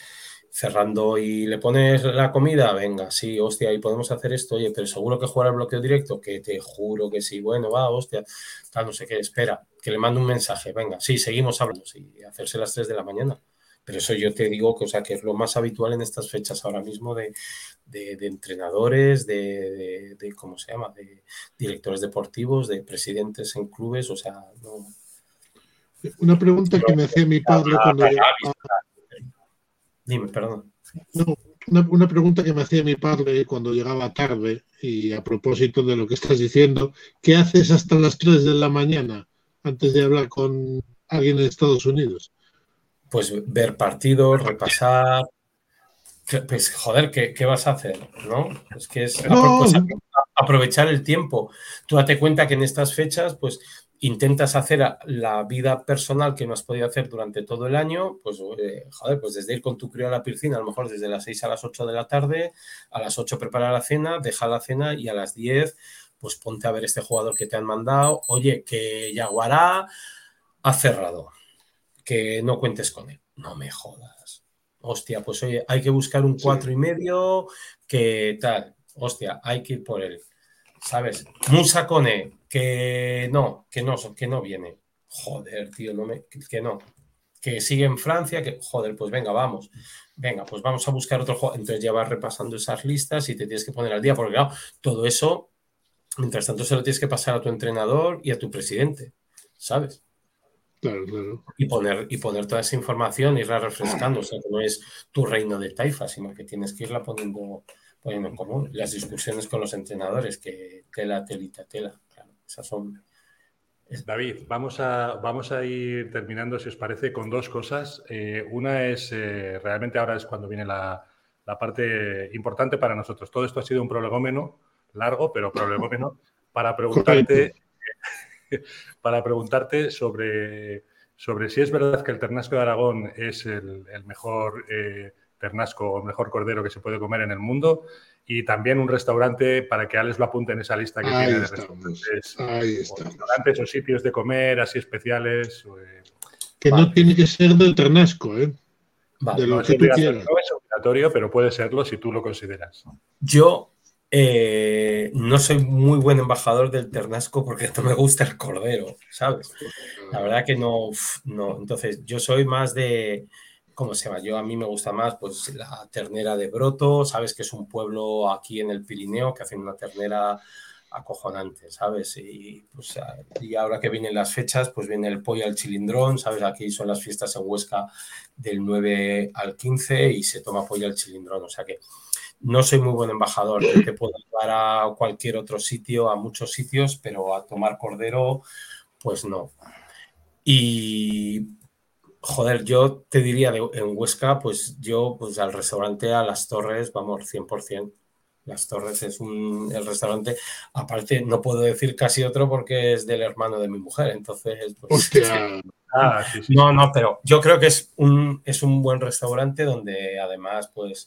cerrando y le pones la comida, venga, sí, hostia, y podemos hacer esto, oye, pero seguro que jugar el bloqueo directo, que te juro que sí, bueno, va, hostia, tal, no sé qué, espera, que le mando un mensaje, venga, sí, seguimos hablando, sí, hacerse las 3 de la mañana. Pero eso yo te digo que, o sea, que es lo más habitual en estas fechas ahora mismo de, de, de entrenadores, de, de, ¿cómo se llama? De directores deportivos, de presidentes en clubes, o sea, no. Una pregunta que me hacía mi padre cuando... Dime, perdón. No, una, una, pregunta que me hacía mi padre cuando llegaba tarde, y a propósito de lo que estás diciendo, ¿qué haces hasta las 3 de la mañana antes de hablar con alguien en Estados Unidos? Pues ver partidos, repasar, pues joder, ¿qué, ¿qué, vas a hacer? ¿No? Es que es no. pues, aprovechar el tiempo. Tú date cuenta que en estas fechas, pues intentas hacer la vida personal que no has podido hacer durante todo el año, pues eh, joder, pues desde ir con tu crío a la piscina, a lo mejor desde las 6 a las 8 de la tarde, a las 8 prepara la cena, deja la cena y a las 10 pues ponte a ver este jugador que te han mandado, oye, que Yaguará ha cerrado, que no cuentes con él. No me jodas. Hostia, pues oye, hay que buscar un cuatro sí. y medio que tal. Hostia, hay que ir por él. ¿Sabes? Musa Cone, que no, que no, que no viene. Joder, tío, no me, que no. Que sigue en Francia, que joder, pues venga, vamos. Venga, pues vamos a buscar otro juego. Entonces ya vas repasando esas listas y te tienes que poner al día, porque claro, todo eso, mientras tanto, se lo tienes que pasar a tu entrenador y a tu presidente, ¿sabes? Claro, claro. Y poner, y poner toda esa información, irla refrescando. O sea, que no es tu reino de taifa, sino que tienes que irla poniendo, poniendo en común. Las discusiones con los entrenadores, que tela, telita, tela. Claro, esas son. David, vamos a, vamos a ir terminando, si os parece, con dos cosas. Eh, una es, eh, realmente ahora es cuando viene la, la, parte importante para nosotros. Todo esto ha sido un prolegómeno largo, pero prolegómeno, para preguntarte <laughs> <laughs> <laughs> para preguntarte sobre, sobre si es verdad que el ternasco de Aragón es el, el mejor eh, ternasco o el mejor cordero que se puede comer en el mundo y también un restaurante para que Alex lo apunte en esa lista que Ahí tiene de estamos. restaurantes, Ahí o restaurantes o sitios de comer así especiales. eh, Que Vale. no tiene que ser del Ternasco, ¿eh? Vale. De no, lo es que tú quieras. no es obligatorio, pero puede serlo si tú lo consideras. Yo eh, no soy muy buen embajador del ternasco porque no me gusta el cordero, ¿sabes? La verdad que no, no. Entonces, yo soy más de, ¿cómo se llama? Yo a mí me gusta más, pues, la ternera de Broto, ¿sabes? Que es un pueblo aquí en el Pirineo que hacen una ternera acojonante, ¿sabes? Y, pues, y ahora que vienen las fechas, pues viene el pollo al chilindrón, ¿sabes? Aquí son las fiestas en Huesca del 9 al 15 y se toma pollo al chilindrón, o sea que no soy muy buen embajador, te puedo llevar a cualquier otro sitio, a muchos sitios, pero a tomar cordero, pues no. Y joder, yo te diría de, en Huesca, pues yo pues al restaurante a las Torres, vamos, 100%. Las Torres es un el restaurante, aparte no puedo decir casi otro porque es del hermano de mi mujer, entonces pues, Hostia. <laughs> Ah, sí, sí, no, no, pero yo creo que es un, es un buen restaurante donde además pues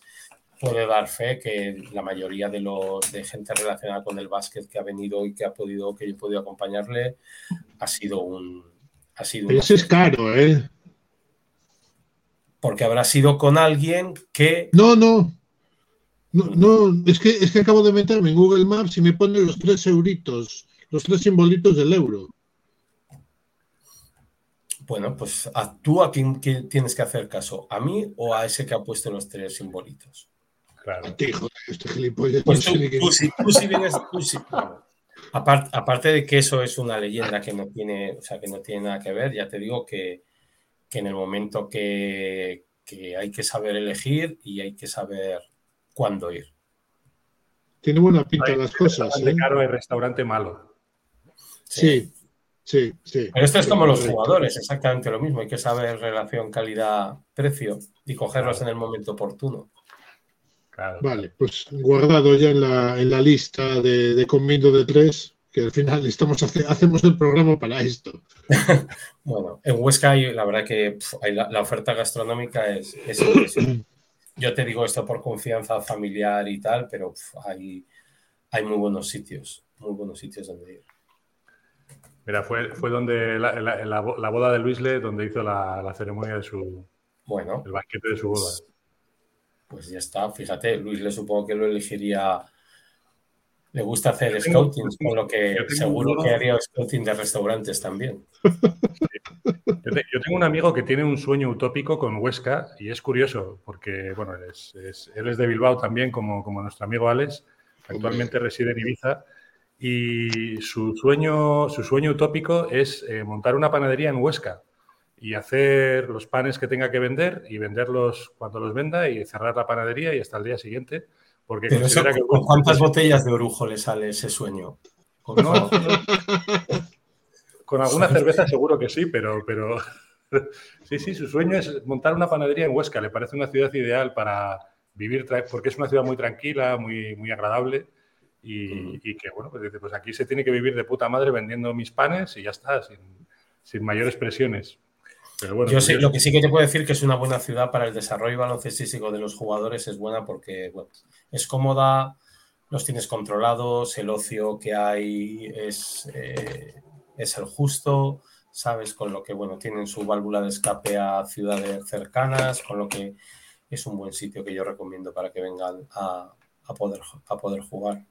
puede dar fe que la mayoría de los de gente relacionada con el básquet que ha venido y que ha podido, que yo he podido acompañarle, ha sido un ha sido Pero un ese es caro, ¿eh? porque habrá sido con alguien que No, no. No, no, es que, es que acabo de meterme en Google Maps y me pone los tres euritos, los tres simbolitos del euro. Bueno, pues a tú a quién, quién tienes que hacer caso, a mí o a ese que ha puesto los tres simbolitos. Claro. A ti, joder, este gilipollas. Pues no tú, sé ni qué- tú sí- tú sí vienes, tú sí- bueno, apar- aparte de que eso es una leyenda que no tiene, o sea, que no tiene nada que ver, ya te digo que, que en el momento que, que hay que saber elegir y hay que saber cuándo ir. Tiene buena pinta Hay las cosas. restaurante ¿eh? caro y restaurante malo. Sí, sí, sí. Pero esto es Sí, como los jugadores, exactamente lo mismo. Hay que saber relación calidad-precio y cogerlos en el momento oportuno. Claro. Vale, pues guardado ya en la, en la lista de, de conmiendo de tres, que al final <laughs> estamos hace- hacemos el programa para esto. <laughs> Bueno, en Huesca hay, la verdad que pf, hay la, la oferta gastronómica es, es impresionante. <coughs> Yo te digo esto por confianza familiar y tal, pero pf, hay, hay muy buenos sitios, muy buenos sitios donde ir. Mira, fue, fue donde la, la- la bo- la boda de Luisle, donde hizo la, la ceremonia de su, Bueno, el banquete de su boda. Pues ya está. Fíjate, Luis le supongo que lo elegiría. Le gusta hacer scouting, con lo que seguro que haría scouting de restaurantes también. Yo tengo un amigo que tiene un sueño utópico con Huesca y es curioso porque, bueno, es- es- él es de Bilbao también, como, como nuestro amigo Alex. Actualmente reside en Ibiza y su sueño, su sueño utópico es eh, montar una panadería en Huesca y hacer los panes que tenga que vender y venderlos cuando los venda y cerrar la panadería y hasta el día siguiente. Porque Pero eso, considera que ¿con cuántas botellas de orujo le sale ese sueño? Con No, con alguna cerveza seguro que sí, pero, pero <laughs> sí, sí, su sueño es montar una panadería en Huesca. Le parece una ciudad ideal para vivir, porque es una ciudad muy tranquila, muy, muy agradable y, y que, bueno, pues, dice, pues aquí se tiene que vivir de puta madre vendiendo mis panes y ya está, sin, sin mayores presiones. Pero bueno, Yo sí, curioso. lo que sí que te puedo decir que es una buena ciudad para el desarrollo baloncestístico de los jugadores es buena porque bueno, es cómoda, los tienes controlados, el ocio que hay es, eh, es el justo, sabes, con lo que bueno, tienen su válvula de escape a ciudades cercanas, con lo que es un buen sitio que yo recomiendo para que vengan a, a poder, a poder jugar.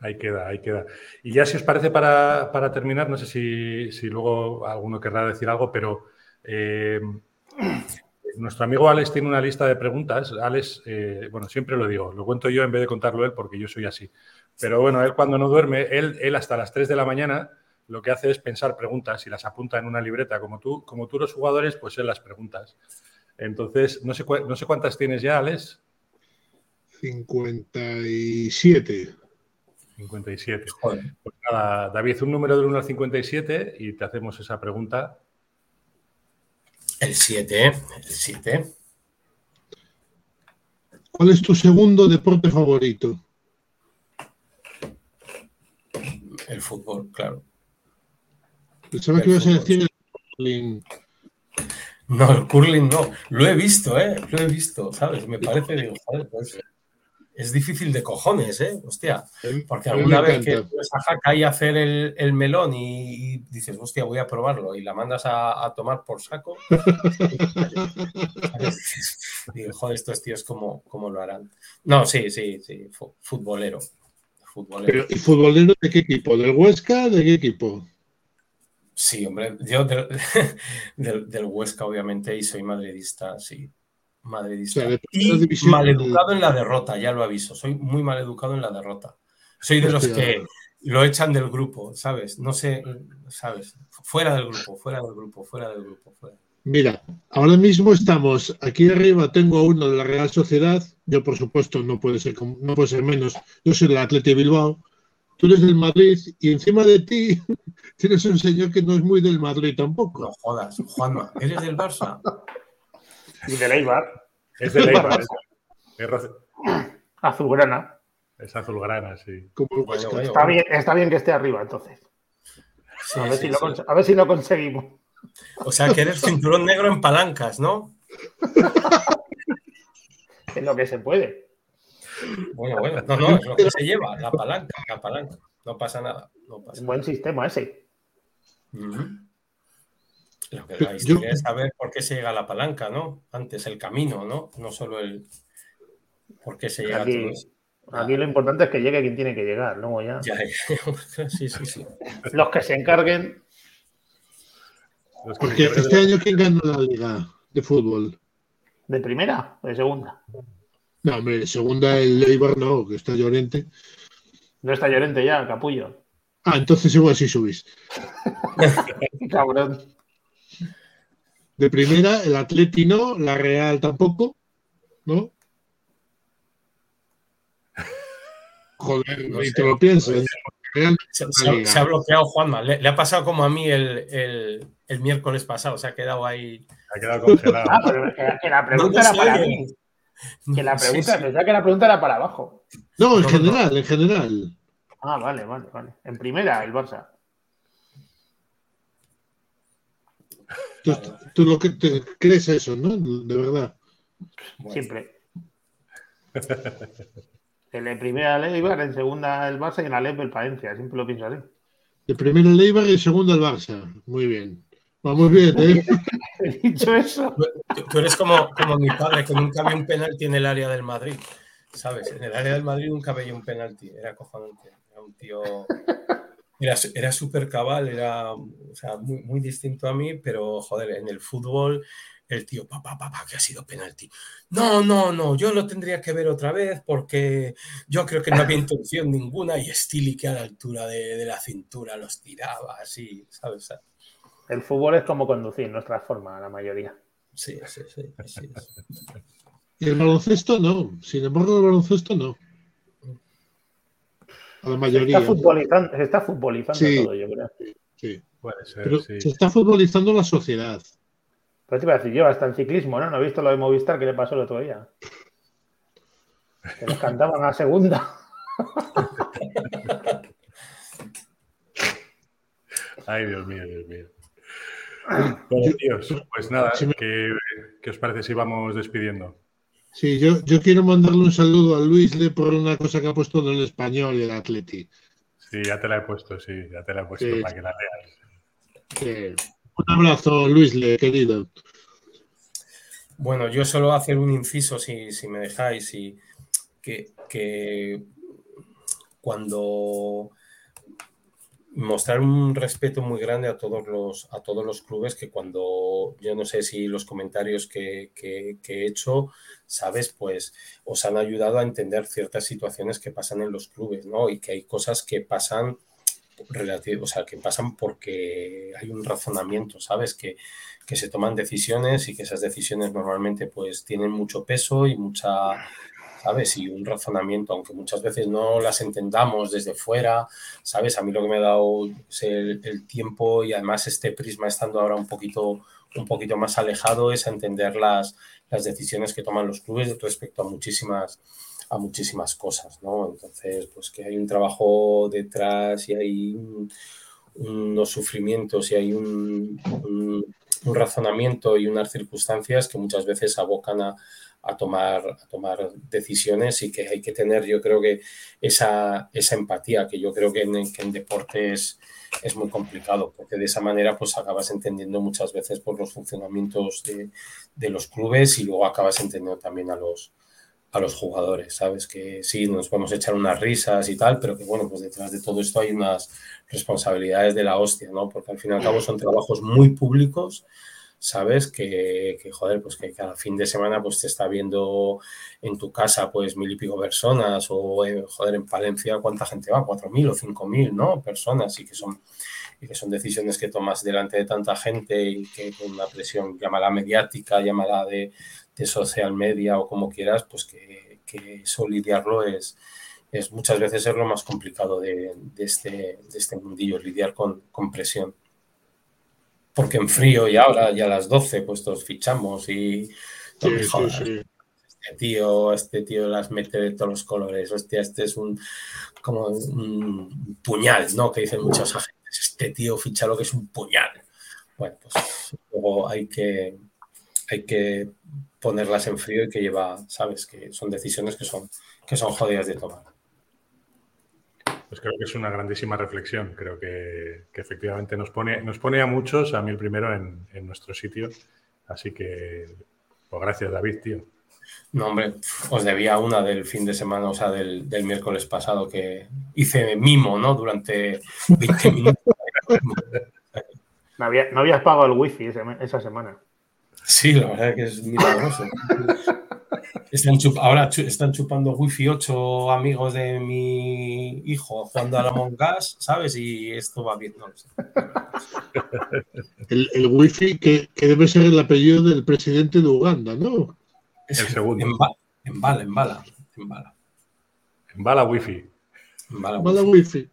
Ahí queda, ahí queda. Y ya si os parece para, para terminar, no sé si, si luego alguno querrá decir algo, pero eh, nuestro amigo Alex tiene una lista de preguntas. Alex, eh, bueno, siempre lo digo, lo cuento yo en vez de contarlo él porque yo soy así. Pero bueno, él cuando no duerme, él, él hasta las 3 de la mañana lo que hace es pensar preguntas y las apunta en una libreta. Como tú, como tú los jugadores, pues él las preguntas. Entonces, no sé, cua- no sé cuántas tienes ya, Alex. 57. 57. Joder. Pues nada, David, un número del 1 al 57 y te hacemos esa pregunta. El 7, el 7. ¿Cuál es tu segundo deporte favorito? El fútbol, claro. Pensaba que ibas a decir el curling. No, el curling no. Lo he visto, ¿eh? Lo he visto, ¿sabes? Me parece, digo, pues, es difícil de cojones, ¿eh? Hostia. Porque alguna vez que vas a Jaca y a hacer el, el melón y, y dices, hostia, voy a probarlo y la mandas a, a tomar por saco. <laughs> Digo, joder, estos tíos, ¿cómo, cómo lo harán? No, sí, sí, sí, fu- futbolero. Futbolero. Pero, ¿Y futbolero de qué equipo? ¿Del Huesca? ¿De qué equipo? Sí, hombre, yo del, <laughs> del, del Huesca, obviamente, y soy madridista, sí. Madridista. O sea, y maleducado en la derrota, ya lo aviso. Soy muy maleducado en la derrota. Soy de los que lo echan del grupo, ¿sabes? No sé, ¿sabes? Fuera del grupo, fuera del grupo, fuera del grupo. Fuera. Mira, ahora mismo estamos aquí arriba. Tengo a uno de la Real Sociedad. Yo, por supuesto, no puede ser, no puede ser menos. Yo soy del Atleti Bilbao. Tú eres del Madrid y encima de ti <laughs> tienes un señor que no es muy del Madrid tampoco. No jodas, Juanma, ¿eres del Barça? Y del Eibar, Es de Leibar, es, es roce- azulgrana. es azulgrana, sí. Bueno, bueno, Está bien, está bien que esté arriba, entonces. Sí, A ver, sí, si, lo, sí. cons- a ver si lo conseguimos. O sea, que eres cinturón negro en palancas, ¿no? <laughs> Es lo que se puede. Bueno, bueno, no, no, es lo que se lleva, la palanca, la palanca. No pasa nada, no pasa un buen sistema ese. Ujú. Lo que Yo- la historia es saber por qué se llega a la palanca, ¿no? Antes el camino, ¿no? No solo el. ¿Por qué se llega Aquí, a todo eso? aquí lo importante es que llegue quien tiene que llegar, luego ya. Ya, ya. Sí, sí, sí. Los que se encarguen, Porque este año, ¿quién ganó la liga de fútbol? ¿de primera o de segunda? No, hombre, segunda el Eibar no, que está Llorente. No está Llorente ya, capullo. Ah, entonces igual sí subís. <laughs> Cabrón. De primera, el Atleti no, la Real tampoco, ¿no? <laughs> Joder, No sé. te lo piensas. Real, Se, se ha- se ha bloqueado Juanma. Le, le ha pasado como a mí el, el- el miércoles pasado. Se ha quedado ahí. Ha quedado congelado. Ah, pero que, que la pregunta No, era para mí. Que la pregunta, sí. pensaba que la pregunta era para abajo. No, en No, no, general, en general. Ah, vale, vale, vale. En primera, el Barça. Tú, tú lo que te crees eso, ¿no? De verdad. Bueno, Siempre. En la primera el Eibar, en segunda el Barça y en la Lep el Palencia. Siempre lo pienso así. De primero el Eibar y segundo el Barça. Muy bien. Va muy bien, ¿eh? <laughs> He dicho eso. Tú, tú eres como, como mi padre, que nunca vio un penalti en el área del Madrid. ¿Sabes? En el área del Madrid nunca veía un penalti. Era cojonante. Era un tío. Era, era súper cabal, era o sea, muy, muy distinto a mí, pero joder, en el fútbol, el tío, papá, papá, que ha sido penalti. No, no, no, yo lo tendría que ver otra vez porque yo creo que no había intención ninguna y Stili que a la altura de, de la cintura los tiraba, así, ¿sabes? El fútbol es como conducir, nos transforma la mayoría. Sí, sí, sí. así es. Y el baloncesto no. Sin embargo, el baloncesto no. A la Se está futbolizando, se está futbolizando Sí. todo, yo creo. Sí. Puede ser, Pero sí. se está futbolizando la sociedad. Pero te iba a decir yo, hasta en ciclismo, ¿no? ¿No he visto lo de Movistar que le pasó el otro día? Que les cantaban a segunda. <laughs> Ay, Dios mío, Dios mío. Bueno, tíos, pues nada, ¿qué, qué os parece si vamos despidiendo? Sí, yo, yo quiero mandarle un saludo a Luis Le por una cosa que ha puesto en el español el Atleti. Sí, ya te la he puesto, sí, ya te la he puesto Sí. para que la leas. Un abrazo, Luis Le, querido. Bueno, yo solo hacer un inciso, si, si me dejáis, y que, que cuando mostrar un respeto muy grande a todos los, a todos los clubes que cuando, yo no sé si los comentarios que, que- he hecho, sabes, pues os han ayudado a entender ciertas situaciones que pasan en los clubes, ¿no? Y que hay cosas que pasan relativo, o sea, que pasan porque hay un razonamiento, ¿sabes? Que, que se toman decisiones y que esas decisiones normalmente pues tienen mucho peso y mucha, ¿sabes? Y un razonamiento, aunque muchas veces no las entendamos desde fuera, ¿sabes? A mí lo que me ha dado el, tiempo y además este prisma estando ahora un poquito, un poquito más alejado es entender las, las decisiones que toman los clubes respecto a muchísimas a muchísimas cosas, ¿no? Entonces, pues que hay un trabajo detrás y hay un- unos sufrimientos y hay un razonamiento y unas circunstancias que muchas veces abocan a, a tomar, a tomar decisiones y que hay que tener, yo creo que esa, esa empatía, que yo creo que en, que en deporte es, es muy complicado, porque de esa manera pues acabas entendiendo muchas veces por los funcionamientos de, de los clubes y luego acabas entendiendo también a los, a los jugadores, ¿sabes? Que sí, nos podemos echar unas risas y tal, pero que bueno, pues detrás de todo esto hay unas responsabilidades de la hostia, ¿no? Porque al fin y al cabo son trabajos muy públicos, ¿sabes? Que, que, joder, pues que cada fin de semana pues te está viendo en tu casa pues mil y pico personas o, eh, joder, en Palencia cuánta gente va, cuatro mil o cinco mil, ¿no? Personas y que son y que son decisiones que tomas delante de tanta gente y que con una presión, llámala mediática, llámala de, de social media o como quieras, pues que, que eso lidiarlo es, es muchas veces es lo más complicado de, de este, de este mundillo, lidiar con, con, presión. Porque en frío y ahora ya a las 12 pues todos fichamos y sí, sí, sí. este tío, este tío las mete de todos los colores, hostia, este es un como un puñal, ¿no? Que dicen muchos agentes, este tío ficha lo que es un puñal. Bueno, pues luego hay que, hay que ponerlas en frío y que lleva, sabes, que son decisiones que son, que son jodidas de tomar. Pues creo que es una grandísima reflexión. Creo que, que efectivamente nos pone, nos pone a muchos, a mí el primero, en, en, nuestro sitio. Así que, pues gracias, David, tío. No, hombre, os debía una del fin de semana, o sea, del, del miércoles pasado, que hice mimo, ¿no? Durante 20 <laughs> minutos. No, había- no habías pagado el wifi esa semana. Sí, la verdad que es milagroso. <laughs> Están chup- ahora chu- están chupando Wi-Fi 8 amigos de mi hijo jugando a la Among Us, ¿sabes? Y esto va bien, no lo sé. El, el wifi que, que debe ser el apellido del presidente de Uganda, ¿no? Es- El segundo. En, ba- en bala, en bala, en bala. En bala wifi. En bala, Mala wifi, wifi.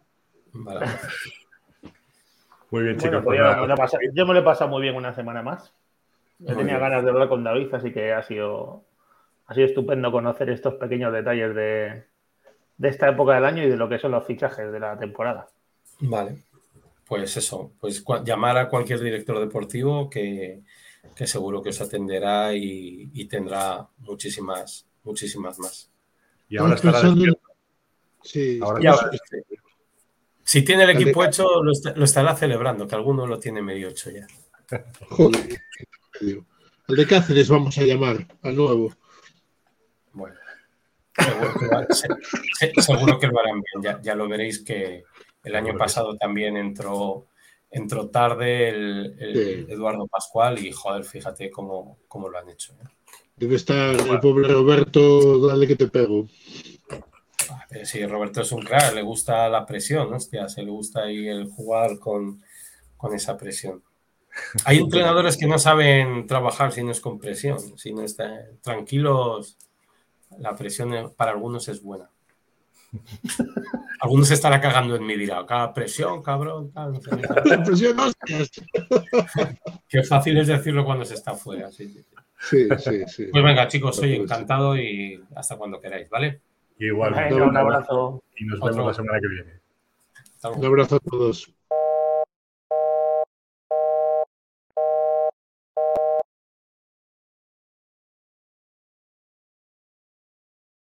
en bala. <laughs> Muy bien, chicos. Bueno, pues pues yo, nada, me lo he pasado, yo me lo he pasado muy bien una semana más. Yo Muy tenía bien. ganas de hablar con David, así que ha sido, ha sido estupendo conocer estos pequeños detalles de, de esta época del año y de lo que son los fichajes de la temporada. Vale. Pues eso, pues llamar a cualquier director deportivo que, que seguro que os atenderá y, y tendrá muchísimas, muchísimas más. y ahora estará despierto. Sí, Ahora Si tiene el equipo hecho, lo, est- lo estará celebrando, que alguno lo tiene medio hecho ya. <laughs> joder. Al de Cáceres vamos a llamar, al nuevo. Seguro que, va- se- se- seguro que lo harán bien. Ya, ya lo veréis que el año pasado también entró, entró tarde el, el Sí. Eduardo Pascual y joder, fíjate cómo, cómo lo han hecho. ¿eh? Debe estar el pobre Roberto, dale que te pego. Ah, sí, Roberto es un crack, le gusta la presión, hostia, se le gusta ahí el jugar con, con esa presión. Hay entrenadores que no saben trabajar si no es con presión, si no está tranquilos, la presión para algunos es buena. Algunos se estará cagando en mí, dirá, cada presión, cabrón, no sé qué, tal". <laughs> La presión, hostias. <laughs> Qué fácil es decirlo cuando se está fuera. sí, sí. Sí, sí, sí. Pues venga, chicos, soy encantado y hasta cuando queráis, ¿vale? Igual. Un abrazo. Y nos Otro. vemos la semana que viene. Un abrazo a todos.